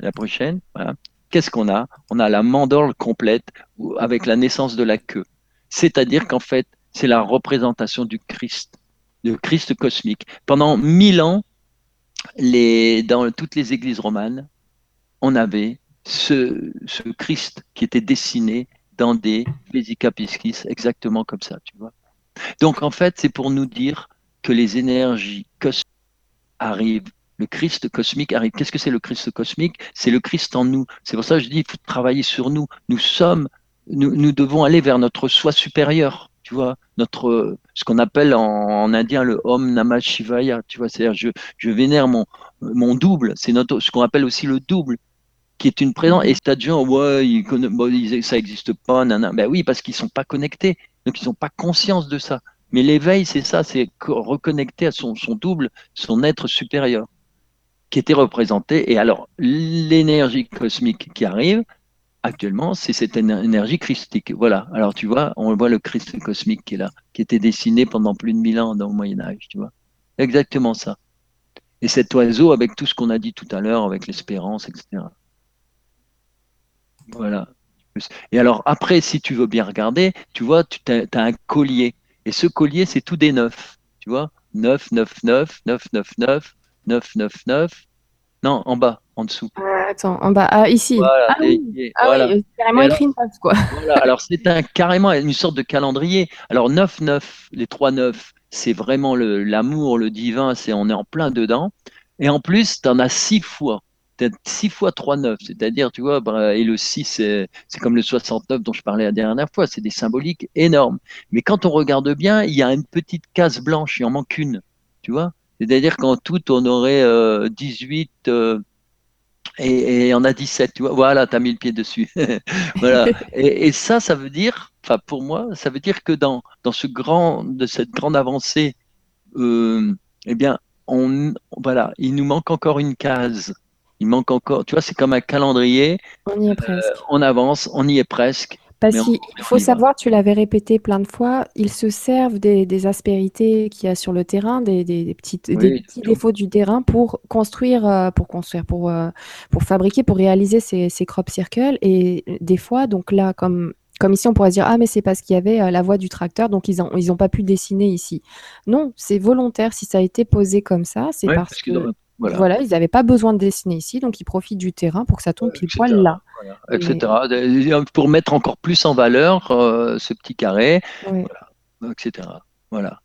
la prochaine, voilà, qu'est-ce qu'on a? On a la mandorle complète avec la naissance de la queue. C'est-à-dire qu'en fait, c'est la représentation du Christ, du Christ cosmique. Pendant mille ans, dans toutes les églises romanes, on avait ce, Christ qui était dessiné dans des Vesica Piscis, exactement comme ça, tu vois. Donc en fait, c'est pour nous dire que les énergies cosmiques arrivent, le Christ cosmique arrive. Qu'est-ce que c'est le Christ cosmique? C'est le Christ en nous. C'est pour ça que je dis, il faut travailler sur nous. Nous sommes nous, devons aller vers notre soi supérieur, tu vois, notre, ce qu'on appelle en, indien le Om Namah Shivaya, tu vois, c'est-à-dire je, je vénère mon, mon double, c'est notre, ce qu'on appelle aussi le double, qui est une présence. Et c'est de gens, ouais, ils, ça n'existe pas, nan, Ben oui, parce qu'ils sont pas connectés, donc ils n'ont pas conscience de ça. Mais l'éveil, c'est ça, c'est reconnecter à son, son double, son être supérieur, qui était représenté. Et alors, l'énergie cosmique qui arrive, actuellement, c'est cette énergie christique. Voilà. Alors, tu vois, on voit le Christ cosmique qui est là, qui était dessiné pendant plus de mille ans dans le Moyen-Âge, tu vois. Exactement ça. Et cet oiseau, avec tout ce qu'on a dit tout à l'heure, avec l'espérance, etc. Voilà. Et alors, après, si tu veux bien regarder, tu vois, tu as, un collier. Et ce collier, c'est tout des neufs. Tu vois? 9, 9, 9, 9, 9, 9, 9, 9, 9. Non, en bas, en dessous. Euh, attends, en bas, ah, ici. ah, oui, ah oui, carrément écrit une page, quoi. Voilà, alors c'est un, carrément une sorte de calendrier. Alors 9, 9, les 3 9, c'est vraiment l'amour, le, divin, c'est on est en plein dedans. Et en plus, tu en as 6 fois. 6 fois 3 9, c'est-à-dire, tu vois, bah, et le 6, c'est comme le 69 dont je parlais la dernière fois, c'est des symboliques énormes. Mais quand on regarde bien, il y a une petite case blanche, il en manque une, tu vois. C'est-à-dire qu'en tout, on aurait 18 euh, euh, et, et on a 17, tu vois. Voilà, tu as mis le pied dessus. voilà. Et, ça, ça veut dire, enfin pour moi, ça veut dire que dans, dans ce grand, de cette grande avancée, euh, eh bien, on, voilà, il nous manque encore une case. Il manque encore, tu vois, c'est comme un calendrier. On y est presque. on avance, on y est presque. Parce qu'il faut savoir, tu l'avais répété plein de fois, ils se servent des, aspérités qu'il y a sur le terrain, des, petites, petits défauts du terrain pour construire, euh, pour construire, pour, euh, pour fabriquer, pour réaliser ces, ces crop circles. Et des fois, donc là, comme comme ici, on pourrait se dire ah mais c'est parce qu'il y avait euh, la voie du tracteur, donc ils n'ont ils ont pas pu dessiner ici. Non, c'est volontaire. Si ça a été posé comme ça, c'est parce, que voilà. ils n'avaient pas besoin de dessiner ici, donc ils profitent du terrain pour que ça tombe pile poil là. Etc. Pour mettre encore plus en valeur euh, ce petit carré, etc. Voilà.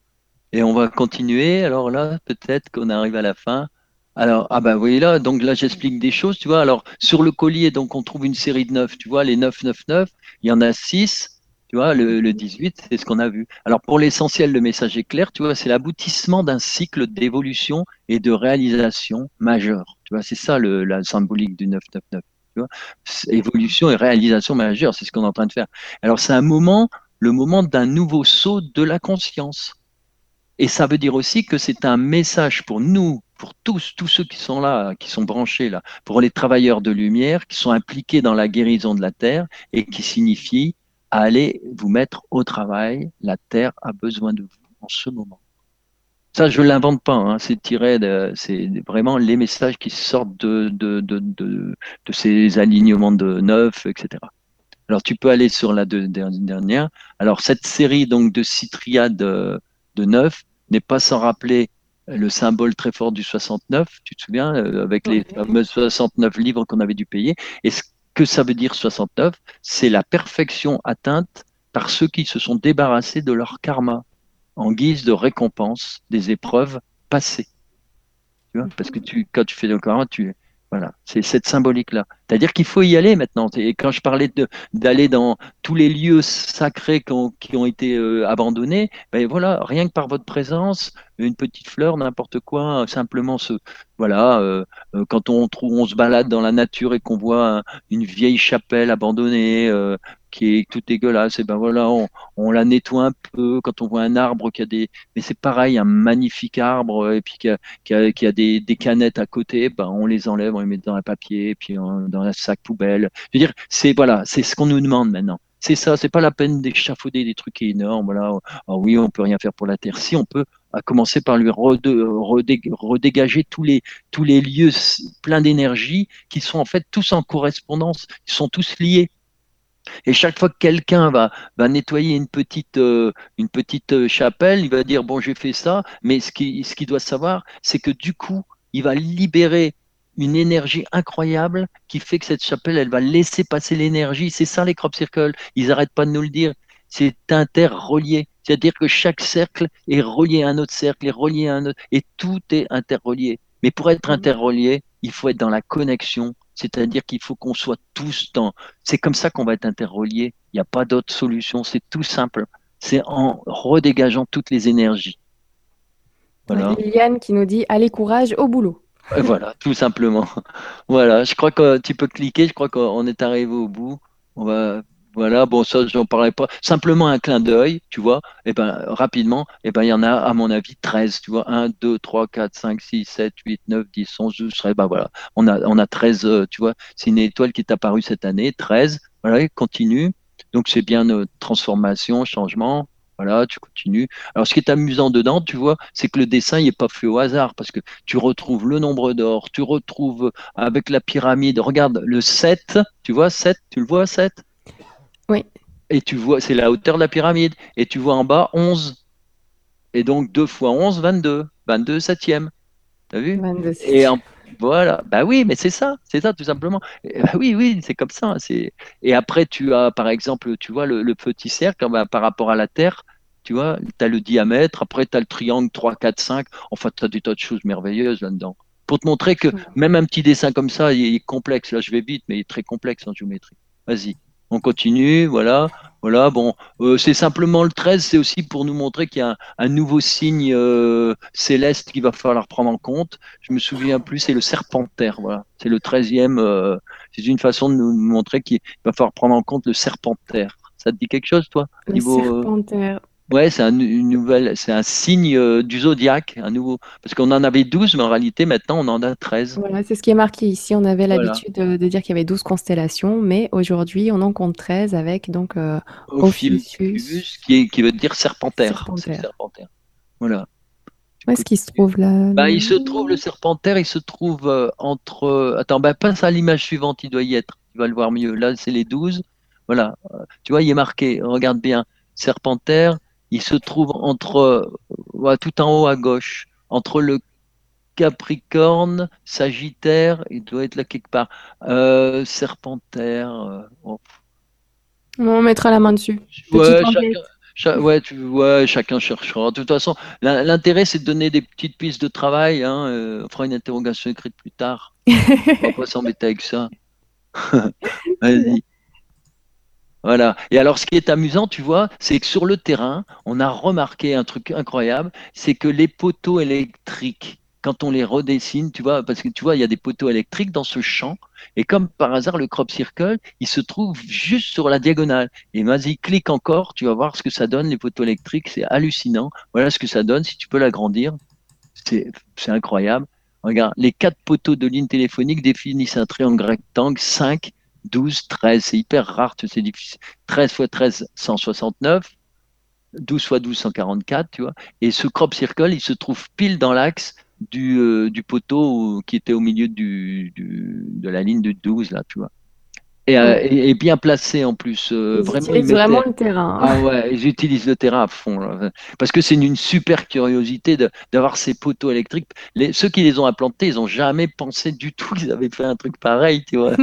Et on va continuer. Alors là, peut-être qu'on arrive à la fin. Alors, ah ben, vous voyez là, donc là, j'explique des choses, tu vois. Alors, sur le collier, donc, on trouve une série de 9, tu vois, les 9, 9, 9. Il y en a 6 tu vois, le, 18, c'est ce qu'on a vu. Alors pour l'essentiel, le message est clair, tu vois, c'est l'aboutissement d'un cycle d'évolution et de réalisation majeure. Tu vois, c'est ça le, la symbolique du 999. Tu vois, évolution et réalisation majeure, c'est ce qu'on est en train de faire. Alors c'est un moment, le moment d'un nouveau saut de la conscience. Et ça veut dire aussi que c'est un message pour nous, pour tous, tous ceux qui sont là, qui sont branchés là, pour les travailleurs de lumière, qui sont impliqués dans la guérison de la Terre et qui signifie allez vous mettre au travail. La Terre a besoin de vous en ce moment. Ça, je ne l'invente pas, hein. c'est tiré de, c'est vraiment les messages qui sortent de, de, de, de, ces alignements de neuf, etc. Alors, tu peux aller sur la dernière. Alors, cette série donc de six triades de neuf n'est pas sans rappeler le symbole très fort du 69, tu te souviens, euh, avec les fameux 69 livres qu'on avait dû payer. Et ce que ça veut dire 69 C'est la perfection atteinte par ceux qui se sont débarrassés de leur karma en guise de récompense des épreuves passées. Tu vois Parce que tu, quand tu fais le karma, tu, voilà, c'est cette symbolique-là. C'est-à-dire qu'il faut y aller maintenant. Et quand je parlais d'aller dans tous les lieux sacrés qui ont, été euh, abandonnés, ben voilà, rien que par votre présence, une petite fleur, n'importe quoi, simplement ce, voilà, euh, euh, quand on trouve, on se balade dans la nature et qu'on voit une vieille chapelle abandonnée, qui est tout dégueulasse, et ben voilà, on, on, la nettoie un peu. Quand on voit un arbre qui a des, mais c'est pareil, un magnifique arbre et puis qui a, qui a, qui a des, des, canettes à côté, ben on les enlève, on les met dans un papier, et puis dans un sac poubelle. C'est ce qu'on nous demande maintenant. C'est ça, c'est pas la peine d'échafauder des trucs énormes. Voilà, ah oui, on peut rien faire pour la terre. Si on peut, commencer par lui redégager tous les lieux pleins d'énergie qui sont en fait tous en correspondance, ils sont tous liés. Et chaque fois que quelqu'un va, nettoyer une petite, euh, euh, chapelle, il va dire bon j'ai fait ça, mais ce qu'il doit savoir, c'est que du coup, il va libérer une énergie incroyable qui fait que cette chapelle, elle va laisser passer l'énergie. C'est ça les crop circles. Ils n'arrêtent pas de nous le dire. C'est interrelié. C'est-à-dire que chaque cercle est relié à un autre cercle, est relié à un autre, et tout est interrelié. Mais pour être interrelié, il faut être dans la connexion c'est-à-dire qu'il faut qu'on soit tous dans. C'est comme ça qu'on va être interreliés. Il n'y a pas d'autre solution. C'est tout simple. C'est en redégageant toutes les énergies. Voilà. Liliane qui nous dit allez courage au boulot. Voilà, tout simplement. Voilà, je crois que tu peux cliquer. Je crois qu'on est arrivé au bout. On va Voilà, bon, ça, j'en parlais pas. Simplement un clin d'œil, tu vois, et ben rapidement, et ben il y en a, à mon avis, 13, tu vois, 1, 2, 3, 4, 5, 6, 7, 8, 9, 10, 11, 12, 13, ben voilà, on a, on a 13, euh, tu vois, c'est une étoile qui est apparue cette année, 13, voilà, continue. Donc c'est bien notre transformation, changement, voilà, tu continues. Alors, ce qui est amusant dedans, tu vois, c'est que le dessin, n'est pas fait au hasard parce que tu retrouves le nombre d'or, tu retrouves avec la pyramide. Regarde, le 7, tu vois, 7, tu le vois, 7 Oui. Et tu vois, c'est la hauteur de la pyramide. Et tu vois en bas 11. Et donc 2 fois 11, 22. 22 septième. T'as vu? 22 Et en, voilà, bah oui, mais c'est ça, c'est ça tout simplement. bah oui, oui, c'est comme ça. C'est et après tu as par exemple, tu vois le, petit cercle bah, par rapport à la Terre, tu vois, tu as le diamètre, après tu as le triangle 3, 4, 5. Enfin, tu as des tas de choses merveilleuses là-dedans. Pour te montrer que même un petit dessin comme ça, il est complexe. Là, je vais vite, mais il est très complexe en géométrie. Vas-y. On continue, voilà. Voilà, bon, euh, c'est simplement le 13, c'est aussi pour nous montrer qu'il y a un, nouveau signe euh, céleste qu'il va falloir prendre en compte. Je me souviens plus, c'est le serpentaire, voilà. C'est le 13e, euh, c'est une façon de nous montrer qu'il va falloir prendre en compte le serpentaire. Ça te dit quelque chose, toi Le serpentaire. Ouais, c'est un, une nouvelle, c'est un signe euh, du zodiaque, un nouveau. Parce qu'on en avait 12, mais en réalité, maintenant, on en a 13. Voilà, c'est ce qui est marqué ici. On avait l'habitude de, dire qu'il y avait 12 constellations, mais aujourd'hui, on en compte 13 avec donc euh, Ophiuchus, qui, qui veut dire serpentaire. Serpentaire. serpentaire. Voilà. Où est-ce qu'il se trouve là bah, Il se trouve, le serpentaire, il se trouve euh, entre. Euh, attends, bah, passe à l'image suivante, il doit y être. Tu vas le voir mieux. Là, c'est les 12. Voilà. Tu vois, il est marqué, regarde bien. Serpentaire, il se trouve entre, tout en haut à gauche, entre le Capricorne, Sagittaire, il doit être là quelque part, euh, Serpentaire. Euh, On mettra la main dessus. Ouais, chacun, ouais, tu, ouais, chacun cherchera. De toute façon, l'intérêt, c'est de donner des petites pistes de travail. Hein, euh, on fera une interrogation écrite plus tard. on va pas s'embêter avec ça. Vas-y. Voilà. Et alors, ce qui est amusant, tu vois, c'est que sur le terrain, on a remarqué un truc incroyable, c'est que les poteaux électriques, quand on les redessine, tu vois, parce que tu vois, il y a des poteaux électriques dans ce champ, et comme par hasard, le crop circle, il se trouve juste sur la diagonale. Et vas-y, clique encore, tu vas voir ce que ça donne, les poteaux électriques, c'est hallucinant. Voilà ce que ça donne, si tu peux l'agrandir, c'est incroyable. Regarde, les quatre poteaux de ligne téléphonique définissent un triangle rectangle 5 12, 13, c'est hyper rare, c'est difficile. 13 fois 13, 169. 12 fois 12, 144, tu vois. Et ce crop circle, il se trouve pile dans l'axe du, euh, poteau qui était au milieu du, de la ligne de 12, là, tu vois. Euh, et, bien placé en plus. Euh, ils utilisent vraiment le terrain. Ah ouais, ils utilisent le terrain à fond. Parce que c'est une, super curiosité d'avoir ces poteaux électriques. Les, ceux qui les ont implantés, ils n'ont jamais pensé du tout qu'ils avaient fait un truc pareil, tu vois.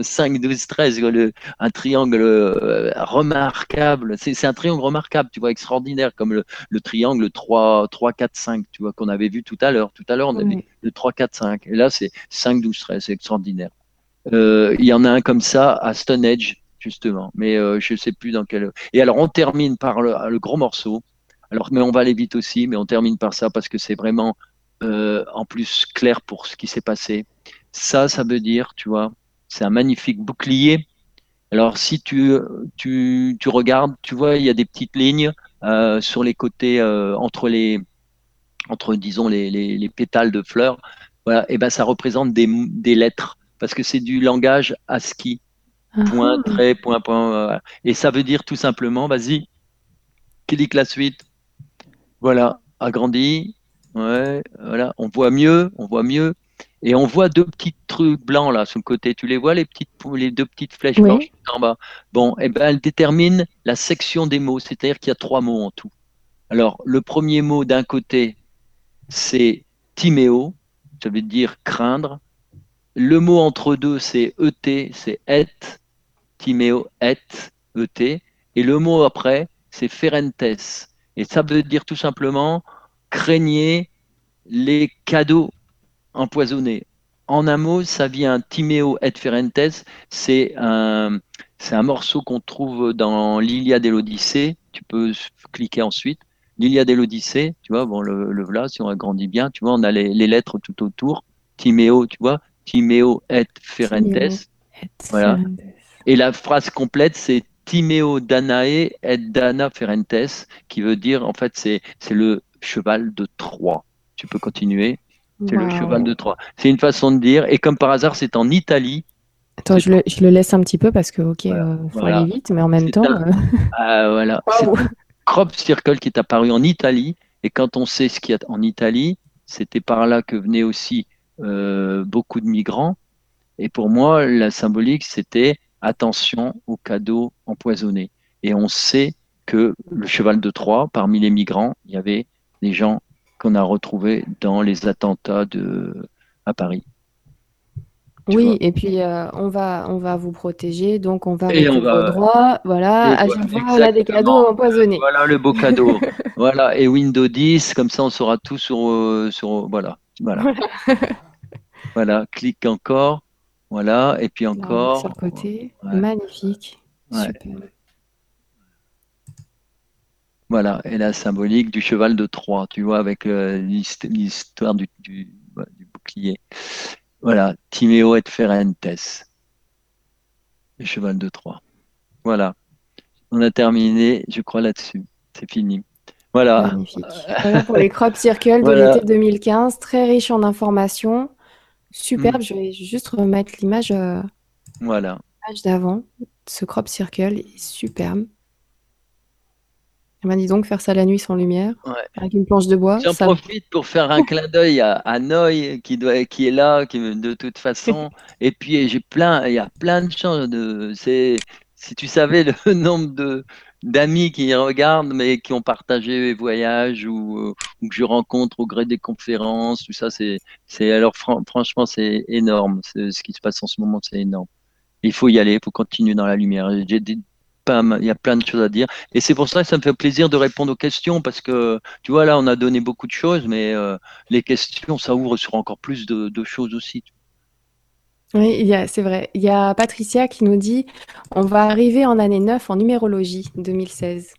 5, 12, 13, un triangle euh, remarquable. C'est un triangle remarquable, tu vois, extraordinaire, comme le, le triangle 3, 3, 4, 5, tu vois, qu'on avait vu tout à l'heure. Tout à l'heure, on avait le 3, 4, 5. Et là, c'est 5, 12, 13. C'est extraordinaire. Euh, il y en a un comme ça à Stonehenge, justement, mais euh, je ne sais plus dans quel. Et alors, on termine par le, gros morceau. Alors, mais on va aller vite aussi, mais on termine par ça parce que c'est vraiment euh, en plus clair pour ce qui s'est passé. Ça, ça veut dire, tu vois, c'est un magnifique bouclier. Alors, si tu, tu, tu, regardes, tu vois, il y a des petites lignes sur les côtés, entre les, entre disons les, les, les, pétales de fleurs. Et ben ça représente des, des lettres parce que c'est du langage ASCII. Ah. Point, trait, point, point. Et ça veut dire tout simplement, vas-y, clique la suite. Voilà, agrandi. Ouais, voilà, on voit mieux, on voit mieux. Et on voit deux petits trucs blancs là sur le côté. Tu les vois, les, petites, les deux petites flèches blanches en bas? Bon, et eh ben, elle détermine la section des mots, c'est-à-dire qu'il y a trois mots en tout. Alors, le premier mot d'un côté, c'est timéo, ça veut dire craindre. Le mot entre deux, c'est ET, c'est et, Timéo, et, ET. Et le mot après, c'est ferentes. Et ça veut dire tout simplement craignez les cadeaux empoisonnés. En un mot, ça vient Timéo et Ferentes. C'est un, c'est un morceau qu'on trouve dans l'Iliade et l'Odyssée. Tu peux cliquer ensuite. L'Iliade et l'Odyssée, tu vois, bon, le, le voilà, si on agrandit bien, tu vois, on a les, les lettres tout autour. Timéo, tu vois, Timéo et Ferentes. Voilà. Et la phrase complète, c'est Timeo Danae et Dana Ferentes, qui veut dire, en fait, c'est le cheval de Troie. Tu peux continuer. C'est le cheval de Troie. C'est une façon de dire. Et comme par hasard, c'est en Italie. Attends, je le, je le, laisse un petit peu parce que, ok, euh, faut aller vite, mais en même temps. Euh, ah, voilà. Un crop circle qui est apparu en Italie. Et quand on sait ce qu'il y a en Italie, c'était par là que venaient aussi beaucoup de migrants. Et pour moi, la symbolique, c'était attention aux cadeaux empoisonnés. Et on sait que le cheval de Troie, parmi les migrants, il y avait des gens qu'on a retrouvés dans les attentats de, à Paris. oui, et puis euh, on, va, on va vous protéger, donc on va mettre vos droits. Voilà, à chaque fois, on a des cadeaux empoisonnés. Voilà le beau cadeau. voilà, et Windows 10, comme ça, on saura tout sur. Euh, sur voilà, voilà. voilà, clique encore. Voilà, et puis encore. sur le côté, magnifique. Voilà, et la symbolique du cheval de Troie, tu vois, avec euh, l'histoire du, bouclier. Voilà, Timéo et Ferentes, le cheval de Troie. Voilà, on a terminé, je crois, là-dessus. C'est fini. Voilà. Magnifique. Voilà pour les crop circles de l'été 2015, très riche en informations. Superbe, mm. je vais juste remettre l'image euh, voilà. d'avant. Ce crop circle est superbe. m'a dit donc faire ça la nuit sans lumière, avec une planche de bois. J'en profite pour faire un clin d'œil à, à Noy qui, doit, qui est là, qui, de toute façon. Et puis j'ai plein, il y a plein de choses. De, si tu savais le nombre de, d'amis qui regardent, mais qui ont partagé les voyages ou, que je rencontre au gré des conférences, tout ça, c'est, c'est alors franchement, c'est énorme. ce qui se passe en ce moment, c'est énorme. Il faut y aller, il faut continuer dans la lumière. J'ai il y a plein de choses à dire. Et c'est pour ça que ça me fait plaisir de répondre aux questions parce que, tu vois, là, on a donné beaucoup de choses, mais euh, les questions, ça ouvre sur encore plus de choses aussi. Oui, c'est vrai. Il y a Patricia qui nous dit on va arriver en année 9 en numérologie 2016.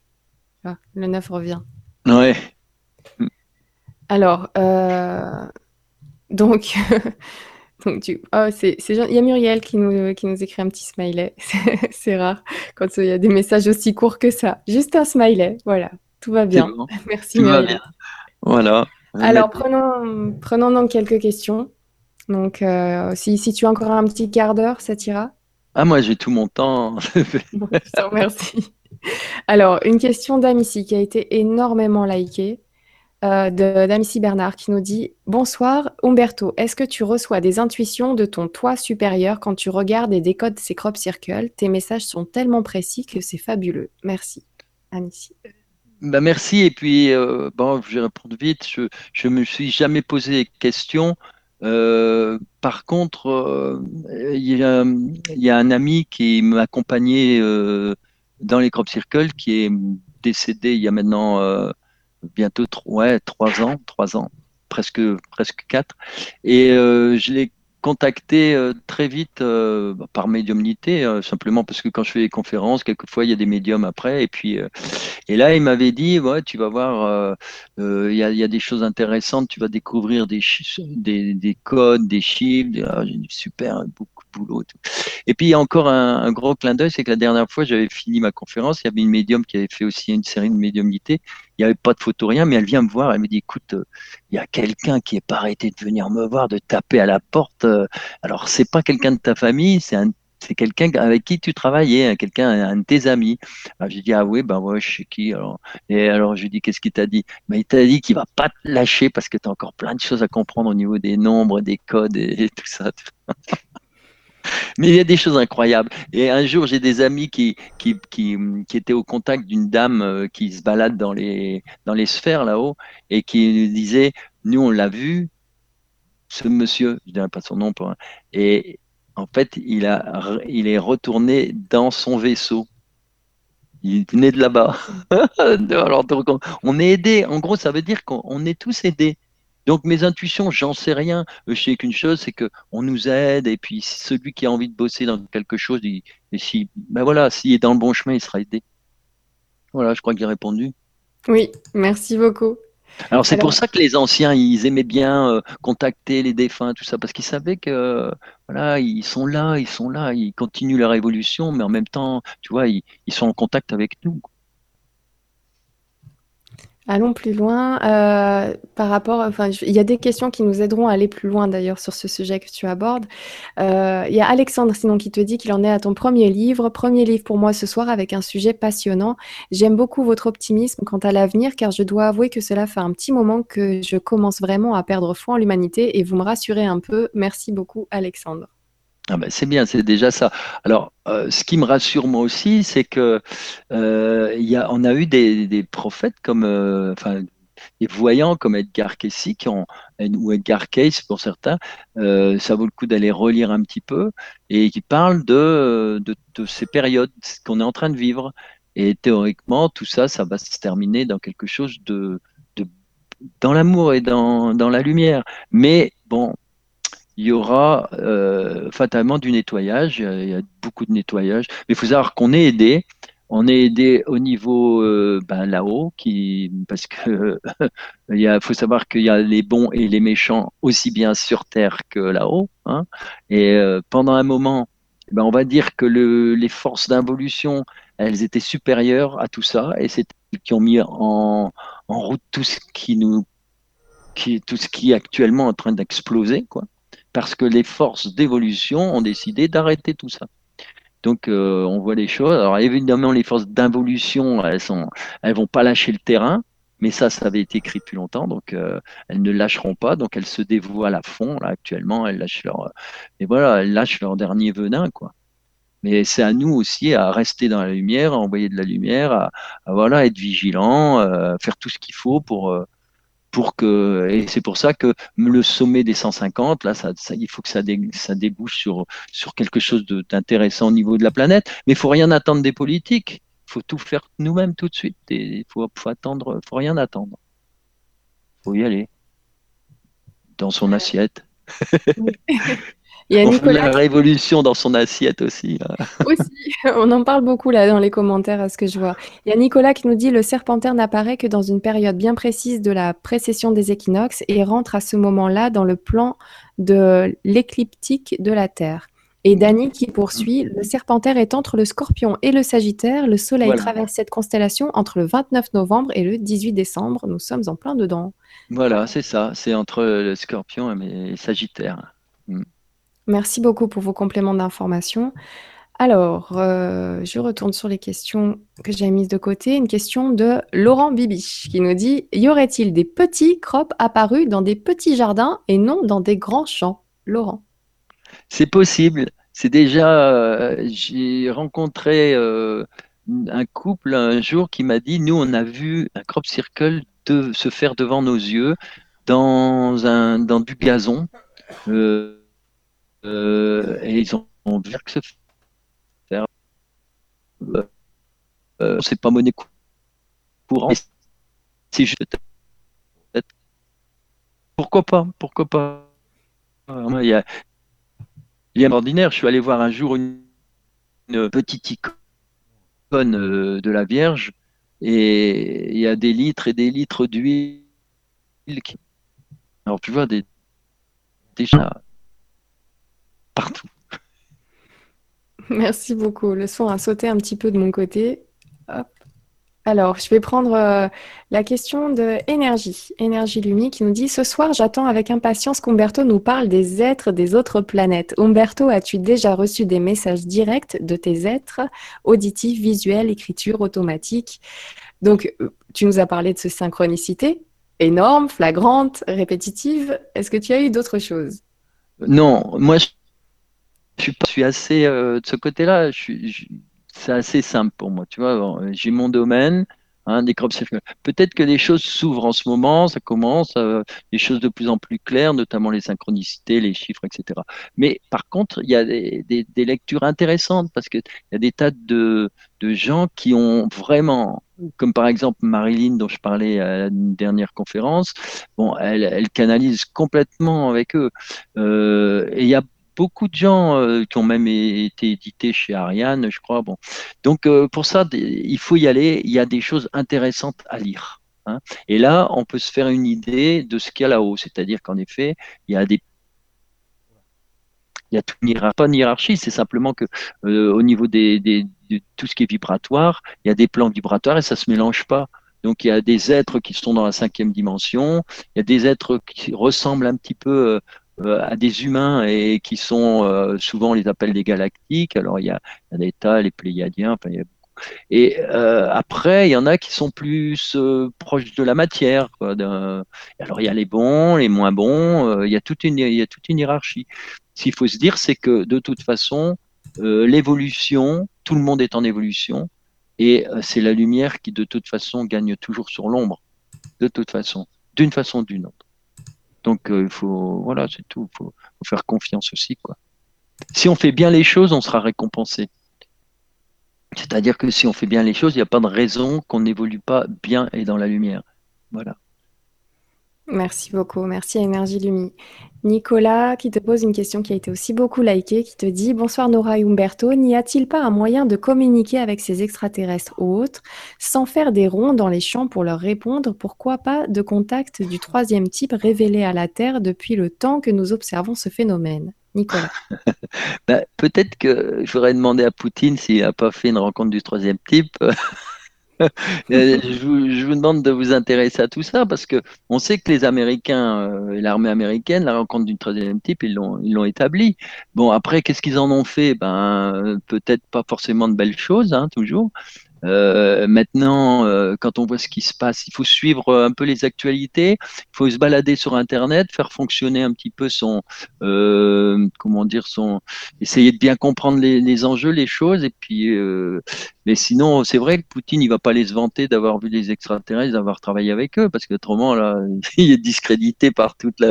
Ah, le 9 revient. Ouais. Alors, euh, donc, donc tu, oh, c'est, il y a Muriel qui nous, qui nous écrit un petit smiley. c'est rare quand il y a des messages aussi courts que ça. Juste un smiley, voilà. Tout va bien. Merci Muriel. Voilà. Alors, prenons, prenons donc quelques questions. Donc, euh, si, tu as encore un petit quart d'heure, ça t'ira Ah, moi, j'ai tout mon temps. merci. Alors, une question d'Amici qui a été énormément likée. Euh, d'Amici Bernard qui nous dit Bonsoir Umberto, est-ce que tu reçois des intuitions de ton toi supérieur quand tu regardes et décodes ces crop circles? Tes messages sont tellement précis que c'est fabuleux. Merci. Amici. Bah merci. Et puis, euh, bon, je vais répondre vite. Je ne me suis jamais posé question euh, par contre, euh, il y, a un ami qui m'accompagnait euh, dans les crop circles, qui est décédé il y a maintenant bientôt trois ans, trois ans, presque presque quatre, et je l'ai contacté euh, très vite euh, bah, par médiumnité, euh, simplement parce que quand je fais des conférences, quelquefois il y a des médiums après. Et puis, et là, il m'avait dit, ouais, tu vas voir, il y y, a, des choses intéressantes, tu vas découvrir des, des, des codes, des chiffres. Ah, j'ai dit, super, beaucoup boulot. Et puis, il y a encore un, gros clin d'œil, c'est que la dernière fois, j'avais fini ma conférence, il y avait une médium qui avait fait aussi une série de médiumnité il n'y avait pas de photo, rien, mais elle vient me voir, elle me dit, écoute, euh, il y a quelqu'un qui n'est pas arrêté de venir me voir, de taper à la porte. Euh, alors, c'est pas quelqu'un de ta famille, c'est un c'est quelqu'un avec qui tu travaillais, hein, quelqu'un, un de tes amis. j'ai dit, ah oui, ben ouais, je sais qui. Alors, et alors, je lui dis, qu'est-ce qu'il t'a dit? Mais Il t'a dit qu'il va pas te lâcher parce que tu as encore plein de choses à comprendre au niveau des nombres, des codes et tout ça. Mais il y a des choses incroyables. Et un jour, j'ai des amis qui, étaient au contact d'une dame euh, qui se balade dans les, sphères là-haut et qui disait Nous, on l'a vu, ce monsieur, je ne dirais pas son nom, et en fait, il, a, il est retourné dans son vaisseau. Il venait de là-bas. On est aidé. En gros, ça veut dire qu'on est tous aidés. Donc mes intuitions, j'en sais rien. Je sais qu'une chose, c'est que on nous aide et puis celui qui a envie de bosser dans quelque chose, il, et si, ben voilà, s'il est dans le bon chemin, il sera aidé. Voilà, je crois que j'ai répondu. Oui, merci beaucoup. Alors c'est pour ça que les anciens, ils aimaient bien euh, contacter les défunts, tout ça, parce qu'ils savaient que voilà, ils sont là, ils sont là, ils continuent leur évolution, mais en même temps, tu vois, ils, ils sont en contact avec nous. Allons plus loin. Euh, par rapport, enfin, il y a des questions qui nous aideront à aller plus loin d'ailleurs sur ce sujet que tu abordes. Euh, il y a Alexandre sinon qui te dit qu'il en est à ton premier livre. Premier livre pour moi ce soir avec un sujet passionnant. J'aime beaucoup votre optimisme quant à l'avenir car je dois avouer que cela fait un petit moment que je commence vraiment à perdre foi en l'humanité et vous me rassurez un peu. Merci beaucoup Alexandre. Ah ben, c'est bien, c'est déjà ça. Alors, euh, ce qui me rassure moi aussi, c'est que euh, y a, on a eu des, prophètes comme, euh, enfin, des voyants comme Edgar Cayce qui ont, ou Edgar Cayce pour certains. ça vaut le coup d'aller relire un petit peu et qui parlent de, de, ces périodes qu'on est en train de vivre. Et théoriquement, tout ça, ça va se terminer dans quelque chose de, de dans l'amour et dans, dans la lumière. Mais bon, il y aura euh, fatalement du nettoyage. Il y a beaucoup de nettoyage. Mais il faut savoir qu'on est aidé. On est aidé au niveau euh, ben, là-haut, parce que il faut savoir qu'il y a les bons et les méchants aussi bien sur Terre que là-haut. Hein. Et euh, pendant un moment, ben, on va dire que le, les forces d'involution, elles étaient supérieures à tout ça, et c'est qui ont mis en, route tout ce qui nous, tout ce qui est actuellement en train d'exploser, quoi parce que les forces d'évolution ont décidé d'arrêter tout ça. Donc euh, on voit les choses. Alors évidemment, les forces d'involution, elles sont, vont pas lâcher le terrain, mais ça, ça avait été écrit depuis longtemps, donc euh, elles ne lâcheront pas. Donc elles se dévoilent à fond là actuellement. Elles lâchent leur, et voilà, elles lâchent leur dernier venin quoi. Mais c'est à nous aussi à rester dans la lumière, à envoyer de la lumière, à, voilà être vigilant, euh, faire tout ce qu'il faut pour pour que et c'est pour ça que le sommet des 150 là ça, il faut que ça, ça débouche sur sur quelque chose d'intéressant au niveau de la planète. Mais il faut rien attendre des politiques. Il faut tout faire nous-mêmes tout de suite. Il faut, faut attendre faut rien attendre. Faut y aller. Dans son assiette Il y a Nicolas. La révolution dans son assiette aussi. aussi, on en parle beaucoup là dans les commentaires à ce que je vois. Il y a Nicolas qui nous dit le serpentaire n'apparaît que dans une période bien précise de la précession des équinoxes et rentre à ce moment-là dans le plan de l'écliptique de la Terre. Et Dany qui poursuit, le serpentaire est entre le scorpion et le sagittaire. Le soleil traverse cette constellation entre le 29 novembre et le 18 décembre. Nous sommes en plein dedans. Voilà, c'est ça. C'est entre le scorpion et le sagittaire. Hmm. Merci beaucoup pour vos compléments d'information. Alors, euh, je retourne sur les questions que j'ai mises de côté. Une question de Laurent Bibiche qui nous dit Y aurait-il des petits crops apparus dans des petits jardins et non dans des grands champs? Laurent. C'est possible. C'est déjà. Euh, j'ai rencontré euh, un couple un jour qui m'a dit Nous, on a vu un crop circle se faire devant nos yeux dans, un, dans du gazon. Et ils ont, vu que se faire. Euh, euh, c'est pas monnaie courante. Si je pourquoi pas Pourquoi pas Il y a, il ordinaire. Je suis allé voir un jour une, petite icône de la Vierge et il y a des litres et des litres d'huile. Alors tu vois des déjà partout. Merci beaucoup. Le son a sauté un petit peu de mon côté. Alors, je vais prendre euh, la question de Énergie, Énergie Lumi, qui nous dit Ce soir, j'attends avec impatience qu'Umberto nous parle des êtres des autres planètes. Umberto, as-tu déjà reçu des messages directs de tes êtres, auditifs, visuels, écriture automatique Donc, euh, tu nous as parlé de ce synchronicité énorme, flagrante, répétitive. Est-ce que tu as eu d'autres choses? Non, moi, je je suis, assez euh, de ce côté-là. c'est assez simple pour moi. Tu vois, j'ai mon domaine. Hein, des Peut-être que les choses s'ouvrent en ce moment, ça commence, euh, des choses de plus en plus claires, notamment les synchronicités, les chiffres, etc. Mais par contre, il y a des, lectures intéressantes parce qu'il y a des tas de, gens qui ont vraiment, comme par exemple Marilyn dont je parlais à la dernière conférence, bon, elle, elle canalise complètement avec eux. Euh, et il y a beaucoup de gens euh, qui ont même été édités chez Ariane, je crois. Bon, donc euh, pour ça, il faut y aller. Il y a des choses intéressantes à lire. Hein. Et là, on peut se faire une idée de ce qu'il y a là-haut. C'est-à-dire qu'en effet, il y a des il a tout pas une hiérarchie, c'est simplement que euh, au niveau de tout ce qui est vibratoire, il y a des plans vibratoires et ça se mélange pas. Donc il y a des êtres qui sont dans la cinquième dimension, il y a des êtres qui ressemblent un petit peu à des humains et qui sont euh, souvent on les appelle des galactiques. Alors il y a, il des tas, les Pléiadiens, et euh, après, il y en a qui sont plus euh, proches de la matière. Alors, il y a les bons, les moins bons, euh, il, y a toute une, il y a toute une hiérarchie. Ce qu'il faut se dire, c'est que de toute façon, l'évolution, tout le monde est en évolution, et c'est la lumière qui, de toute façon, gagne toujours sur l'ombre, de toute façon, d'une façon ou d'une autre. Donc, il faut, voilà, c'est tout. Faire confiance aussi, quoi. Si on fait bien les choses, on sera récompensé. C'est-à-dire que si on fait bien les choses, il n'y a pas de raison qu'on n'évolue pas bien et dans la lumière. Voilà. Merci beaucoup, merci à Énergie Lumi. Nicolas qui te pose une question qui a été aussi beaucoup likée, qui te dit Bonsoir Nora et Umberto, n'y a-t-il pas un moyen de communiquer avec ces extraterrestres ou autres sans faire des ronds dans les champs pour leur répondre? Pourquoi pas de contact du troisième type révélé à la Terre depuis le temps que nous observons ce phénomène? Nicolas bah, Peut-être que je voudrais demander à Poutine s'il n'a pas fait une rencontre du troisième type. Euh, je, vous, demande de vous intéresser à tout ça parce que on sait que les Américains euh, et l'armée américaine, la rencontre du troisième type, ils l'ont ils l'ont établi. Bon après, qu'est-ce qu'ils en ont fait? Ben peut-être pas forcément de belles choses, hein, toujours. Euh, maintenant, euh, quand on voit ce qui se passe, il faut suivre euh, un peu les actualités, il faut se balader sur Internet, faire fonctionner un petit peu son, comment dire, son, essayer de bien comprendre les, les enjeux, les choses, et puis, mais sinon, c'est vrai que Poutine, il va pas aller se vanter d'avoir vu les extraterrestres, d'avoir travaillé avec eux, parce qu'autrement, là, il est discrédité par toute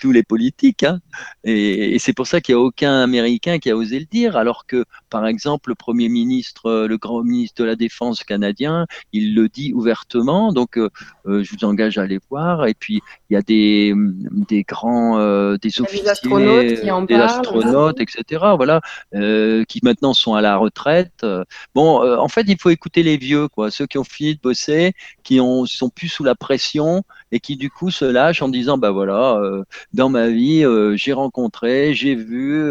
tous les politiques, hein. et, et c'est pour ça qu'il n'y a aucun Américain qui a osé le dire, alors que, par exemple, le Premier ministre, le grand ministre de la Défense canadien, il le dit ouvertement, donc euh, euh, je vous engage à aller voir. Et puis il y a des, des grands, euh, des officiers, des astronautes, qui en des astronautes etc. Voilà, qui maintenant sont à la retraite. Bon, en fait, il faut écouter les vieux, quoi, ceux qui ont fini de bosser, qui ont sont plus sous la pression et qui du coup se lâchent en disant bah voilà, dans ma vie, j'ai rencontré, j'ai vu,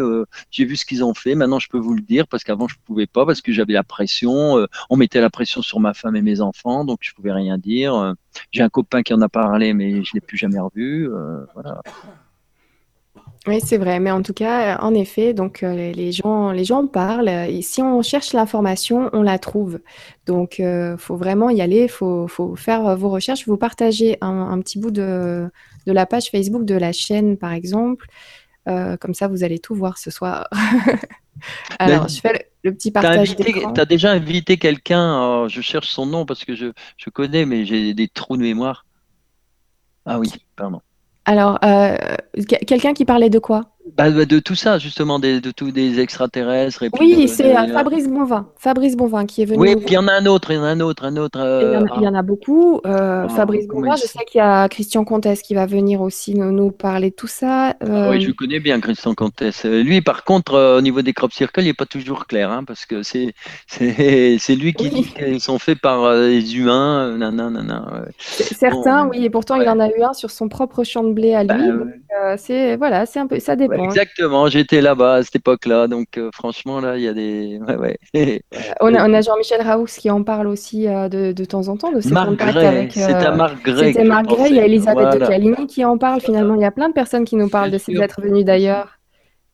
j'ai vu ce qu'ils ont fait. Maintenant, je peux vous le dire parce qu'avant je pouvais pas parce que j'avais la pression. on mettait la pression sur ma femme et mes enfants, donc je pouvais rien dire. J'ai un copain qui en a parlé, mais je l'ai plus jamais revu. Euh, voilà. Oui, c'est vrai, mais en tout cas, en effet, donc euh, les gens, les gens parlent. Et si on cherche l'information, on la trouve. Donc, il euh, faut vraiment y aller. Faut, faut, faire vos recherches. Vous partagez un, petit bout de, la page Facebook de la chaîne, par exemple. Comme ça, vous allez tout voir ce soir. Alors, je fais le, petit partage Tu as déjà invité quelqu'un, je cherche son nom parce que je, je connais, mais j'ai des trous de mémoire. Ah oui, pardon. Alors, euh, quelqu'un qui parlait de quoi? Bah, bah, de tout ça, justement, des, de tous des extraterrestres. oui, c'est euh, Fabrice Bonvin. Fabrice Bonvin qui est venu. Oui, puis il y en a un autre, il y en a un autre, un autre. il, y en a, euh, beaucoup. Euh, ah, Fabrice Bonvin, je sais qu'il y a Christian Comtesse qui va venir aussi nous, nous parler de tout ça. Ah oui, je connais bien Christian Comtesse. Lui, par contre, au niveau des crop circles, il n'est pas toujours clair, hein, parce que c'est c'est lui qui dit qu'ils sont faits par les humains. Nanana, Certains, oui, et pourtant il en a eu un sur son propre champ de blé à lui. Bah, c'est voilà, c'est un peu, ça dépend. Exactement, j'étais là-bas à cette époque-là, donc euh, franchement, là, il y a des. Ouais, ouais. on a, a Jean-Michel Raoux qui en parle aussi euh, de, de, temps en temps, de ses contacts avec. Euh, C'était Marc Gray. C'était Marc Gray, il y a Elisabeth de Caligny qui en parle finalement. Il y a plein de personnes qui nous parlent de ces êtres venus d'ailleurs.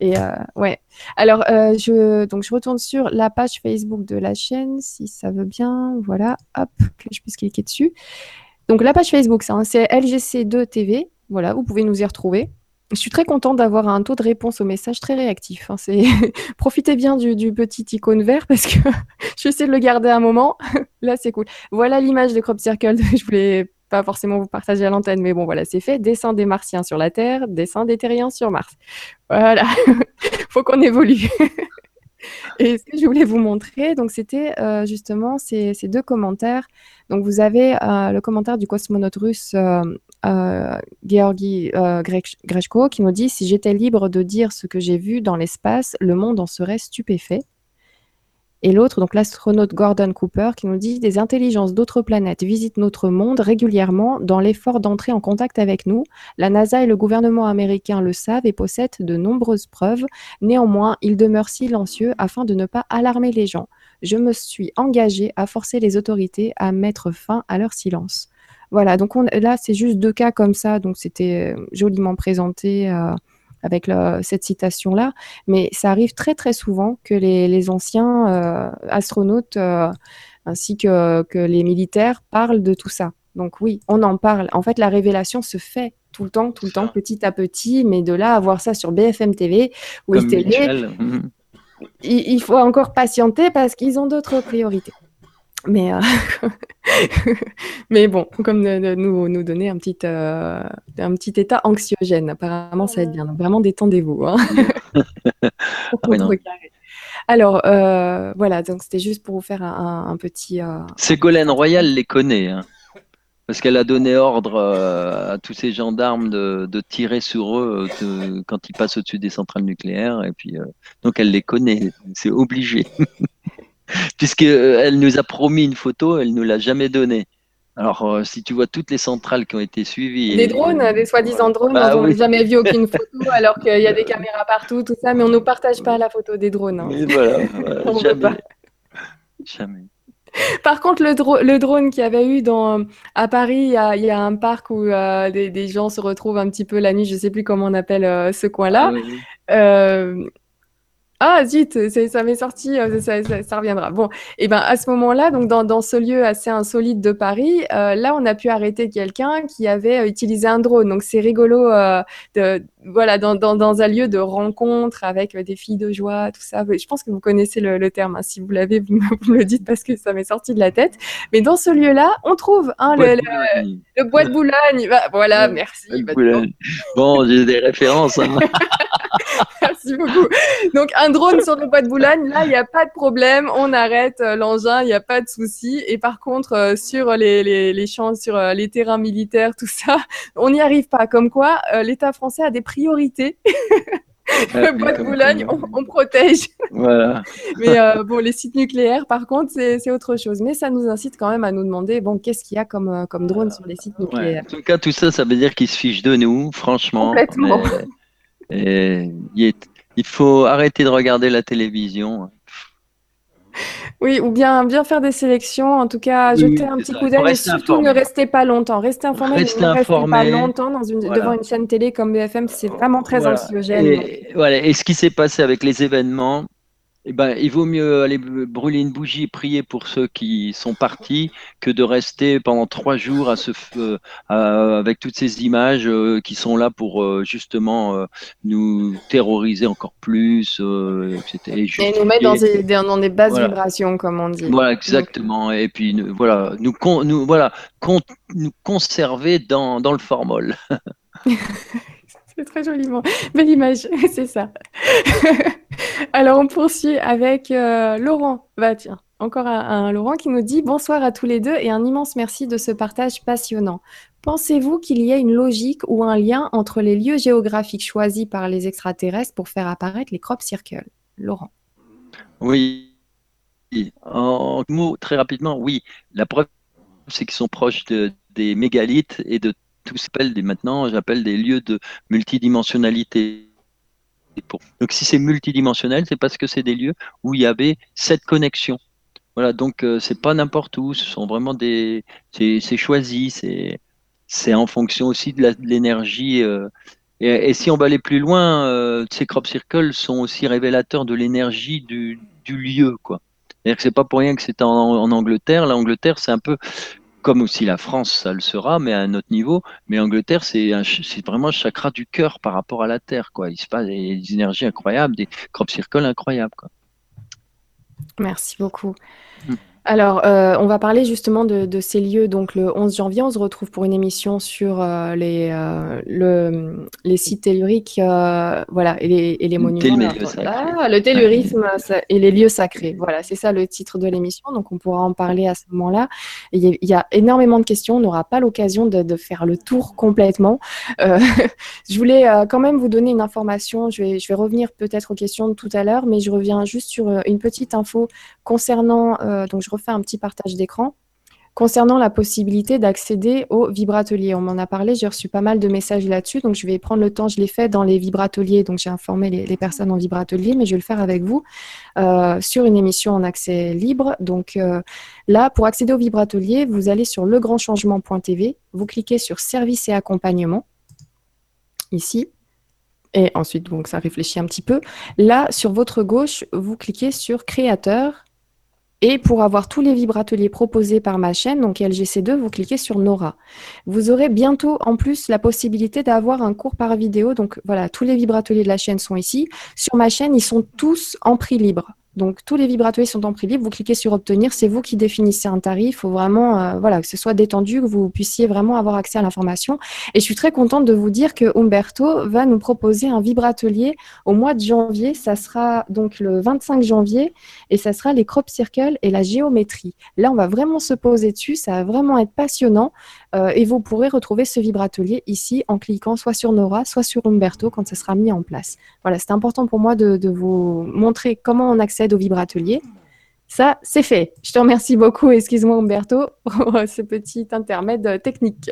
Et ouais. Alors, je, donc, je retourne sur la page Facebook de la chaîne, si ça veut bien. Voilà, hop, que je puisse cliquer dessus. Donc, la page Facebook, c'est LGC2 TV. Voilà, vous pouvez nous y retrouver. Je suis très contente d'avoir un taux de réponse au message très réactif. Hein. Profitez bien du, petit icône vert parce que je essayer de le garder un moment. Là, c'est cool. Voilà l'image de Crop Circle. je voulais pas forcément vous partager à l'antenne, mais bon, voilà, c'est fait. Dessin des Martiens sur la Terre, dessin des Terriens sur Mars. Voilà. Faut qu'on évolue. Et ce que je voulais vous montrer, donc c'était euh, justement ces, deux commentaires. Donc vous avez euh, le commentaire du cosmonaute russe euh, Georgi Grechko qui nous dit si j'étais libre de dire ce que j'ai vu dans l'espace, le monde en serait stupéfait. Et l'autre, donc l'astronaute Gordon Cooper, qui nous dit des intelligences d'autres planètes visitent notre monde régulièrement dans l'effort d'entrer en contact avec nous. La NASA et le gouvernement américain le savent et possèdent de nombreuses preuves. Néanmoins, ils demeurent silencieux afin de ne pas alarmer les gens. Je me suis engagée à forcer les autorités à mettre fin à leur silence. Voilà, donc là, c'est juste deux cas comme ça, donc c'était euh, joliment présenté. Euh, avec cette citation-là, mais ça arrive très très souvent que les, anciens euh, astronautes euh, ainsi que, que les militaires parlent de tout ça. Donc oui, on en parle. En fait, la révélation se fait tout le temps, tout le temps, petit à petit, mais de là à voir ça sur BFM TV ou mhm. il, faut encore patienter parce qu'ils ont d'autres priorités. Mais, euh, mais bon, comme de, nous, nous donner un petit, euh, un petit état anxiogène. Apparemment, ça va être bien. Donc, vraiment, détendez-vous. Hein. Alors, euh, voilà, donc c'était juste pour vous faire un, petit. Ségolène Royal les connaît. Hein. Parce qu'elle a donné ordre à tous ces gendarmes de, de tirer sur eux quand ils passent au-dessus des centrales nucléaires. Et puis, donc, elle les connaît. C'est obligé. Puisqu'elle nous a promis une photo, elle ne nous l'a jamais donnée. Alors, euh, si tu vois toutes les centrales qui ont été suivies. Des drones, des soi-disant drones, bah on n'a jamais vu aucune photo, alors qu'il y a des caméras partout, tout ça, mais on ne partage pas la photo des drones. Hein. voilà, jamais. jamais. Par contre, le, le, drone qu'il y avait eu dans, à Paris, il y a, un parc où euh, des, gens se retrouvent un petit peu la nuit, je ne sais plus comment on appelle euh, ce coin-là. Ah, ah zut, ça m'est sorti, euh, ça, reviendra. Bon, et eh ben à ce moment-là, donc dans, ce lieu assez insolite de Paris, euh, là on a pu arrêter quelqu'un qui avait euh, utilisé un drone. Donc c'est rigolo, de, voilà, dans, un lieu de rencontre avec des filles de joie, tout ça. Je pense que vous connaissez le, terme. Hein. Si vous l'avez, vous, me le dites parce que ça m'est sorti de la tête. Mais dans ce lieu-là, on trouve hein, le, bois de Boulogne. Bah, voilà, merci. Bah, bon, j'ai des références. Hein. Merci beaucoup. Donc, un drone sur le bois de Boulogne, là, il n'y a pas de problème. On arrête euh, l'engin, il n'y a pas de souci. Et par contre, euh, sur les, les, champs, sur euh, les terrains militaires, tout ça, on n'y arrive pas. Comme quoi, l'État français a des priorités. le bois de Boulogne, on, protège. Voilà. Mais bon, les sites nucléaires, par contre, c'est autre chose. Mais ça nous incite quand même à nous demander, bon, qu'est-ce qu'il y a comme, comme drone sur les sites nucléaires? En tout cas, tout ça, ça veut dire qu'ils se fichent de nous, franchement. Complètement. Et il faut arrêter de regarder la télévision. Oui, ou bien bien faire des sélections, en tout cas jeter un petit coup d'œil et surtout ne restez pas longtemps. Restez informé, restez ne restez pas longtemps dans une, devant une chaîne télé comme BFM, c'est vraiment très anxiogène. Et, voilà. et ce qui s'est passé avec les événements, eh ben, il vaut mieux aller brûler une bougie et prier pour ceux qui sont partis que de rester pendant trois jours à euh, avec toutes ces images euh, qui sont là pour euh, justement nous terroriser encore plus, etc. Et, nous mettre dans des, dans des basses vibrations, comme on dit. Voilà, exactement. Et puis voilà, nous, nous voilà, nous conserver dans, dans le formol. C'est très joliment. Belle image, c'est ça. Alors, on poursuit avec euh, Laurent. Bah, tiens, encore un, Laurent qui nous dit Bonsoir à tous les deux et un immense merci de ce partage passionnant. Pensez-vous qu'il y ait une logique ou un lien entre les lieux géographiques choisis par les extraterrestres pour faire apparaître les crop circles? Laurent. Oui. En mots, très rapidement, oui. La preuve, c'est qu'ils sont proches des mégalithes et de tout s'appelle des, maintenant, j'appelle des lieux de multidimensionnalité. Donc si c'est multidimensionnel, c'est parce que c'est des lieux où il y avait cette connexion. Voilà, donc euh, c'est pas n'importe où, ce sont vraiment des, c'est choisi, c'est en fonction aussi de l'énergie. Euh, et, si on va aller plus loin, euh, ces crop circles sont aussi révélateurs de l'énergie du, du lieu, quoi. C'est-à-dire que c'est pas pour rien que c'est en, en, Angleterre. L'Angleterre, c'est un peu comme aussi la France, ça le sera, mais à un autre niveau. Mais Angleterre, c'est vraiment un chakra du cœur par rapport à la Terre. Quoi. Il se passe des, énergies incroyables, des crop circles incroyables. Quoi. Merci beaucoup. Hmm. Alors, euh, on va parler justement de, ces lieux. Donc, le 11 janvier, on se retrouve pour une émission sur euh, les, euh, le, les sites telluriques voilà, et les, et les monuments. Ah, le tellurisme et les lieux sacrés. Voilà, c'est ça le titre de l'émission. Donc, on pourra en parler à ce moment-là. Il y, a énormément de questions. On n'aura pas l'occasion de, de, faire le tour complètement. je voulais quand même vous donner une information. Je vais, je vais revenir peut-être aux questions de tout à l'heure, mais je reviens juste sur une petite info concernant. donc, je refais un petit partage d'écran. Concernant la possibilité d'accéder au vibratelier, on m'en a parlé, j'ai reçu pas mal de messages là-dessus, donc je vais prendre le temps, je l'ai fait dans les vibrateliers, donc j'ai informé les, personnes en vibratelier, mais je vais le faire avec vous euh, sur une émission en accès libre. Donc euh, là, pour accéder au vibratelier, vous allez sur legrandchangement.tv, vous cliquez sur service et accompagnement, ici, et ensuite, donc ça réfléchit un petit peu. Là, sur votre gauche, vous cliquez sur créateur et pour avoir tous les vibrateliers proposés par ma chaîne, donc LGC2, vous cliquez sur Nora. Vous aurez bientôt en plus la possibilité d'avoir un cours par vidéo. Donc voilà, tous les vibrateliers de la chaîne sont ici. Sur ma chaîne, ils sont tous en prix libre. Donc tous les vibrateurs sont en prix libre. Vous cliquez sur obtenir, c'est vous qui définissez un tarif. Il faut vraiment, euh, voilà, que ce soit détendu, que vous puissiez vraiment avoir accès à l'information. Et je suis très contente de vous dire que Umberto va nous proposer un vibratelier au mois de janvier. Ça sera donc le 25 janvier et ça sera les crop circles et la géométrie. Là, on va vraiment se poser dessus. Ça va vraiment être passionnant. Euh, et vous pourrez retrouver ce vibratelier ici en cliquant soit sur Nora, soit sur Umberto quand ce sera mis en place. Voilà, c'est important pour moi de, vous montrer comment on accède au vibratelier. Ça, c'est fait. Je te remercie beaucoup, excuse-moi Umberto, pour ce petit intermède technique.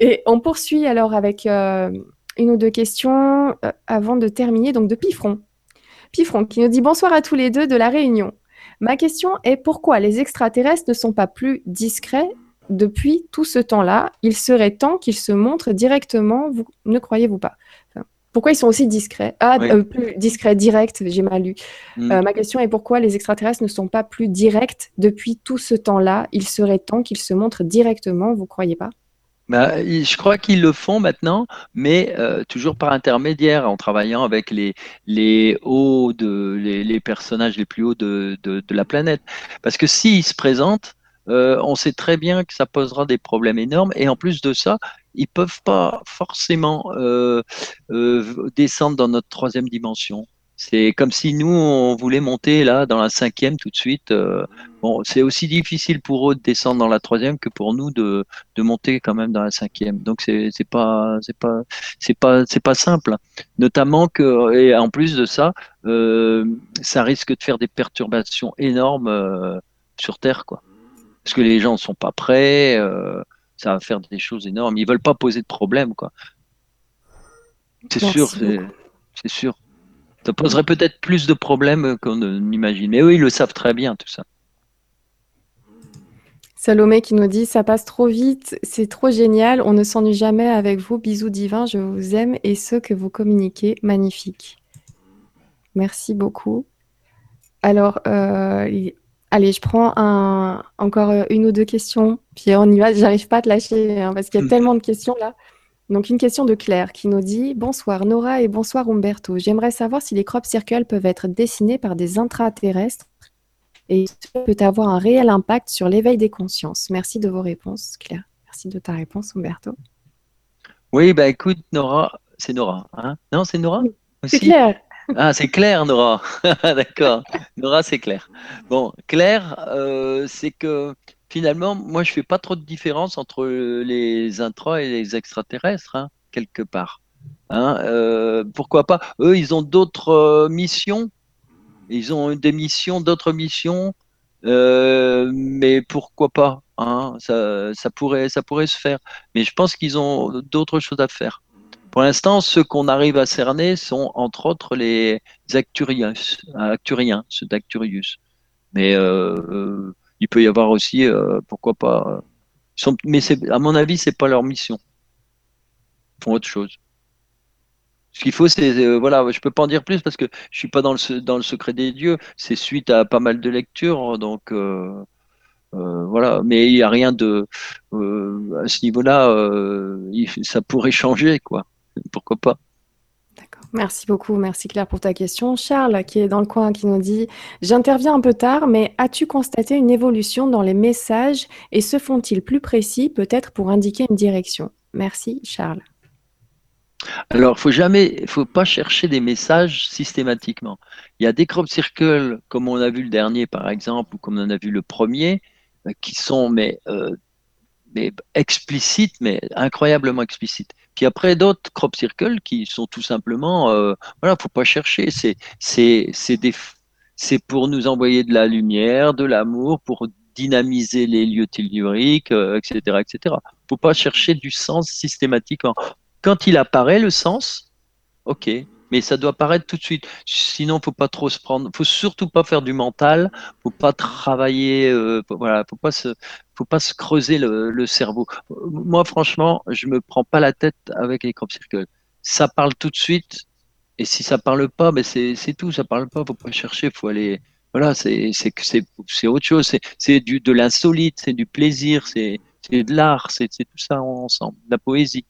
Et on poursuit alors avec euh, une ou deux questions euh, avant de terminer, donc de Pifron. Pifron qui nous dit bonsoir à tous les deux de la Réunion. Ma question est pourquoi les extraterrestres ne sont pas plus discrets depuis tout ce temps-là, il serait temps qu'ils se montrent directement, vous, ne croyez-vous pas? Pourquoi ils sont aussi discrets? Ah, euh, plus discrets, directs, j'ai mal lu. Hmm. Euh, ma question est pourquoi les extraterrestres ne sont pas plus directs depuis tout ce temps-là? Il serait temps qu'ils se montrent directement, vous croyez pas? Bah, je crois qu'ils le font maintenant, mais euh, toujours par intermédiaire, en travaillant avec les, les hauts de les, personnages les plus hauts de, de, de la planète. Parce que s'ils se présentent, euh, on sait très bien que ça posera des problèmes énormes. Et en plus de ça, ils peuvent pas forcément euh, euh, descendre dans notre troisième dimension. C'est comme si nous, on voulait monter là dans la cinquième tout de suite. bon, c'est aussi difficile pour eux de descendre dans la troisième que pour nous de, de monter quand même dans la cinquième. Donc c'est pas c'est pas c'est pas c'est pas simple. Notamment que et en plus de ça, ça risque de faire des perturbations énormes sur Terre, quoi parce que les gens ne sont pas prêts, euh, ça va faire des choses énormes. Ils veulent pas poser de problème, quoi. C'est sûr, c'est sûr. Ça poserait peut-être plus de problèmes qu'on n'imagine. Mais eux, ils le savent très bien, tout ça. Salomé qui nous dit Ça passe trop vite, c'est trop génial, on ne s'ennuie jamais avec vous. Bisous divins, je vous aime et ceux que vous communiquez, magnifique. Merci beaucoup. Alors, euh, Allez, je prends encore euh, une ou deux questions, puis on y va. J'arrive pas à te lâcher hein, parce qu'il y a tellement de questions là. Donc une question de Claire qui nous dit Bonsoir Nora et bonsoir Umberto. J'aimerais savoir si les crop circles peuvent être dessinés par des intraterrestres et peut avoir un réel impact sur l'éveil des consciences? Merci de vos réponses, Claire. Merci de ta réponse, Umberto. Oui, bah écoute, Nora, c'est Nora, hein? Non, c'est Nora? C'est Claire. Ah, c'est clair, Nora. D'accord. Nora, c'est clair. Bon, clair, euh, c'est que finalement, moi, je fais pas trop de différence entre les intras et les extraterrestres, hein, quelque part. Hein, euh, pourquoi pas? Eux, ils ont d'autres euh, missions. Ils ont des missions, d'autres missions. mais pourquoi pas hein, ça, ça, pourrait, ça pourrait se faire. Mais je pense qu'ils ont d'autres choses à faire. Pour l'instant, ceux qu'on arrive à cerner sont entre autres les Acturiens, Acturiens ceux d'Acturius. Mais euh, euh, il peut y avoir aussi, euh, pourquoi pas. Mais à mon avis, c'est pas leur mission. Ils font autre chose. Ce qu'il faut, c'est voilà, je peux pas en dire plus parce que je suis pas dans le dans le secret des dieux. C'est suite à pas mal de lectures, donc voilà. Mais il n'y a rien de à ce niveau-là, ça pourrait changer, quoi pourquoi pas. D'accord. Merci beaucoup, merci Claire pour ta question. Charles, qui est dans le coin, qui nous dit J'interviens un peu tard, mais as-tu constaté une évolution dans les messages et se font-ils plus précis, peut-être pour indiquer une direction? Merci, Charles. Alors, faut jamais, faut pas chercher des messages systématiquement. Il y a des crop circles, comme on a vu le dernier par exemple, ou comme on a vu le premier, euh, qui sont mais, euh, mais explicites, mais incroyablement explicites. Puis après d'autres crop circles qui sont tout simplement, euh, voilà, faut pas chercher. C'est c'est c'est des c'est pour nous envoyer de la lumière, de l'amour, pour dynamiser les lieux telluriques, etc., etc. Faut pas chercher du sens systématiquement. Quand il apparaît le sens, ok, mais ça doit apparaître tout de suite. Sinon, faut pas trop se prendre, faut surtout pas faire du mental, faut pas travailler, euh, voilà, faut pas se, faut pas se creuser le, cerveau. Moi, franchement, je me prends pas la tête avec les crop circles. Ça parle tout de suite, et si ça parle pas, ben c'est tout, ça parle pas, faut pas chercher, faut aller. Voilà, c'est autre chose, c'est de l'insolite, c'est du plaisir, c'est de l'art, c'est tout ça ensemble, de la poésie.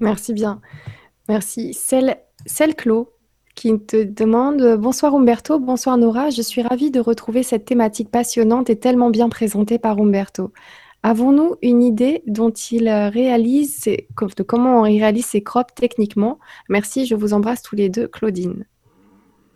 Merci bien. Merci. Celle, celle Clos qui te demande Bonsoir Umberto, bonsoir Nora, je suis ravie de retrouver cette thématique passionnante et tellement bien présentée par Umberto. Avons-nous une idée dont il réalise, de comment on réalise ses crops techniquement? Merci, je vous embrasse tous les deux, Claudine.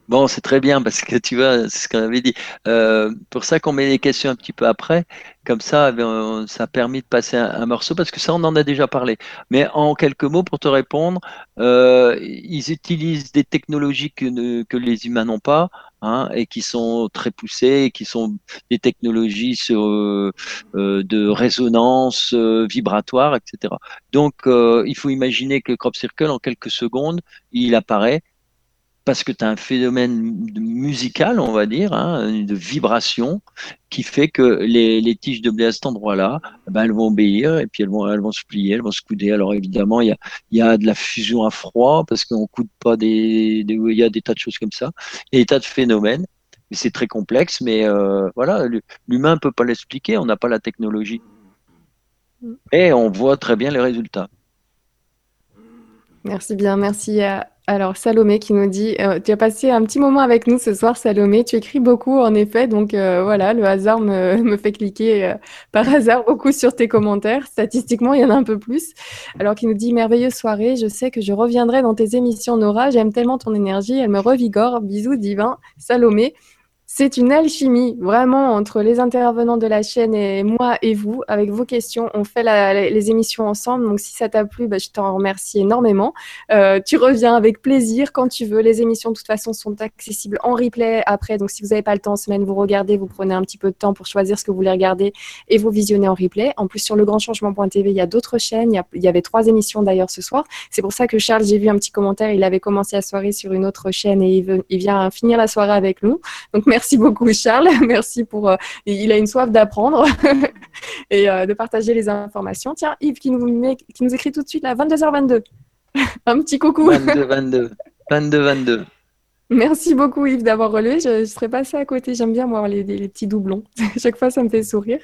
Bon, c'est très bien parce que tu vois, c'est ce qu'on avait dit. Euh, pour ça qu'on met les questions un petit peu après, comme ça, eh ça a permis de passer un, morceau parce que ça, on en a déjà parlé. Mais en quelques mots, pour te répondre, euh, ils utilisent des technologies que, les humains n'ont pas. Hein, et qui sont très poussées, et qui sont des technologies sur, euh, de résonance vibratoire, etc. Donc, il faut imaginer que crop circle, en quelques secondes, il apparaît parce que tu as un phénomène musical, on va dire, hein, de vibration, qui fait que les, tiges de blé à cet endroit-là, eh ben, elles vont obéir et puis elles vont, elles vont se plier, elles vont se couder. Alors évidemment, il y a, y a de la fusion à froid parce qu'on ne coude pas des, Il y a des tas de choses comme ça, et des tas de phénomènes. C'est très complexe, mais euh, voilà, l'humain ne peut pas l'expliquer, on n'a pas la technologie. Et on voit très bien les résultats. Merci bien, merci à, alors, Salomé qui nous dit euh, Tu as passé un petit moment avec nous ce soir, Salomé. Tu écris beaucoup, en effet. Donc, euh, voilà, le hasard me, me fait cliquer euh, par hasard beaucoup sur tes commentaires. Statistiquement, il y en a un peu plus. Alors, qui nous dit Merveilleuse soirée. Je sais que je reviendrai dans tes émissions, Nora. J'aime tellement ton énergie. Elle me revigore. Bisous, divin. Salomé. C'est une alchimie vraiment entre les intervenants de la chaîne et moi et vous. Avec vos questions, on fait les émissions ensemble. Donc si ça t'a plu, bah, je t'en remercie énormément. Euh, tu reviens avec plaisir quand tu veux. Les émissions de toute façon sont accessibles en replay après. Donc si vous n'avez pas le temps en semaine, vous regardez, vous prenez un petit peu de temps pour choisir ce que vous voulez regarder et vous visionnez en replay. En plus sur le legrandchangement.tv, il y a d'autres chaînes. Il y, avait trois émissions d'ailleurs ce soir. C'est pour ça que Charles, j'ai vu un petit commentaire. Il avait commencé la soirée sur une autre chaîne et il, vient finir la soirée avec nous. Beaucoup Charles. Merci pour. Euh, il a une soif d'apprendre et euh, de partager les informations. Tiens, Yves qui nous, écrit tout de suite là, 22h22. Un petit coucou. 22, 22. 22, 22. Merci beaucoup Yves d'avoir relevé. Je, serais passée à côté. J'aime bien voir les, petits doublons. Chaque fois, ça me fait sourire.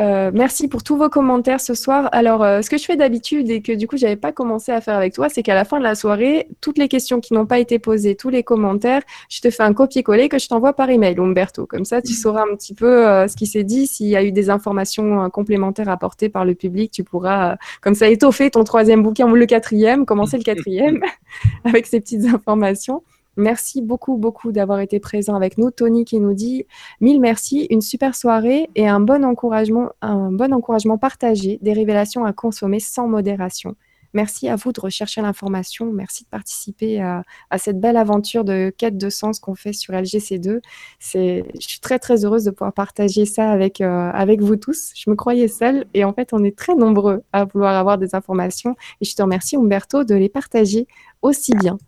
Euh, merci pour tous vos commentaires ce soir. Alors, euh, ce que je fais d'habitude et que du coup, j'avais pas commencé à faire avec toi, c'est qu'à la fin de la soirée, toutes les questions qui n'ont pas été posées, tous les commentaires, je te fais un copier-coller que je t'envoie par email, Umberto. Comme ça, tu mm. sauras un petit peu euh, ce qui s'est dit. S'il y a eu des informations complémentaires apportées par le public, tu pourras, comme ça, étoffer ton troisième bouquin ou le quatrième, commencer le quatrième avec ces petites informations. Merci beaucoup, beaucoup d'avoir été présent avec nous. Tony qui nous dit mille merci, une super soirée et un bon encouragement, un bon encouragement partagé, des révélations à consommer sans modération. Merci à vous de rechercher l'information. Merci de participer à, cette belle aventure de quête de sens qu'on fait sur LGC2. je suis très, très heureuse de pouvoir partager ça avec, euh, avec vous tous. Je me croyais seule et en fait, on est très nombreux à vouloir avoir des informations. Et je te remercie, Umberto, de les partager aussi bien.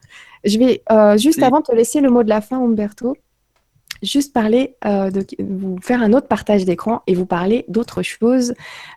Je vais, euh, juste avant de te laisser le mot de la fin, Umberto, juste parler euh, de vous faire un autre partage d'écran et vous parler d'autre chose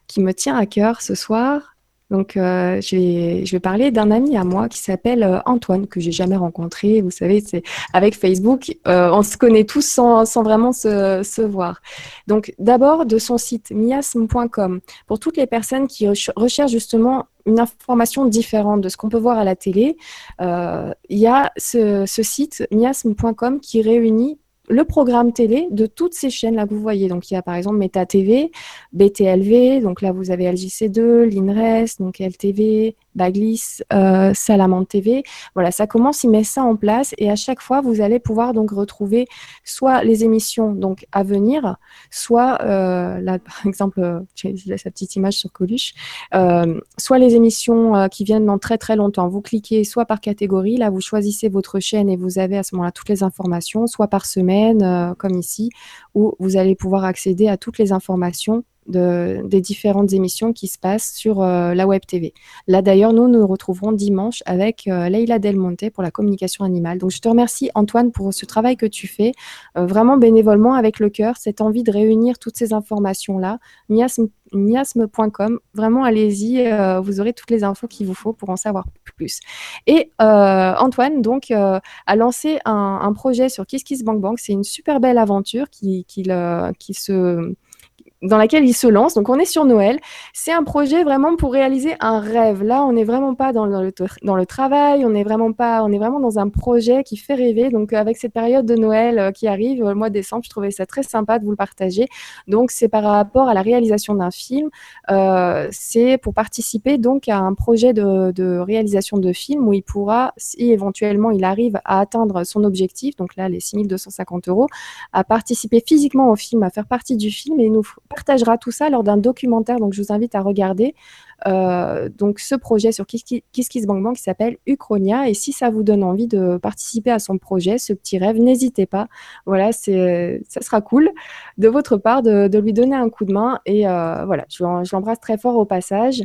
qui me tient à cœur ce soir. Donc, euh, je, vais, parler d'un ami à moi qui s'appelle euh, Antoine, que j'ai jamais rencontré. Vous savez, c'est avec Facebook, euh, on se connaît tous sans, vraiment se, voir. Donc, d'abord de son site miasme.com. Pour toutes les personnes qui recherchent justement une information différente de ce qu'on peut voir à la télé, il y a ce site miasme.com qui réunit le programme télé de toutes ces chaînes là que vous voyez. Donc il y a par exemple Meta TV, BTLV, donc là vous avez LJC2, l'INRES, donc LTV, Baglis, euh, TV. Voilà, ça commence, il met ça en place et à chaque fois vous allez pouvoir donc retrouver soit les émissions donc à venir, soit euh, là par exemple, j'ai sa petite image sur Coluche, euh, soit les émissions euh, qui viennent dans très très longtemps. Vous cliquez soit par catégorie, là vous choisissez votre chaîne et vous avez à ce moment-là toutes les informations, soit par semaine euh, comme ici, où vous allez pouvoir accéder à toutes les informations de, des différentes émissions qui se passent sur euh, la Web TV. Là d'ailleurs, nous nous retrouverons dimanche avec euh, Leila Del Monte pour la communication animale. Donc je te remercie Antoine pour ce travail que tu fais, euh, vraiment bénévolement avec le cœur, cette envie de réunir toutes ces informations-là. Miasme.com, vraiment allez-y, vous aurez toutes les infos qu'il vous faut pour en savoir plus. Et Antoine donc a lancé un, projet sur KissKissBankBank. C'est une super belle aventure qui, qui se dans laquelle il se lance. Donc on est sur Noël. C'est un projet vraiment pour réaliser un rêve. Là, on n'est vraiment pas dans le, dans le travail, on n'est vraiment pas, on est vraiment dans un projet qui fait rêver. Donc avec cette période de Noël euh, qui arrive, le mois de décembre, je trouvais ça très sympa de vous le partager. Donc c'est par rapport à la réalisation d'un film. Euh, c'est pour participer donc à un projet de, de, réalisation de film où il pourra, si éventuellement il arrive à atteindre son objectif, donc là les 6250 euros, à participer physiquement au film, à faire partie du film et nous partagera tout ça lors d'un documentaire. Donc, je vous invite à regarder euh, donc ce projet sur KissKissBankBank qui s'appelle Uchronia. Et si ça vous donne envie de participer à son projet, ce petit rêve, n'hésitez pas. Voilà, c'est, ça sera cool de votre part de, lui donner un coup de main. Et euh, voilà, je l'embrasse très fort au passage.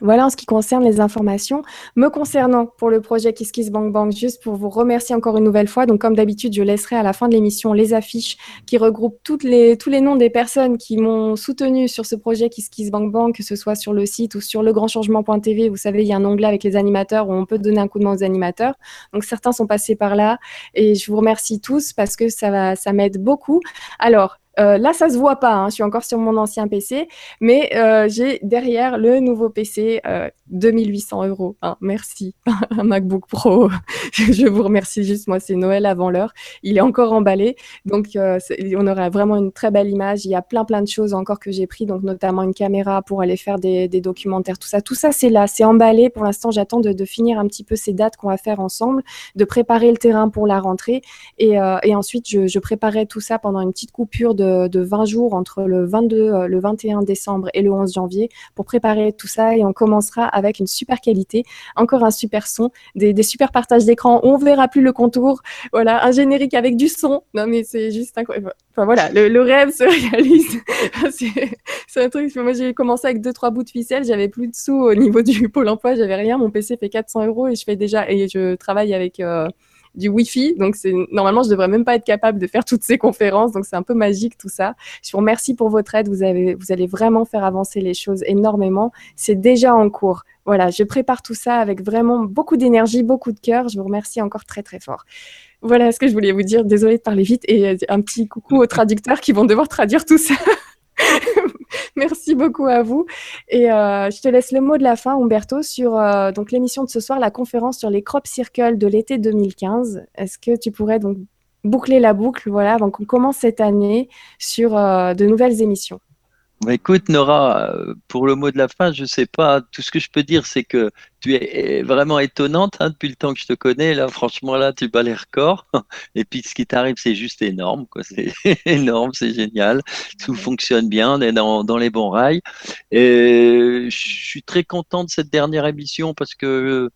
Voilà en ce qui concerne les informations. Me concernant pour le projet KissKissBankBank, juste pour vous remercier encore une nouvelle fois. Donc, comme d'habitude, je laisserai à la fin de l'émission les affiches qui regroupent tous les noms des personnes qui m'ont soutenu sur ce projet KissKissBankBank, que ce soit sur le site ou sur legrandchangement.tv. Vous savez, il y a un onglet avec les animateurs où on peut donner un coup de main aux animateurs. Donc, certains sont passés par là et je vous remercie tous parce que ça, ça m'aide beaucoup. Alors, euh, là, ça se voit pas. Hein, je suis encore sur mon ancien PC, mais euh, j'ai derrière le nouveau PC, euh, 2800 euros. Hein, merci, un MacBook Pro. je vous remercie juste. Moi, c'est Noël avant l'heure. Il est encore emballé, donc euh, on aura vraiment une très belle image. Il y a plein plein de choses encore que j'ai pris, donc notamment une caméra pour aller faire des, documentaires, tout ça. Tout ça, c'est là, c'est emballé. Pour l'instant, j'attends de, finir un petit peu ces dates qu'on va faire ensemble, de préparer le terrain pour la rentrée, et, euh, ensuite, je, je préparerai tout ça pendant une petite coupure de de, 20 jours entre le 22, euh, le 21 décembre et le 11 janvier pour préparer tout ça et on commencera avec une super qualité, encore un super son, des, super partages d'écran. On verra plus le contour. Voilà, un générique avec du son. Non mais c'est juste incroyable. Enfin voilà, le, rêve se réalise. c'est un truc. Moi j'ai commencé avec deux trois bouts de ficelle, j'avais plus de sous au niveau du pôle emploi, j'avais rien. Mon PC fait 400 euros et je fais déjà et je travaille avec euh, du Wi-Fi. Donc, c'est normalement, je devrais même pas être capable de faire toutes ces conférences. Donc, c'est un peu magique tout ça. Je vous remercie pour votre aide. Vous avez, vous allez vraiment faire avancer les choses énormément. C'est déjà en cours. Voilà, je prépare tout ça avec vraiment beaucoup d'énergie, beaucoup de cœur. Je vous remercie encore très très fort. Voilà ce que je voulais vous dire. Désolée de parler vite et euh, un petit coucou aux traducteurs qui vont devoir traduire tout ça. Merci beaucoup à vous. Et euh, je te laisse le mot de la fin, Umberto, sur euh, donc l'émission de ce soir, la conférence sur les crop circles de l'été 2015. Est-ce que tu pourrais donc boucler la boucle, voilà, avant qu'on commence cette année sur euh, de nouvelles émissions? Écoute, Nora, euh, pour le mot de la fin, je sais pas. Tout ce que je peux dire, c'est que tu es vraiment étonnante hein, depuis le temps que je te connais. Là, franchement, là, tu bats les records. Et puis, ce qui t'arrive, c'est juste énorme. C'est énorme, c'est génial. Tout fonctionne bien, on est dans, dans, les bons rails. Et je suis très content de cette dernière émission parce que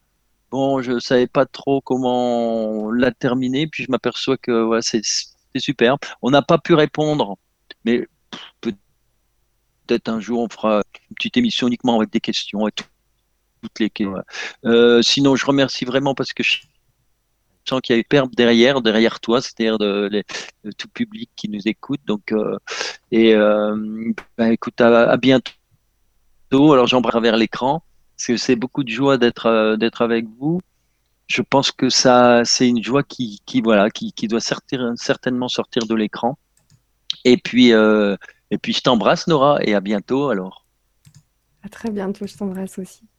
bon, je savais pas trop comment la terminer. Puis, je m'aperçois que ouais, c'est super. On n'a pas pu répondre, mais peut-être un jour on fera une petite émission uniquement avec des questions et toutes les questions. Euh, sinon, je remercie vraiment parce que je sens qu'il y a eu perme derrière, derrière toi, c'est-à-dire de, tout public qui nous écoute. Donc, euh, et euh, ben, écoute, à, bientôt. Alors, j'embrasse vers l'écran c'est beaucoup de joie d'être d'être avec vous. Je pense que ça, c'est une joie qui, qui voilà, qui, qui doit sortir, certainement sortir de l'écran. Et puis, et puis je t'embrasse Nora et à bientôt alors. À très bientôt, je t'embrasse aussi.